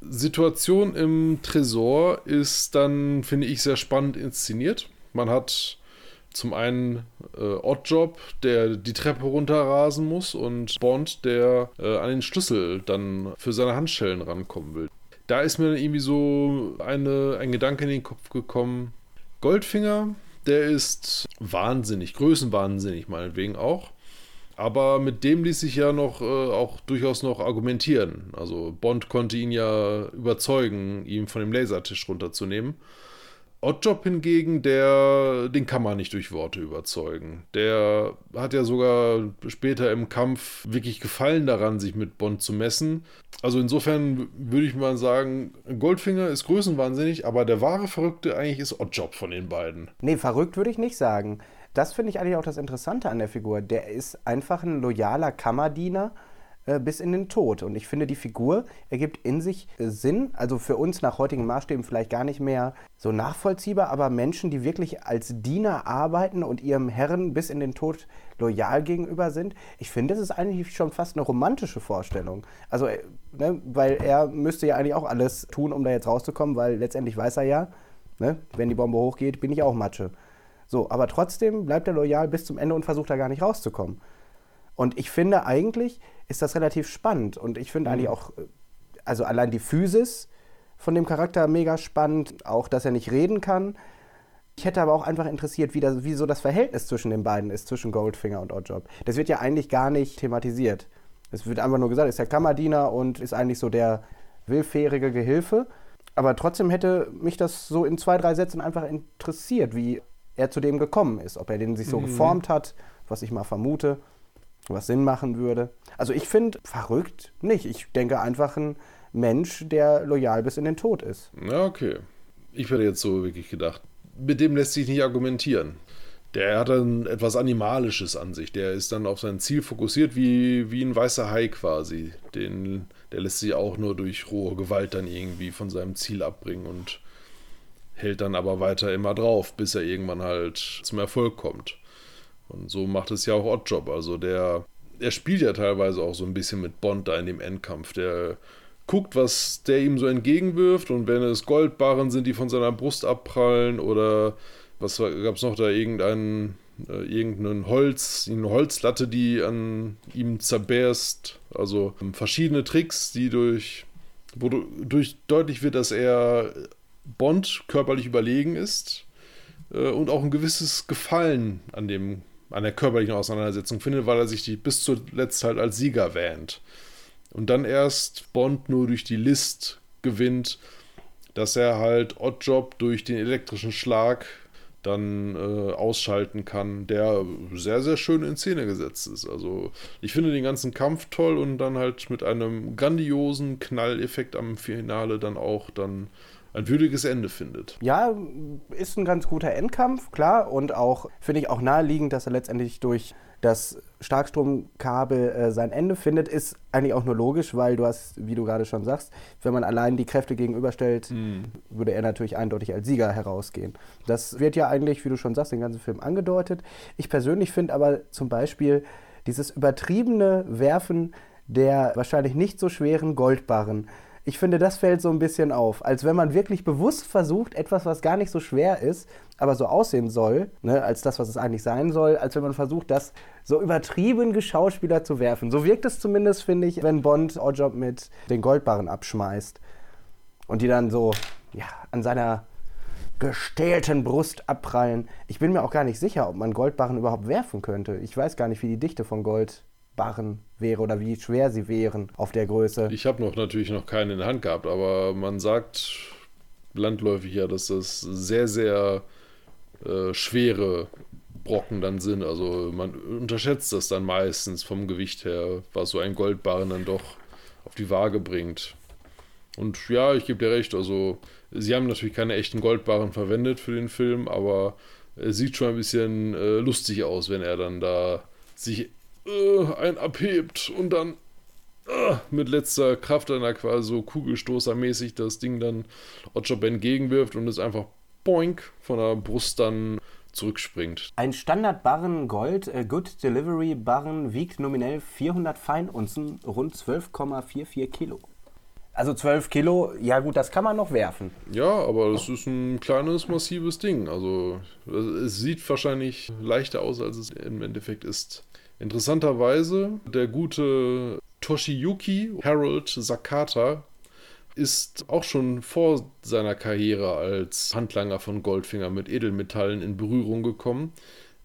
Situation im Tresor ist dann, finde ich, sehr spannend inszeniert. Man hat zum einen äh, Oddjob, der die Treppe runterrasen muss und Bond, der äh, an den Schlüssel dann für seine Handschellen rankommen will. Da ist mir dann irgendwie so eine, ein Gedanke in den Kopf gekommen. Goldfinger der ist wahnsinnig, größenwahnsinnig meinetwegen auch. Aber mit dem ließ sich ja noch äh, auch durchaus noch argumentieren. Also Bond konnte ihn ja überzeugen, ihn von dem Lasertisch runterzunehmen. Oddjob hingegen, der, den kann man nicht durch Worte überzeugen. Der hat ja sogar später im Kampf wirklich Gefallen daran, sich mit Bond zu messen. Also insofern würde ich mal sagen, Goldfinger ist größenwahnsinnig, aber der wahre Verrückte eigentlich ist Oddjob von den beiden. Nee, verrückt würde ich nicht sagen. Das finde ich eigentlich auch das Interessante an der Figur. Der ist einfach ein loyaler Kammerdiener bis in den Tod. Und ich finde, die Figur ergibt in sich äh, Sinn, also für uns nach heutigen Maßstäben vielleicht gar nicht mehr so nachvollziehbar, aber Menschen, die wirklich als Diener arbeiten und ihrem Herrn bis in den Tod loyal gegenüber sind, ich finde, das ist eigentlich schon fast eine romantische Vorstellung. Also, äh, ne, weil er müsste ja eigentlich auch alles tun, um da jetzt rauszukommen, weil letztendlich weiß er ja, ne, wenn die Bombe hochgeht, bin ich auch Matsche. So, aber trotzdem bleibt er loyal bis zum Ende und versucht da gar nicht rauszukommen. Und ich finde eigentlich ist das relativ spannend. Und ich finde mhm. eigentlich auch, also allein die Physis von dem Charakter mega spannend, auch dass er nicht reden kann. Ich hätte aber auch einfach interessiert, wie, das, wie so das Verhältnis zwischen den beiden ist, zwischen Goldfinger und Oddjob. Das wird ja eigentlich gar nicht thematisiert. Es wird einfach nur gesagt, ist der Kammerdiener und ist eigentlich so der willfährige Gehilfe. Aber trotzdem hätte mich das so in zwei, drei Sätzen einfach interessiert, wie er zu dem gekommen ist. Ob er den sich so mhm. geformt hat, was ich mal vermute was Sinn machen würde. Also ich finde verrückt nicht. Ich denke einfach ein Mensch, der loyal bis in den Tod ist. Ja, okay. Ich hätte jetzt so wirklich gedacht, mit dem lässt sich nicht argumentieren. Der hat dann etwas Animalisches an sich. Der ist dann auf sein Ziel fokussiert, wie, wie ein weißer Hai quasi. Den, der lässt sich auch nur durch rohe Gewalt dann irgendwie von seinem Ziel abbringen und hält dann aber weiter immer drauf, bis er irgendwann halt zum Erfolg kommt. Und so macht es ja auch Oddjob. Also der, er spielt ja teilweise auch so ein bisschen mit Bond da in dem Endkampf. Der guckt, was der ihm so entgegenwirft und wenn es Goldbarren sind, die von seiner Brust abprallen oder was gab es noch da, irgendein, äh, irgendein Holz, eine Holzlatte, die an ihm zerberst. Also ähm, verschiedene Tricks, die durch, wo durch deutlich wird, dass er Bond körperlich überlegen ist äh, und auch ein gewisses Gefallen an dem an der körperlichen Auseinandersetzung findet, weil er sich die bis zuletzt halt als Sieger wähnt. Und dann erst Bond nur durch die List gewinnt, dass er halt Oddjob durch den elektrischen Schlag dann äh, ausschalten kann, der sehr, sehr schön in Szene gesetzt ist. Also ich finde den ganzen Kampf toll und dann halt mit einem grandiosen Knalleffekt am Finale dann auch dann ein würdiges Ende findet. Ja, ist ein ganz guter Endkampf, klar. Und auch, finde ich auch naheliegend, dass er letztendlich durch das Starkstromkabel äh, sein Ende findet, ist eigentlich auch nur logisch, weil du hast, wie du gerade schon sagst, wenn man allein die Kräfte gegenüberstellt, mm. würde er natürlich eindeutig als Sieger herausgehen. Das wird ja eigentlich, wie du schon sagst, den ganzen Film angedeutet. Ich persönlich finde aber zum Beispiel dieses übertriebene Werfen der wahrscheinlich nicht so schweren Goldbarren ich finde, das fällt so ein bisschen auf. Als wenn man wirklich bewusst versucht, etwas, was gar nicht so schwer ist, aber so aussehen soll, ne, als das, was es eigentlich sein soll, als wenn man versucht, das so übertrieben Geschauspieler zu werfen. So wirkt es zumindest, finde ich, wenn Bond Oddjob mit den Goldbarren abschmeißt. Und die dann so, ja, an seiner gestählten Brust abprallen. Ich bin mir auch gar nicht sicher, ob man Goldbarren überhaupt werfen könnte. Ich weiß gar nicht, wie die Dichte von Gold Barren wäre oder wie schwer sie wären auf der Größe. Ich habe noch natürlich noch keinen in der Hand gehabt, aber man sagt landläufig ja, dass das sehr, sehr äh, schwere Brocken dann sind. Also man unterschätzt das dann meistens vom Gewicht her, was so ein Goldbarren dann doch auf die Waage bringt. Und ja, ich gebe dir recht, also sie haben natürlich keine echten Goldbarren verwendet für den Film, aber es sieht schon ein bisschen äh, lustig aus, wenn er dann da sich äh, ein abhebt und dann äh, mit letzter Kraft dann quasi so Kugelstoßermäßig das Ding dann Oddjob entgegenwirft und es einfach boink von der Brust dann zurückspringt. Ein Standard-Barren Gold äh, Good Delivery Barren wiegt nominell 400 Feinunzen, rund 12,44 Kilo. Also 12 Kilo, ja gut, das kann man noch werfen. Ja, aber das ist ein kleines, massives Ding. Also es sieht wahrscheinlich leichter aus, als es im Endeffekt ist. Interessanterweise, der gute Toshiyuki Harold Sakata ist auch schon vor seiner Karriere als Handlanger von Goldfinger mit Edelmetallen in Berührung gekommen.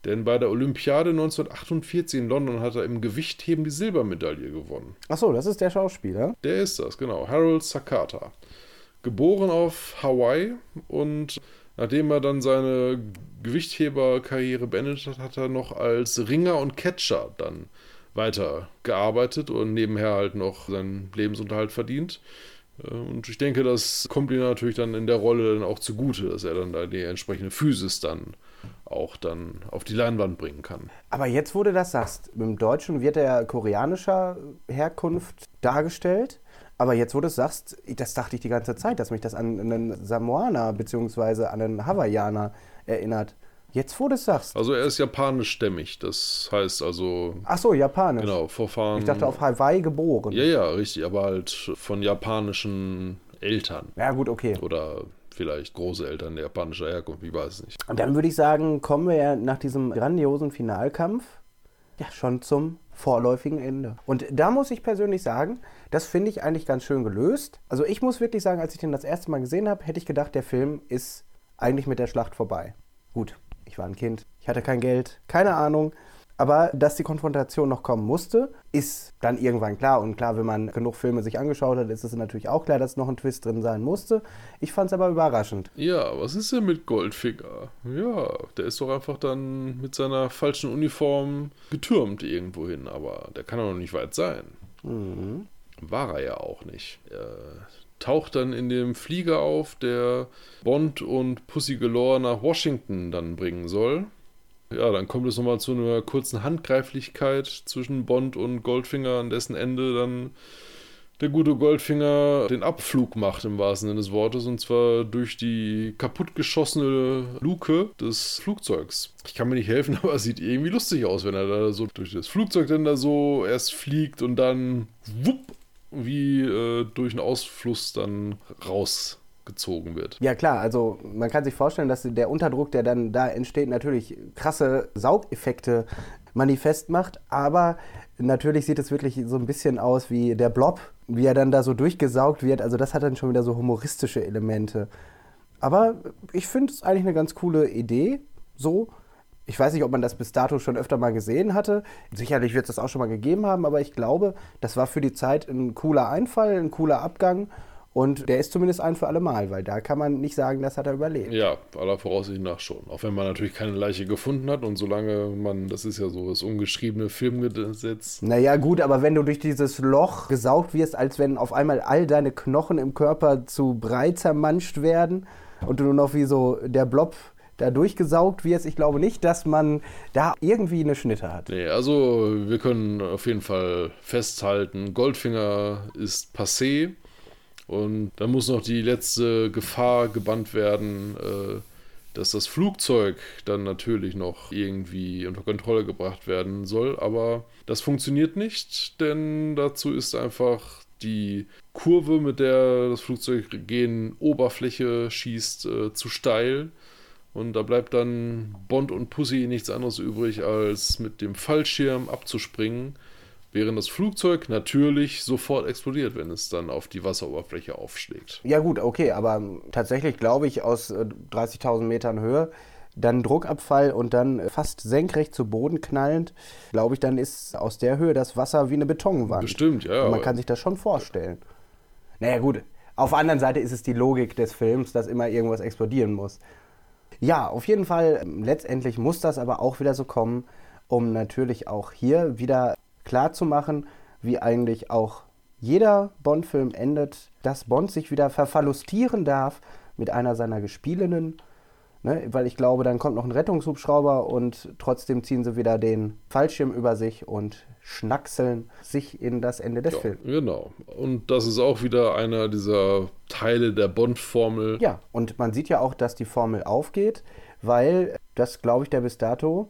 Denn bei der Olympiade 1948 in London hat er im Gewichtheben die Silbermedaille gewonnen. Achso, das ist der Schauspieler. Der ist das, genau. Harold Sakata. Geboren auf Hawaii und Nachdem er dann seine Gewichtheberkarriere beendet hat, hat er noch als Ringer und Catcher dann weiter und nebenher halt noch seinen Lebensunterhalt verdient. Äh, und ich denke, das kommt ihm natürlich dann in der Rolle dann auch zugute, dass er dann da die entsprechende Physis dann auch dann auf die Leinwand bringen kann. Aber jetzt, wo du das sagst, im Deutschen wird er koreanischer Herkunft dargestellt. Aber jetzt, wo du es sagst, das dachte ich die ganze Zeit, dass mich das an einen Samoaner bzw. an einen Hawaiianer erinnert. Jetzt, wo du es sagst. Also er ist japanischstämmig, das heißt also. Ach so, japanisch. Genau, Vorfahren. Ich dachte auf Hawaii geboren. Ja, ja, richtig, aber halt von japanischen Eltern. Ja, gut, okay. Oder vielleicht Großeltern der japanischer Herkunft, ich weiß es nicht. Und dann würde ich sagen, kommen wir ja nach diesem grandiosen Finalkampf ja schon zum vorläufigen Ende. Und da muss ich persönlich sagen, das finde ich eigentlich ganz schön gelöst. Also ich muss wirklich sagen, als ich den das erste Mal gesehen habe, hätte ich gedacht, der Film ist eigentlich mit der Schlacht vorbei. Gut, ich war ein Kind, ich hatte kein Geld, keine Ahnung. Aber dass die Konfrontation noch kommen musste, ist dann irgendwann klar. Und klar, wenn man genug Filme sich angeschaut hat, ist es natürlich auch klar, dass noch ein Twist drin sein musste. Ich fand es aber überraschend. Ja, was ist denn mit Goldfinger? Ja, der ist doch einfach dann mit seiner falschen Uniform getürmt irgendwo hin. Aber der kann doch noch nicht weit sein. Mhm. War er ja auch nicht. Er taucht dann in dem Flieger auf, der Bond und Pussy Galore nach Washington dann bringen soll. Ja, dann kommt es nochmal zu einer kurzen Handgreiflichkeit zwischen Bond und Goldfinger, an dessen Ende dann der gute Goldfinger den Abflug macht im wahrsten Sinne des Wortes und zwar durch die kaputtgeschossene Luke des Flugzeugs. Ich kann mir nicht helfen, aber es sieht irgendwie lustig aus, wenn er da so durch das Flugzeug dann da so erst fliegt und dann wupp wie äh, durch einen Ausfluss dann raus gezogen wird. Ja klar, also man kann sich vorstellen, dass der Unterdruck, der dann da entsteht, natürlich krasse Saugeffekte manifest macht, aber natürlich sieht es wirklich so ein bisschen aus wie der Blob, wie er dann da so durchgesaugt wird. Also das hat dann schon wieder so humoristische Elemente. Aber ich finde es eigentlich eine ganz coole Idee, so. Ich weiß nicht, ob man das bis dato schon öfter mal gesehen hatte. Sicherlich wird es das auch schon mal gegeben haben, aber ich glaube, das war für die Zeit ein cooler Einfall, ein cooler Abgang. Und der ist zumindest ein für alle Mal, weil da kann man nicht sagen, das hat er überlebt. Ja, aller Voraussicht nach schon. Auch wenn man natürlich keine Leiche gefunden hat und solange man, das ist ja so das ungeschriebene Filmgesetz. Naja, gut, aber wenn du durch dieses Loch gesaugt wirst, als wenn auf einmal all deine Knochen im Körper zu Brei zermanscht werden und du nur noch wie so der Blob da durchgesaugt wirst. Ich glaube nicht, dass man da irgendwie eine Schnitte hat. Nee, also wir können auf jeden Fall festhalten, Goldfinger ist passé. Und dann muss noch die letzte Gefahr gebannt werden, äh, dass das Flugzeug dann natürlich noch irgendwie unter Kontrolle gebracht werden soll. Aber das funktioniert nicht, denn dazu ist einfach die Kurve, mit der das Flugzeug gegen Oberfläche schießt, äh, zu steil. Und da bleibt dann Bond und Pussy nichts anderes übrig, als mit dem Fallschirm abzuspringen während das Flugzeug natürlich sofort explodiert, wenn es dann auf die Wasseroberfläche aufschlägt. Ja gut, okay, aber tatsächlich glaube ich aus 30.000 äh, Metern Höhe dann Druckabfall und dann fast senkrecht zu Boden knallend, glaube ich, dann ist aus der Höhe das Wasser wie eine Betonwand. Bestimmt, ja. Und man kann sich das schon vorstellen. Naja gut, auf der anderen Seite ist es die Logik des Films, dass immer irgendwas explodieren muss. Ja, auf jeden Fall, letztendlich muss das aber auch wieder so kommen, um natürlich auch hier wieder klarzumachen, wie eigentlich auch jeder Bond-Film endet, dass Bond sich wieder verfallustieren darf mit einer seiner Gespielinnen. Ne? Weil ich glaube, dann kommt noch ein Rettungshubschrauber und trotzdem ziehen sie wieder den Fallschirm über sich und schnackseln sich in das Ende des ja, Films. Genau. Und das ist auch wieder einer dieser Teile der Bond-Formel. Ja, und man sieht ja auch, dass die Formel aufgeht, weil das, glaube ich, der bis dato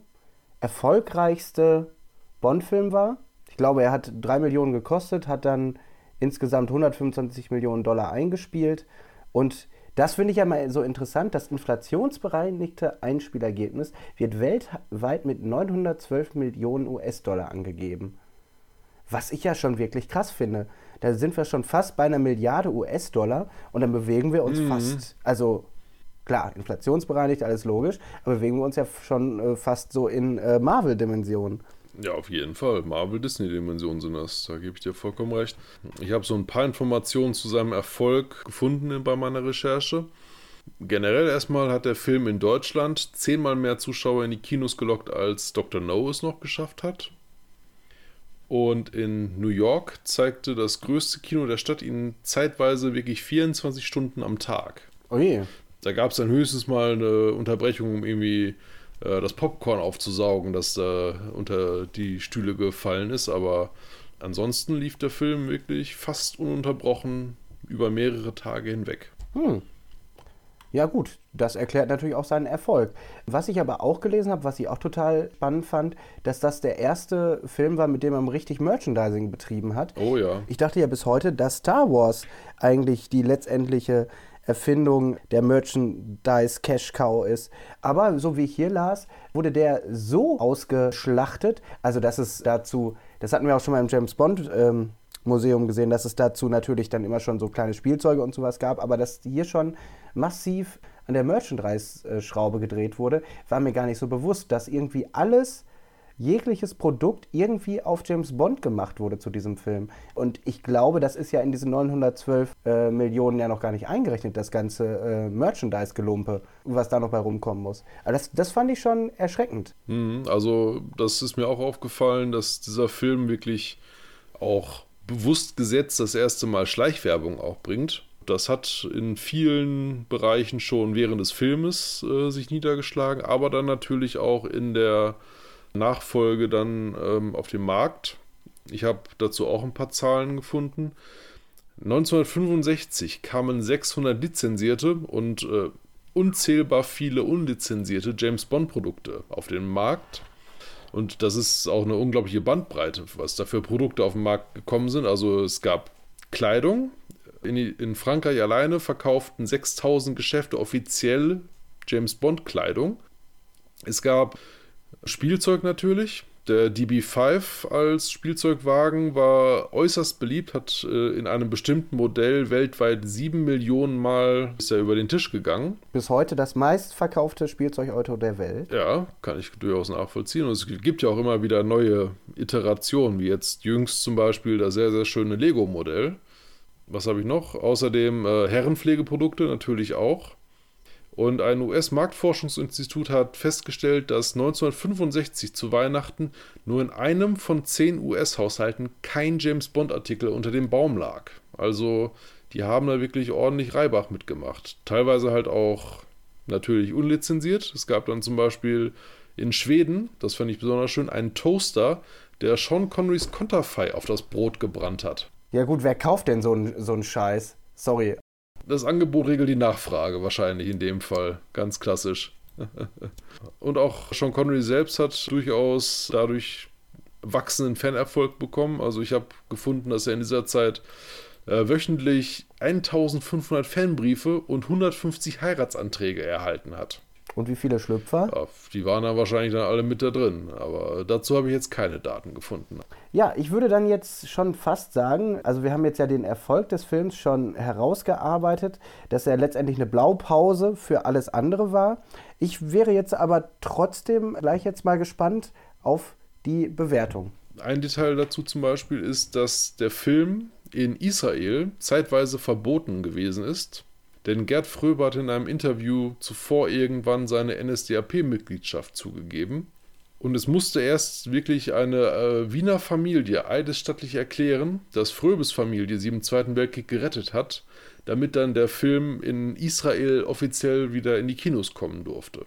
erfolgreichste Bond-Film war. Ich glaube, er hat 3 Millionen gekostet, hat dann insgesamt 125 Millionen Dollar eingespielt. Und das finde ich ja mal so interessant. Das inflationsbereinigte Einspielergebnis wird weltweit mit 912 Millionen US-Dollar angegeben. Was ich ja schon wirklich krass finde. Da sind wir schon fast bei einer Milliarde US-Dollar und dann bewegen wir uns mhm. fast, also klar, inflationsbereinigt, alles logisch, aber bewegen wir uns ja schon äh, fast so in äh, Marvel-Dimensionen. Ja, auf jeden Fall. Marvel-Disney-Dimensionen sind das. Da gebe ich dir vollkommen recht. Ich habe so ein paar Informationen zu seinem Erfolg gefunden bei meiner Recherche. Generell erstmal hat der Film in Deutschland zehnmal mehr Zuschauer in die Kinos gelockt, als Dr. No es noch geschafft hat. Und in New York zeigte das größte Kino der Stadt ihn zeitweise wirklich 24 Stunden am Tag. Oh je. Da gab es dann höchstens mal eine Unterbrechung, um irgendwie äh, das Popcorn aufzusaugen, das da unter die Stühle gefallen ist. Aber ansonsten lief der Film wirklich fast ununterbrochen über mehrere Tage hinweg. Hm. Ja gut, das erklärt natürlich auch seinen Erfolg. Was ich aber auch gelesen habe, was ich auch total spannend fand, dass das der erste Film war, mit dem man richtig Merchandising betrieben hat. Oh ja. Ich dachte ja bis heute, dass Star Wars eigentlich die letztendliche Erfindung der Merchandise Cash Cow ist. Aber so wie ich hier las, wurde der so ausgeschlachtet, also dass es dazu, das hatten wir auch schon mal im James Bond ähm, Museum gesehen, dass es dazu natürlich dann immer schon so kleine Spielzeuge und sowas gab, aber dass hier schon massiv an der Merchandise-Schraube gedreht wurde, war mir gar nicht so bewusst, dass irgendwie alles, jegliches Produkt irgendwie auf James Bond gemacht wurde zu diesem Film. Und ich glaube, das ist ja in diesen 912 äh, Millionen ja noch gar nicht eingerechnet, das ganze äh, Merchandise-Gelumpe, was da noch bei rumkommen muss. Aber das, das fand ich schon erschreckend. Mhm, also, das ist mir auch aufgefallen, dass dieser Film wirklich auch bewusst gesetzt das erste Mal Schleichwerbung auch bringt. Das hat in vielen Bereichen schon während des Filmes äh, sich niedergeschlagen, aber dann natürlich auch in der Nachfolge dann ähm, auf dem Markt. Ich habe dazu auch ein paar Zahlen gefunden. 1965 kamen 600 lizenzierte und äh, unzählbar viele unlizenzierte James Bond Produkte auf den Markt. Und das ist auch eine unglaubliche Bandbreite, was da für Produkte auf den Markt gekommen sind. Also es gab Kleidung. In, in Frankreich alleine verkauften 6000 Geschäfte offiziell James Bond Kleidung. Es gab Spielzeug natürlich. Der DB5 als Spielzeugwagen war äußerst beliebt, hat äh, in einem bestimmten Modell weltweit sieben Millionen Mal ist er über den Tisch gegangen. Bis heute das meistverkaufte Spielzeugauto der Welt. Ja, kann ich durchaus nachvollziehen. Und es gibt ja auch immer wieder neue Iterationen, wie jetzt jüngst zum Beispiel das sehr, sehr schöne Lego-Modell. Was habe ich noch? Außerdem äh, Herrenpflegeprodukte natürlich auch. Und ein US-Marktforschungsinstitut hat festgestellt, dass 1965 zu Weihnachten nur in einem von zehn US-Haushalten kein James Bond-Artikel unter dem Baum lag. Also die haben da wirklich ordentlich Reibach mitgemacht. Teilweise halt auch natürlich unlizenziert. Es gab dann zum Beispiel in Schweden, das fand ich besonders schön, einen Toaster, der Sean Connerys Konterfei auf das Brot gebrannt hat. Ja gut, wer kauft denn so einen so Scheiß? Sorry, das Angebot regelt die Nachfrage wahrscheinlich in dem Fall. Ganz klassisch. Und auch Sean Connery selbst hat durchaus dadurch wachsenden Fanerfolg bekommen. Also ich habe gefunden, dass er in dieser Zeit äh, wöchentlich 1500 Fanbriefe und 150 Heiratsanträge erhalten hat. Und wie viele Schlüpfer? Ja, die waren dann wahrscheinlich dann alle mit da drin. Aber dazu habe ich jetzt keine Daten gefunden. Ja, ich würde dann jetzt schon fast sagen, also wir haben jetzt ja den Erfolg des Films schon herausgearbeitet, dass er letztendlich eine Blaupause für alles andere war. Ich wäre jetzt aber trotzdem gleich jetzt mal gespannt auf die Bewertung. Ein Detail dazu zum Beispiel ist, dass der Film in Israel zeitweise verboten gewesen ist denn Gerd Fröber hat in einem Interview zuvor irgendwann seine NSDAP-Mitgliedschaft zugegeben. Und es musste erst wirklich eine äh, Wiener Familie eidesstattlich erklären, dass Fröbes Familie sie im Zweiten Weltkrieg gerettet hat, damit dann der Film in Israel offiziell wieder in die Kinos kommen durfte.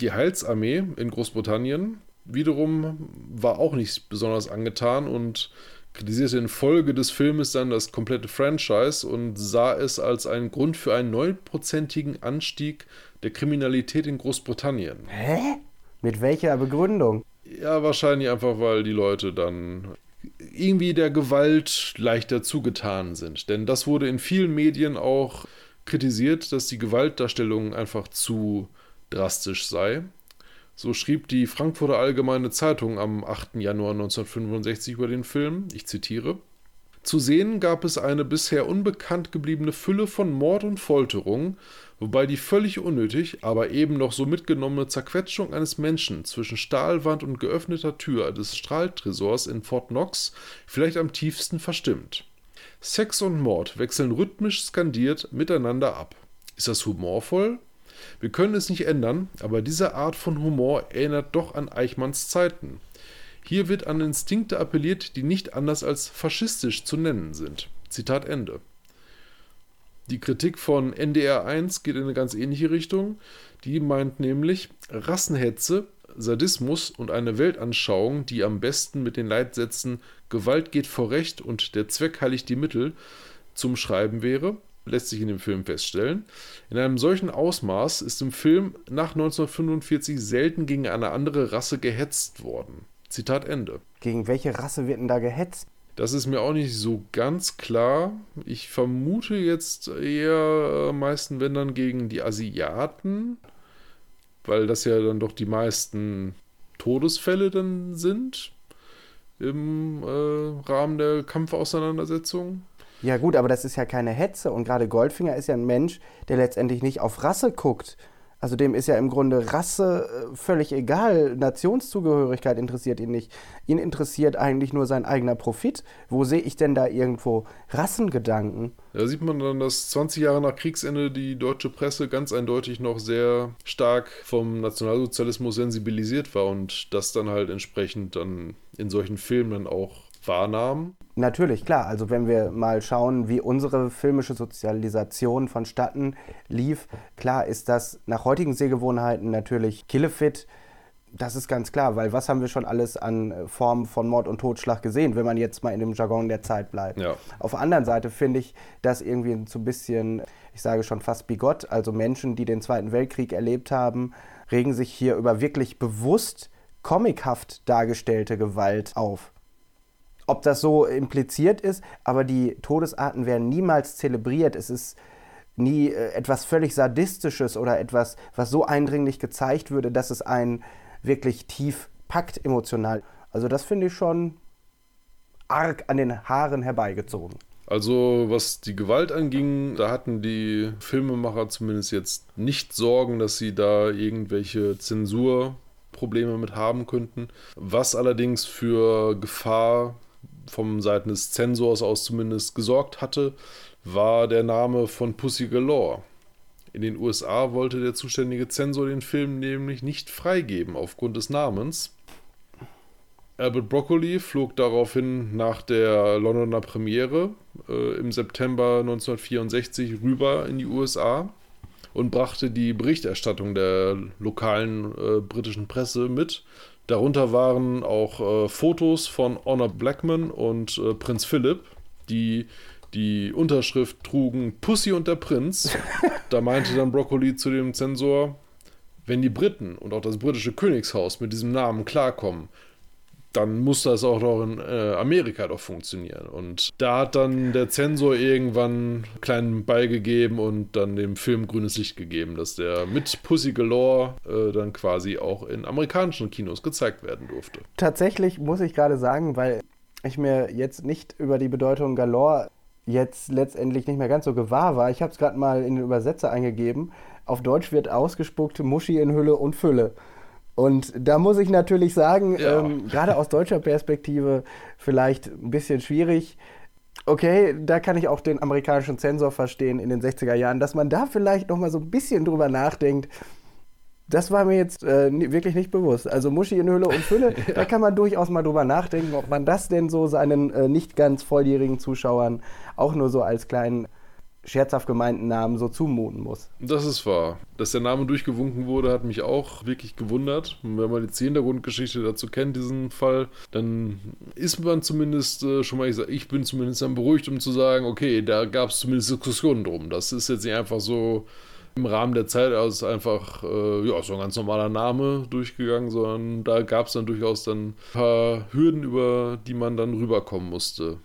Die Heilsarmee in Großbritannien wiederum war auch nicht besonders angetan und kritisierte in Folge des Filmes dann das komplette Franchise und sah es als einen Grund für einen neunprozentigen Anstieg der Kriminalität in Großbritannien. Hä? Mit welcher Begründung? Ja, wahrscheinlich einfach, weil die Leute dann irgendwie der Gewalt leichter zugetan sind. Denn das wurde in vielen Medien auch kritisiert, dass die Gewaltdarstellung einfach zu drastisch sei. So schrieb die Frankfurter Allgemeine Zeitung am 8. Januar 1965 über den Film, ich zitiere, zu sehen gab es eine bisher unbekannt gebliebene Fülle von Mord und Folterung, wobei die völlig unnötig, aber eben noch so mitgenommene Zerquetschung eines Menschen zwischen Stahlwand und geöffneter Tür des Strahltresors in Fort Knox vielleicht am tiefsten verstimmt. Sex und Mord wechseln rhythmisch skandiert miteinander ab. Ist das humorvoll? Wir können es nicht ändern, aber diese Art von Humor erinnert doch an Eichmanns Zeiten. Hier wird an Instinkte appelliert, die nicht anders als faschistisch zu nennen sind. Zitat Ende. Die Kritik von NDR 1 geht in eine ganz ähnliche Richtung. Die meint nämlich, Rassenhetze, Sadismus und eine Weltanschauung, die am besten mit den Leitsätzen Gewalt geht vor Recht und der Zweck heiligt die Mittel zum Schreiben wäre, lässt sich in dem Film feststellen. In einem solchen Ausmaß ist im Film nach 1945 selten gegen eine andere Rasse gehetzt worden. Zitat Ende. Gegen welche Rasse wird denn da gehetzt? Das ist mir auch nicht so ganz klar. Ich vermute jetzt eher äh, meisten, wenn dann gegen die Asiaten, weil das ja dann doch die meisten Todesfälle dann sind im äh, Rahmen der Kampfauseinandersetzung. Ja gut, aber das ist ja keine Hetze und gerade Goldfinger ist ja ein Mensch, der letztendlich nicht auf Rasse guckt. Also dem ist ja im Grunde Rasse äh, völlig egal. Nationszugehörigkeit interessiert ihn nicht. Ihn interessiert eigentlich nur sein eigener Profit. Wo sehe ich denn da irgendwo Rassengedanken? Da sieht man dann, dass 20 Jahre nach Kriegsende die deutsche Presse ganz eindeutig noch sehr stark vom Nationalsozialismus sensibilisiert war und das dann halt entsprechend dann in solchen Filmen dann auch wahrnahmen. Natürlich, klar. Also wenn wir mal schauen, wie unsere filmische Sozialisation vonstatten lief, klar ist das nach heutigen Sehgewohnheiten natürlich Killefit. Das ist ganz klar, weil was haben wir schon alles an Formen von Mord und Totschlag gesehen, wenn man jetzt mal in dem Jargon der Zeit bleibt. Ja. Auf der anderen Seite finde ich das irgendwie so ein bisschen, ich sage schon fast bigott, also Menschen, die den Zweiten Weltkrieg erlebt haben, regen sich hier über wirklich bewusst comichaft dargestellte Gewalt auf ob das so impliziert ist, aber die Todesarten werden niemals zelebriert. Es ist nie äh, etwas völlig Sadistisches oder etwas, was so eindringlich gezeigt würde, dass es einen wirklich tief packt emotional. Also das finde ich schon arg an den Haaren herbeigezogen. Also was die Gewalt anging, da hatten die Filmemacher zumindest jetzt nicht Sorgen, dass sie da irgendwelche Zensurprobleme mit haben könnten. Was allerdings für Gefahr vom Seiten des Zensors aus zumindest gesorgt hatte, war der Name von Pussy Galore. In den USA wollte der zuständige Zensor den Film nämlich nicht freigeben aufgrund des Namens. Albert Broccoli flog daraufhin nach der Londoner Premiere äh, im September 1964 rüber in die USA und brachte die Berichterstattung der lokalen äh, britischen Presse mit, Darunter waren auch äh, Fotos von Honor Blackman und äh, Prinz Philipp, die die Unterschrift trugen Pussy und der Prinz. da meinte dann Broccoli zu dem Zensor, wenn die Briten und auch das britische Königshaus mit diesem Namen klarkommen, dann muss das auch noch in äh, Amerika doch funktionieren. Und da hat dann der Zensor irgendwann einen kleinen Ball gegeben und dann dem Film grünes Licht gegeben, dass der mit Pussy Galore äh, dann quasi auch in amerikanischen Kinos gezeigt werden durfte. Tatsächlich muss ich gerade sagen, weil ich mir jetzt nicht über die Bedeutung Galore jetzt letztendlich nicht mehr ganz so gewahr war. Ich habe es gerade mal in den Übersetzer eingegeben. Auf Deutsch wird ausgespuckt Muschi in Hülle und Fülle. Und da muss ich natürlich sagen, ja. ähm, gerade aus deutscher Perspektive vielleicht ein bisschen schwierig. Okay, da kann ich auch den amerikanischen Zensor verstehen in den 60er Jahren, dass man da vielleicht noch mal so ein bisschen drüber nachdenkt. Das war mir jetzt äh, wirklich nicht bewusst. Also Muschi in Hülle und Fülle, ja. da kann man durchaus mal drüber nachdenken, ob man das denn so seinen äh, nicht ganz volljährigen Zuschauern auch nur so als kleinen scherzhaft gemeinten Namen so zumuten muss. Das ist wahr. Dass der Name durchgewunken wurde, hat mich auch wirklich gewundert. Und wenn man jetzt die Hintergrundgeschichte dazu kennt, diesen Fall, dann ist man zumindest äh, schon mal, ich, sag, ich bin zumindest dann beruhigt, um zu sagen, okay, da gab es zumindest Diskussionen drum. Das ist jetzt nicht einfach so im Rahmen der Zeit aus einfach, äh, ja, so ein ganz normaler Name durchgegangen, sondern da gab es dann durchaus dann ein paar Hürden, über die man dann rüberkommen musste.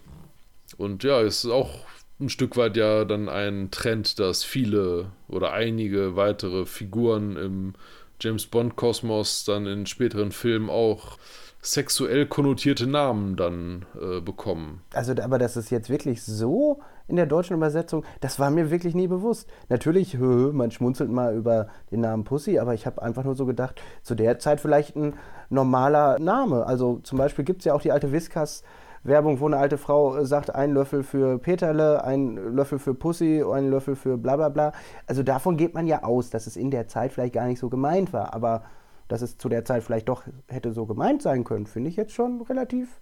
Und ja, es ist auch ein Stück weit ja dann ein Trend, dass viele oder einige weitere Figuren im James Bond-Kosmos dann in späteren Filmen auch sexuell konnotierte Namen dann äh, bekommen. Also, aber das ist jetzt wirklich so in der deutschen Übersetzung, das war mir wirklich nie bewusst. Natürlich, man schmunzelt mal über den Namen Pussy, aber ich habe einfach nur so gedacht, zu der Zeit vielleicht ein normaler Name. Also zum Beispiel gibt es ja auch die alte Whiskas Werbung, wo eine alte Frau äh, sagt, ein Löffel für Peterle, ein Löffel für Pussy, ein Löffel für bla bla bla. Also davon geht man ja aus, dass es in der Zeit vielleicht gar nicht so gemeint war. Aber dass es zu der Zeit vielleicht doch hätte so gemeint sein können, finde ich jetzt schon relativ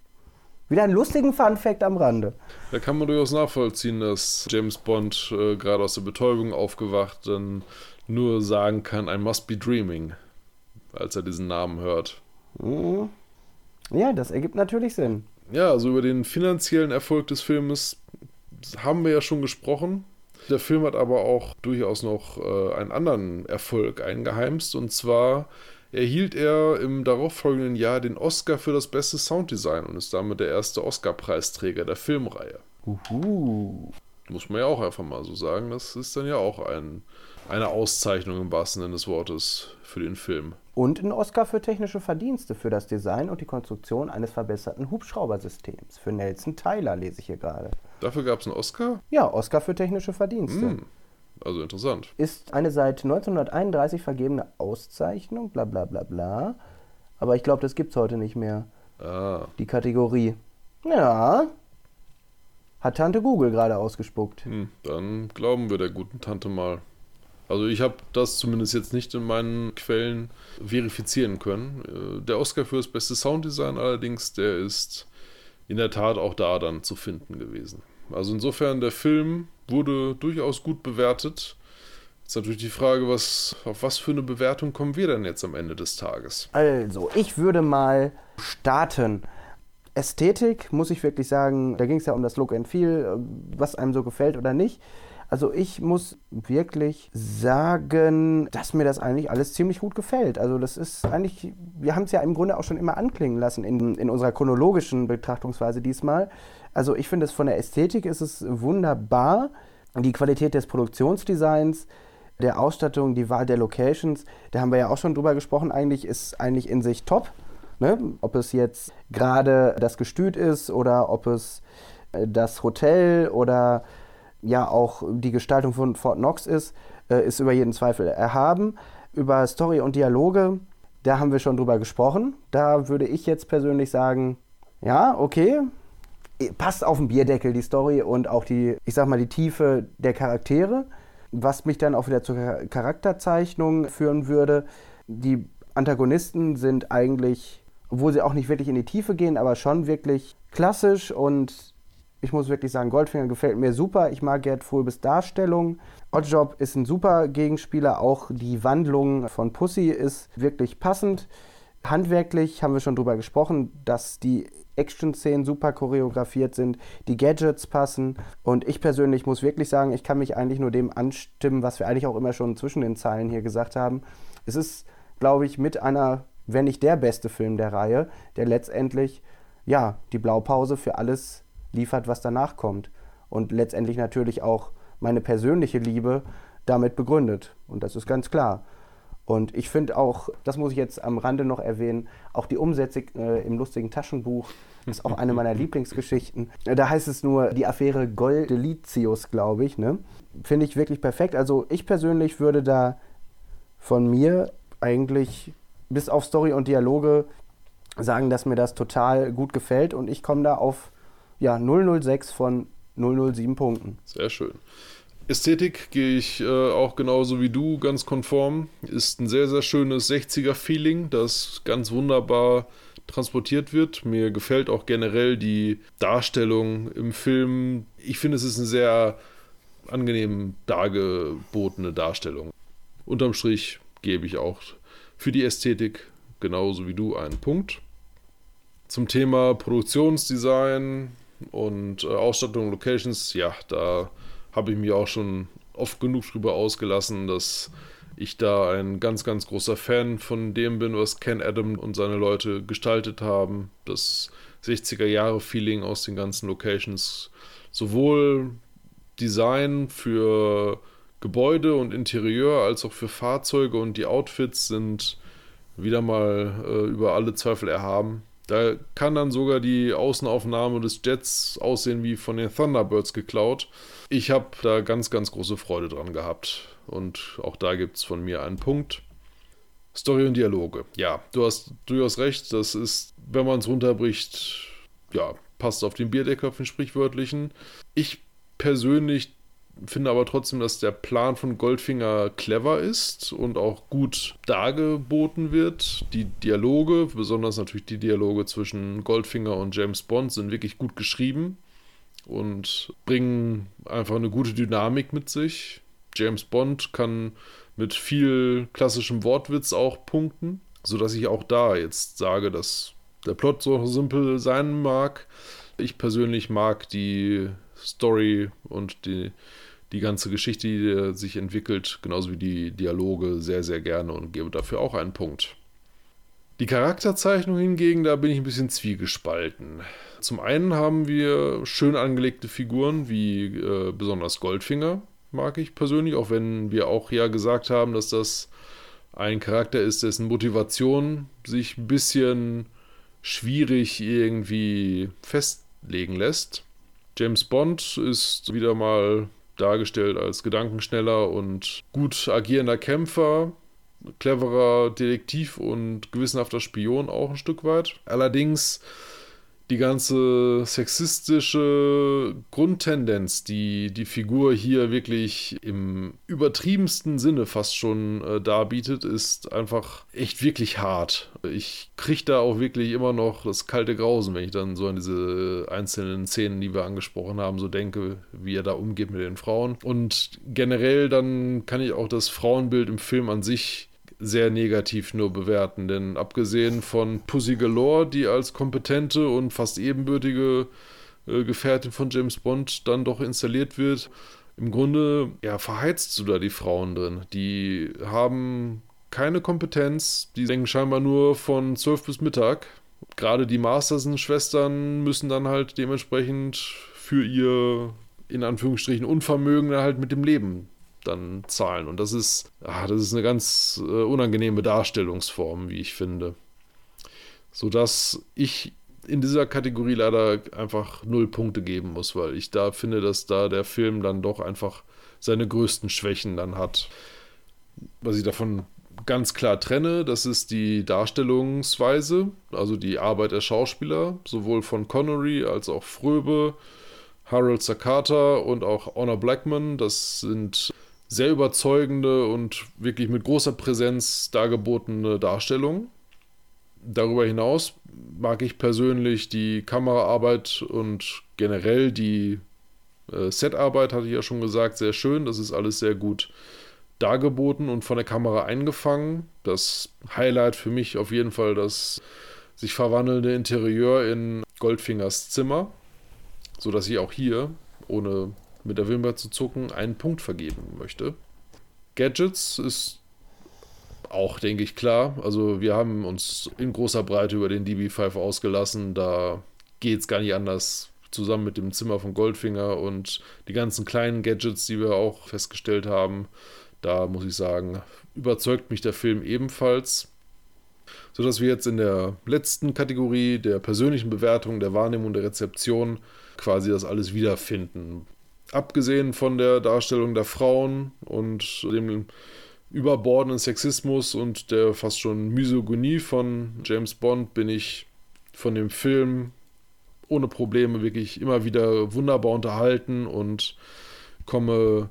wieder einen lustigen Fun-Fact am Rande. Da kann man durchaus nachvollziehen, dass James Bond äh, gerade aus der Betäubung aufgewacht dann nur sagen kann, I must be dreaming, als er diesen Namen hört. Mhm. Ja, das ergibt natürlich Sinn. Ja, also über den finanziellen Erfolg des Filmes haben wir ja schon gesprochen. Der Film hat aber auch durchaus noch äh, einen anderen Erfolg eingeheimst und zwar erhielt er im darauffolgenden Jahr den Oscar für das beste Sounddesign und ist damit der erste Oscar-Preisträger der Filmreihe. Uhu. Muss man ja auch einfach mal so sagen. Das ist dann ja auch ein, eine Auszeichnung im wahrsten Sinne des Wortes für den Film. Und ein Oscar für technische Verdienste für das Design und die Konstruktion eines verbesserten Hubschraubersystems. Für Nelson Tyler lese ich hier gerade. Dafür gab es einen Oscar? Ja, Oscar für technische Verdienste. Hm, also interessant. Ist eine seit 1931 vergebene Auszeichnung, bla bla bla bla. Aber ich glaube, das gibt es heute nicht mehr. Ah, Die Kategorie. Ja. Hat Tante Google gerade ausgespuckt. hm, dann glauben wir der guten Tante mal. Also ich habe das zumindest jetzt nicht in meinen Quellen verifizieren können. Äh, Der Oscar für das beste Sounddesign allerdings, der ist in der Tat auch da dann zu finden gewesen. Also insofern, der Film wurde durchaus gut bewertet. Jetzt natürlich die Frage, was, auf was für eine Bewertung kommen wir denn jetzt am Ende des Tages? Also, ich würde mal starten. Ästhetik, muss ich wirklich sagen, da ging es ja um das Look and Feel, was einem so gefällt oder nicht. Also ich muss wirklich sagen, dass mir das eigentlich alles ziemlich gut gefällt. Also das ist eigentlich, wir haben es ja im Grunde auch schon immer anklingen lassen in, in unserer chronologischen Betrachtungsweise diesmal. Also ich finde es von der Ästhetik ist es wunderbar. Die Qualität des Produktionsdesigns, der Ausstattung, die Wahl der Locations, da haben wir ja auch schon drüber gesprochen, eigentlich ist eigentlich in sich top. Ne? Ob es jetzt gerade das Gestüt ist oder ob es äh, das Hotel oder ja auch die Gestaltung von Fort Knox ist, äh, ist über jeden Zweifel erhaben. Über Story und Dialoge, da haben wir schon drüber gesprochen. Da würde ich jetzt persönlich sagen, ja, okay, passt auf den Bierdeckel die Story und auch die, ich sag mal, die Tiefe der Charaktere. Was mich dann auch wieder zur Char- Charakterzeichnung führen würde. Die Antagonisten sind eigentlich, obwohl sie auch nicht wirklich in die Tiefe gehen, aber schon wirklich klassisch und ich muss wirklich sagen, Goldfinger gefällt mir super. Ich mag Gerd Fulbes Darstellung. Oddjob ist ein super Gegenspieler. Auch die Wandlung von Pussy ist wirklich passend. Handwerklich haben wir schon drüber gesprochen, dass die Action-Szenen super choreografiert sind, die Gadgets passen. Und ich persönlich muss wirklich sagen, ich kann mich eigentlich nur dem anstimmen, was wir eigentlich auch immer schon zwischen den Zeilen hier gesagt haben. Es ist, glaube ich, mit einer, wenn nicht der beste Film der Reihe, der letztendlich ja die Blaupause für alles liefert, was danach kommt. Und letztendlich natürlich auch meine persönliche Liebe damit begründet. Und das ist ganz klar. Und ich finde auch, das muss ich jetzt am Rande noch erwähnen, auch die Umsetzung äh, im lustigen Taschenbuch ist auch eine meiner Lieblingsgeschichten. Da heißt es nur die Affäre Goldelitius, glaube ich. Ne? Finde ich wirklich perfekt. Also ich persönlich würde da von mir eigentlich bis auf Story und Dialoge sagen, dass mir das total gut gefällt und ich komme da auf ja, 006 von 007 Punkten. Sehr schön. Ästhetik gehe ich äh, auch genauso wie du ganz konform. Ist ein sehr, sehr schönes 60er-Feeling, das ganz wunderbar transportiert wird. Mir gefällt auch generell die Darstellung im Film. Ich finde, es ist eine sehr angenehm dargebotene Darstellung. Unterm Strich gebe ich auch für die Ästhetik genauso wie du einen Punkt. Zum Thema Produktionsdesign und äh, Ausstattung, Locations, ja, da habe ich mich auch schon oft genug drüber ausgelassen, dass ich da ein ganz, ganz großer Fan von dem bin, was Ken Adam und seine Leute gestaltet haben. Das 60er-Jahre-Feeling aus den ganzen Locations. Sowohl Design für Gebäude und Interieur als auch für Fahrzeuge und die Outfits sind wieder mal äh, über alle Zweifel erhaben. Da kann dann sogar die Außenaufnahme des Jets aussehen wie von den Thunderbirds geklaut. Ich habe da ganz, ganz große Freude dran gehabt. Und auch da gibt es von mir einen Punkt. Story und Dialoge. Ja, du hast durchaus recht. Das ist, wenn man es runterbricht, ja, passt auf den Bierdeckel, auf den sprichwörtlichen. Ich persönlich finde aber trotzdem, dass der Plan von Goldfinger clever ist und auch gut dargeboten wird. Die Dialoge, besonders natürlich die Dialoge zwischen Goldfinger und James Bond, sind wirklich gut geschrieben und bringen einfach eine gute Dynamik mit sich. James Bond kann mit viel klassischem Wortwitz auch punkten, sodass ich auch da jetzt sage, dass der Plot so simpel sein mag. Ich persönlich mag die Story und die, die ganze Geschichte, die sich entwickelt, genauso wie die Dialoge, sehr, sehr gerne und gebe dafür auch einen Punkt. Die Charakterzeichnung hingegen, da bin ich ein bisschen zwiegespalten. Zum einen haben wir schön angelegte Figuren wie äh, besonders Goldfinger, mag ich persönlich, auch wenn wir auch ja gesagt haben, dass das ein Charakter ist, dessen Motivation sich ein bisschen schwierig irgendwie festlegen lässt. James Bond ist wieder mal dargestellt als gedankenschneller und gut agierender Kämpfer, cleverer Detektiv und gewissenhafter Spion auch ein Stück weit. Allerdings die ganze sexistische Grundtendenz, die die Figur hier wirklich im übertriebensten Sinne fast schon äh, darbietet, ist einfach echt wirklich hart. Ich kriege da auch wirklich immer noch das kalte Grausen, wenn ich dann so an diese einzelnen Szenen, die wir angesprochen haben, so denke, wie er da umgeht mit den Frauen. Und generell dann kann ich auch das Frauenbild im Film an sich sehr negativ nur bewerten, denn abgesehen von Pussy Galore, die als kompetente und fast ebenbürtige äh, Gefährtin von James Bond dann doch installiert wird, im Grunde ja, verheizt du da die Frauen drin. Die haben keine Kompetenz, die denken scheinbar nur von 12 bis Mittag. Gerade die Masterson-Schwestern müssen dann halt dementsprechend für ihr in Anführungsstrichen Unvermögen halt mit dem Leben dann zahlen. Und das ist, ach, das ist eine ganz äh, unangenehme Darstellungsform, wie ich finde. Sodass ich in dieser Kategorie leider einfach null Punkte geben muss, weil ich da finde, dass da der Film dann doch einfach seine größten Schwächen dann hat. Was ich davon ganz klar trenne, das ist die Darstellungsweise, also die Arbeit der Schauspieler, sowohl von Connery als auch Fröbe, Harold Sakata und auch Honor Blackman. Das sind sehr überzeugende und wirklich mit großer Präsenz dargebotene Darstellung. Darüber hinaus mag ich persönlich die Kameraarbeit und generell die äh, Setarbeit, hatte ich ja schon gesagt, sehr schön. Das ist alles sehr gut dargeboten und von der Kamera eingefangen. Das Highlight für mich auf jeden Fall das sich verwandelnde Interieur in Goldfingers Zimmer, sodass ich auch hier, ohne mit der Wimper zu zucken, einen Punkt vergeben möchte. Gadgets ist auch, denke ich, klar. Also wir haben uns in großer Breite über den DB5 ausgelassen. Da geht es gar nicht anders. Zusammen mit dem Zimmer von Goldfinger und die ganzen kleinen Gadgets, die wir auch festgestellt haben. Da muss ich sagen, überzeugt mich der Film ebenfalls. Sodass wir jetzt in der letzten Kategorie der persönlichen Bewertung, der Wahrnehmung, der Rezeption quasi das alles wiederfinden abgesehen von der Darstellung der Frauen und dem überbordenden Sexismus und der fast schon Misogynie von James Bond, bin ich von dem Film ohne Probleme wirklich immer wieder wunderbar unterhalten und komme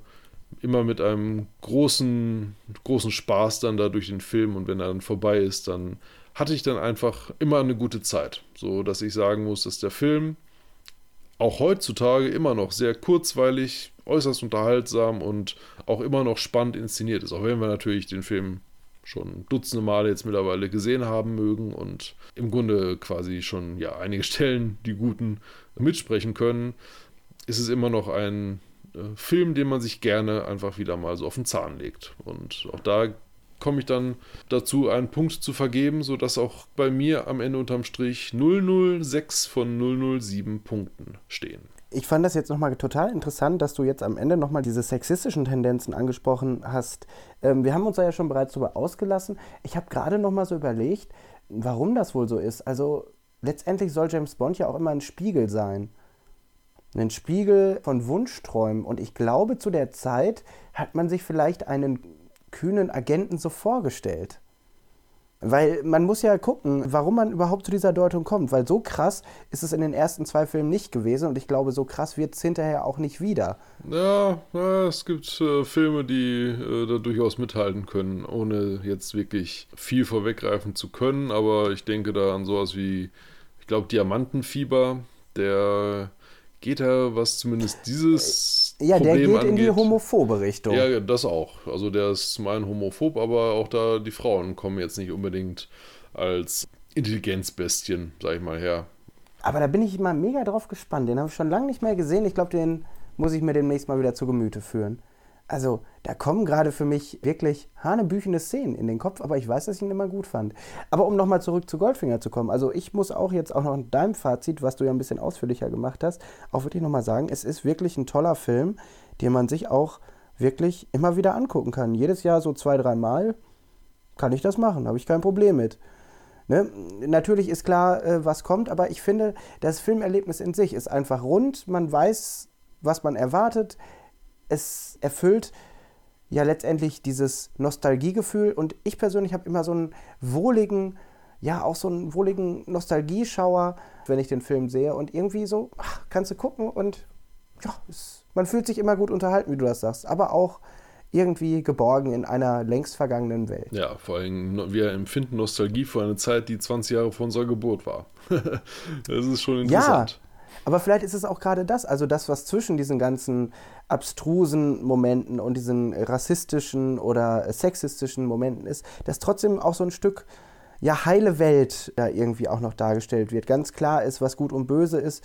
immer mit einem großen, großen Spaß dann da durch den Film und wenn er dann vorbei ist, dann hatte ich dann einfach immer eine gute Zeit. So dass ich sagen muss, dass der Film auch heutzutage immer noch sehr kurzweilig, äußerst unterhaltsam und auch immer noch spannend inszeniert ist. Auch wenn wir natürlich den Film schon dutzende Male jetzt mittlerweile gesehen haben mögen und im Grunde quasi schon ja einige Stellen, die guten, mitsprechen können, ist es immer noch ein äh, Film, den man sich gerne einfach wieder mal so auf den Zahn legt. Und auch da komme ich dann dazu, einen Punkt zu vergeben, sodass auch bei mir am Ende unterm Strich 006 von 007 Punkten stehen. Ich fand das jetzt nochmal total interessant, dass du jetzt am Ende nochmal diese sexistischen Tendenzen angesprochen hast. Ähm, wir haben uns da ja schon bereits darüber ausgelassen. Ich habe gerade nochmal so überlegt, warum das wohl so ist. Also letztendlich soll James Bond ja auch immer ein Spiegel sein. Ein Spiegel von Wunschträumen. Und ich glaube, zu der Zeit hat man sich vielleicht einen kühnen Agenten so vorgestellt. Weil man muss ja gucken, warum man überhaupt zu dieser Deutung kommt. Weil so krass ist es in den ersten zwei Filmen nicht gewesen und ich glaube, so krass wird es hinterher auch nicht wieder. Ja, es gibt äh, Filme, die äh, da durchaus mithalten können, ohne jetzt wirklich viel vorweggreifen zu können. Aber ich denke da an sowas wie, ich glaube, Diamantenfieber, der geht er, was zumindest dieses ja, Problem der geht angeht. in die homophobe Richtung. Ja, das auch. Also der ist zum einen homophob, aber auch da die Frauen kommen jetzt nicht unbedingt als Intelligenzbestien, sag ich mal, her. Aber da bin ich mal mega drauf gespannt. Den habe ich schon lange nicht mehr gesehen. Ich glaube, den muss ich mir demnächst mal wieder zu Gemüte führen. Also, da kommen gerade für mich wirklich hanebüchende Szenen in den Kopf, aber ich weiß, dass ich ihn immer gut fand. Aber um nochmal zurück zu Goldfinger zu kommen, also ich muss auch jetzt auch noch in deinem Fazit, was du ja ein bisschen ausführlicher gemacht hast, auch wirklich nochmal sagen, es ist wirklich ein toller Film, den man sich auch wirklich immer wieder angucken kann. Jedes Jahr so zwei, dreimal kann ich das machen, habe ich kein Problem mit. Ne? Natürlich ist klar, äh, was kommt, aber ich finde, das Filmerlebnis in sich ist einfach rund. Man weiß, was man erwartet es erfüllt ja letztendlich dieses Nostalgiegefühl und ich persönlich habe immer so einen wohligen, ja auch so einen wohligen Nostalgieschauer, wenn ich den Film sehe und irgendwie so, ach, kannst du gucken und ja, es, man fühlt sich immer gut unterhalten, wie du das sagst, aber auch irgendwie geborgen in einer längst vergangenen Welt. Ja, vor allem, wir empfinden Nostalgie für eine Zeit, die 20 Jahre vor unserer Geburt war. das ist schon interessant. Ja, aber vielleicht ist es auch gerade das, also das, was zwischen diesen ganzen abstrusen Momenten und diesen rassistischen oder sexistischen Momenten ist, dass trotzdem auch so ein Stück ja heile Welt da irgendwie auch noch dargestellt wird. Ganz klar ist, was gut und böse ist.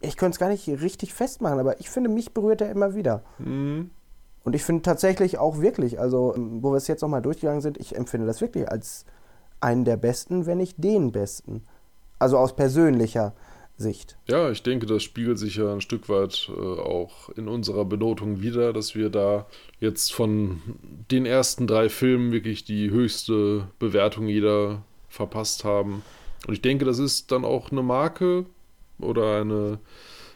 Ich könnte es gar nicht richtig festmachen, aber ich finde, mich berührt er immer wieder. Mhm. Und ich finde tatsächlich auch wirklich, also wo wir es jetzt nochmal durchgegangen sind, ich empfinde das wirklich als einen der besten, wenn nicht den besten. Also aus persönlicher Sicht. Ja, ich denke, das spiegelt sich ja ein Stück weit äh, auch in unserer Benotung wieder, dass wir da jetzt von den ersten drei Filmen wirklich die höchste Bewertung jeder verpasst haben. Und ich denke, das ist dann auch eine Marke oder eine,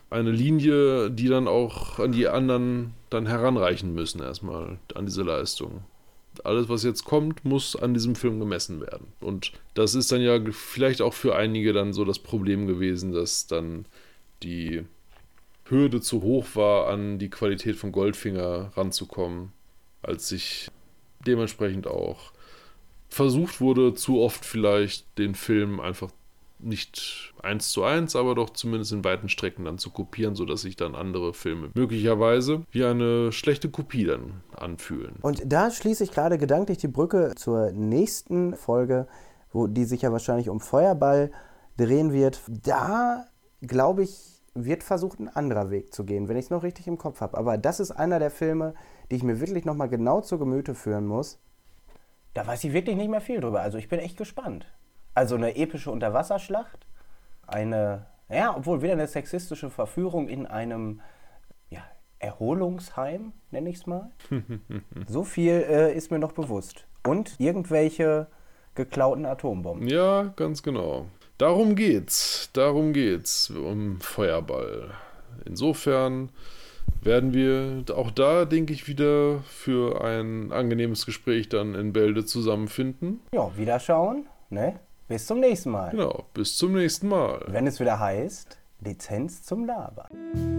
eine Linie, die dann auch an die anderen dann heranreichen müssen, erstmal an diese Leistung alles, was jetzt kommt, muss an diesem Film gemessen werden. Und das ist dann ja vielleicht auch für einige dann so das Problem gewesen, dass dann die Hürde zu hoch war, an die Qualität von Goldfinger ranzukommen, als sich dementsprechend auch versucht wurde, zu oft vielleicht den Film einfach nicht eins zu eins, aber doch zumindest in weiten Strecken dann zu kopieren, sodass sich dann andere Filme möglicherweise wie eine schlechte Kopie dann anfühlen. Und da schließe ich gerade gedanklich die Brücke zur nächsten Folge, wo die sich ja wahrscheinlich um Feuerball drehen wird. Da glaube ich, wird versucht, ein anderer Weg zu gehen, wenn ich es noch richtig im Kopf habe. Aber das ist einer der Filme, die ich mir wirklich nochmal genau zu Gemüte führen muss. Da weiß ich wirklich nicht mehr viel drüber. Also ich bin echt gespannt. Also eine epische Unterwasserschlacht, eine, ja, obwohl wieder eine sexistische Verführung in einem ja, Erholungsheim, nenne ich es mal. so viel äh, ist mir noch bewusst. Und irgendwelche geklauten Atombomben. Ja, ganz genau. Darum geht's. Darum geht's. Um Feuerball. Insofern werden wir auch da, denke ich, wieder für ein angenehmes Gespräch dann in Bälde zusammenfinden. Ja, wieder schauen, ne? Bis zum nächsten Mal. Genau, bis zum nächsten Mal. Wenn es wieder heißt, Lizenz zum Labern.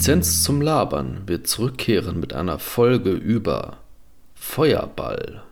Lizenz zum Labern wird zurückkehren mit einer Folge über Feuerball.